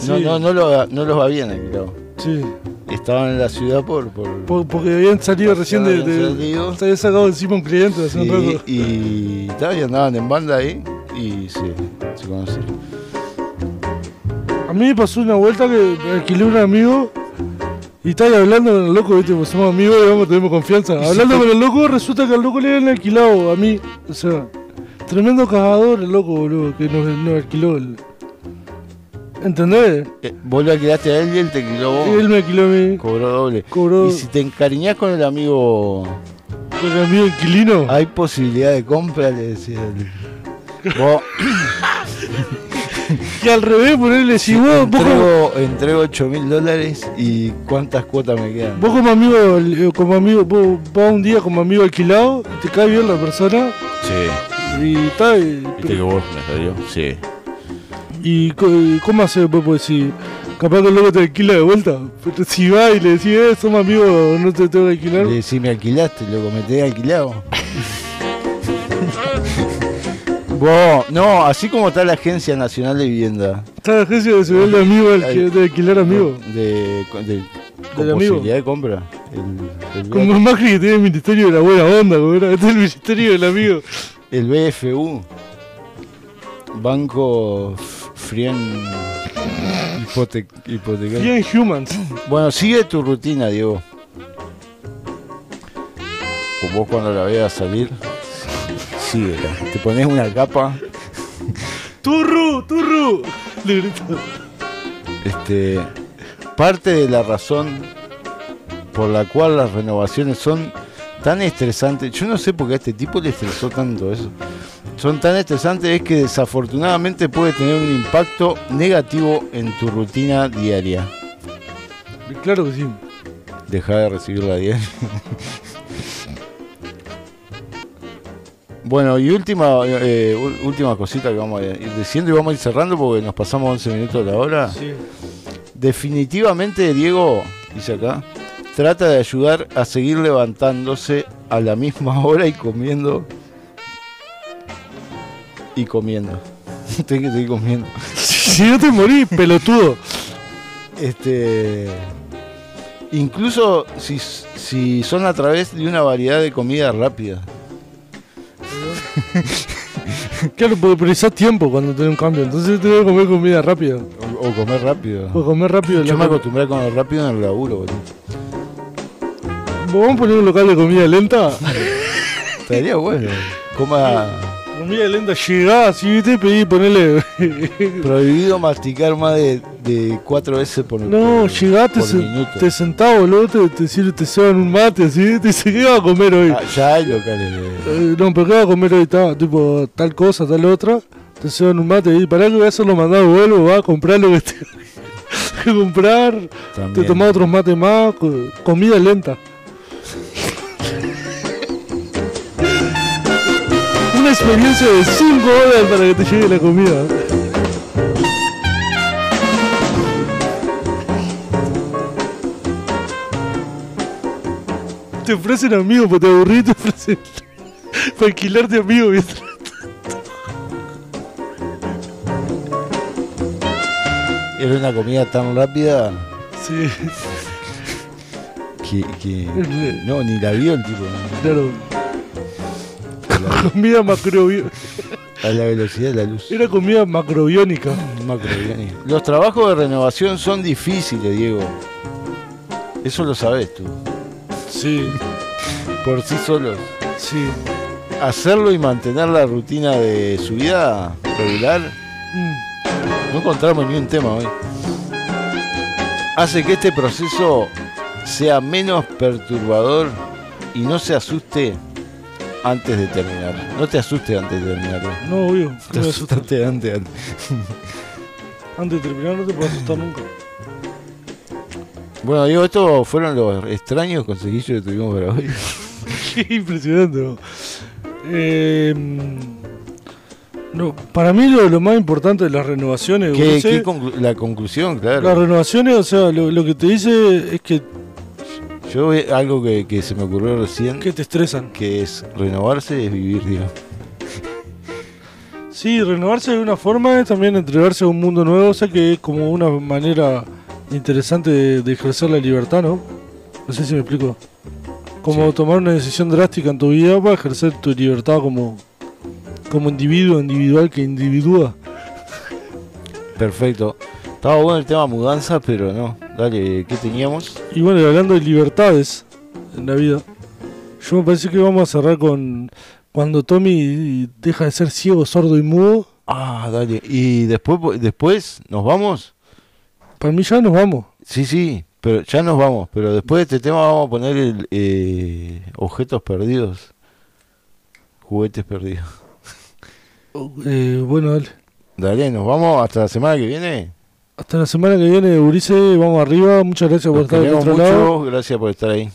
Sí. no, no, lo- no los habían alquilado. Sí. Estaban en la ciudad por... por Po- Porque habían salido recién de. de salido. se había sacado encima un cliente hace un Sí, rato. y, tal, y andaban en banda ahí y se, se conocieron. A mí me pasó una vuelta que me alquilé un amigo y estaba hablando con el loco, ¿viste? Pues somos amigos y vamos, tenemos confianza. Hablando con el loco, resulta que al loco le habían alquilado a mí. O sea, tremendo cazador el loco, boludo, que nos, nos alquiló. El... ¿Entendés? Eh, vos lo alquilaste a él y él te alquiló vos. Él me alquiló a mí. Cobró doble. Cobró- Y si te encariñás con el amigo. ¿Con el amigo inquilino? Hay posibilidad de compra, le decía él. Vos. Y al revés, ponerle si vos, vos, como, entrego, entrego 8 mil dólares y cuántas cuotas me quedan. vos como amigo, eh, como amigo, vos vas un día como amigo alquilado, te cae bien la persona Sí. y está. Y, ¿Viste que vos me? Sí. Y ¿cómo haces vos? Pues si capaz que el loco te alquila de vuelta. Pero si va y le decís, eh, somos amigos, no te tengo que alquilar. Le decís, me alquilaste, loco, me te alquilado. No, así como está la Agencia Nacional de Vivienda. Está la agencia de seguridad de amigo, de alquilar amigo. De, de, con Del amigo. posibilidad de compra. El, el, Como Macri que tiene el ministerio de la buena onda, como era, este es el ministerio del amigo. el BFU. Banco Frien hipote- Hipotecario. Bien humans. Bueno, sigue tu rutina, Diego. Pues vos cuando la veas salir, síguela. Te pones una capa. ¡Turru! ¡Turru! Este, parte de la razón por la cual las renovaciones son tan estresantes, yo no sé por qué a este tipo le estresó tanto eso. Son tan estresantes es que desafortunadamente puede tener un impacto negativo en tu rutina diaria. Claro que sí. Deja de recibirla diaria. Bueno, y última eh, última cosita que vamos a ir diciendo y vamos a ir cerrando porque nos pasamos 11 minutos de la hora. Sí. Definitivamente, Diego, dice acá, trata de ayudar a seguir levantándose a la misma hora y comiendo. Y comiendo. Tengo que seguir comiendo. Si no te morís, pelotudo. Este. Incluso si, si son a través de una variedad de comida rápida. Claro, porque precisás tiempo cuando tenés un cambio. Entonces tenés que comer comida rápida. O, o comer rápido. O comer rápido. Yo me co- acostumbré a comer rápido en el laburo, boludo. ¿Vos vamos a poner un local de comida lenta? Estaría bueno. Coma. Comida lenta, llegás así, viste, pedí ponerle. Prohibido masticar más de, de cuatro veces por No, por- llegás, te, por se- te sentás, boludo, te, te, sirve- te ceban un mate así, te dice, ¿qué vas a comer hoy? Ah, ya hay locales. Eh, no, pero ¿qué vas a comer hoy? Está, tipo, tal cosa, tal otra. Te ceban un mate y pará que voy a hacer los mandados, vuelvo, vas a comprar lo que te comprar. Te También. tomás otros mates más, co- comida lenta. Una experiencia de 5 horas para que te llegue la comida. Te ofrecen amigos, pues te aburrís, te ofrecen para alquilarte amigos. ¿viste? Era una comida tan rápida Sí, que. que- no, ni la vio el tipo. claro. Comida macrobiónica. A la velocidad de la luz. Era comida macrobiónica. Macrobiónica. Los trabajos de renovación son difíciles, Diego. Eso lo sabes tú. Sí. Por sí solos. Sí. Hacerlo y mantener la rutina de su vida regular. No encontramos ni un tema hoy. Hace que este proceso sea menos perturbador y no se asuste antes de terminar. No te asustes antes de terminar. No, obvio. Te no asustaste antes. antes. Antes de terminar no te puedo asustar nunca. Bueno, Diego, estos fueron los extraños conseguillos que tuvimos para hoy. Qué impresionante. ¿no? Eh, no, para mí lo, lo más importante de las renovaciones, ¿Qué, conclu- la conclusión, claro. las renovaciones, o sea, lo, lo que te dice es que Yo algo que, que se me ocurrió recién. Que te estresan. Que es renovarse es vivir, Diego. sí, renovarse de una forma es también entregarse a un mundo nuevo, o sea que es como una manera interesante de, de ejercer la libertad, ¿no? No sé si me explico. Como tomar una decisión drástica en tu vida para ejercer tu libertad como, como individuo individual que individúa. Perfecto. Estaba bueno el tema mudanza, pero no. Dale, ¿qué teníamos? Y bueno, hablando de libertades en la vida, yo me parece que vamos a cerrar con cuando Tommy deja de ser ciego, sordo y mudo. Ah, dale. ¿Y después, después nos vamos? Para mí ya nos vamos. Sí, sí, pero ya nos vamos. Pero después de este tema vamos a poner el, eh, objetos perdidos. Juguetes perdidos. Eh, bueno, dale. Dale, nos vamos hasta la semana que viene. Hasta la semana que viene, Ulises. Vamos arriba. Muchas gracias por estar del otro Gracias por estar ahí.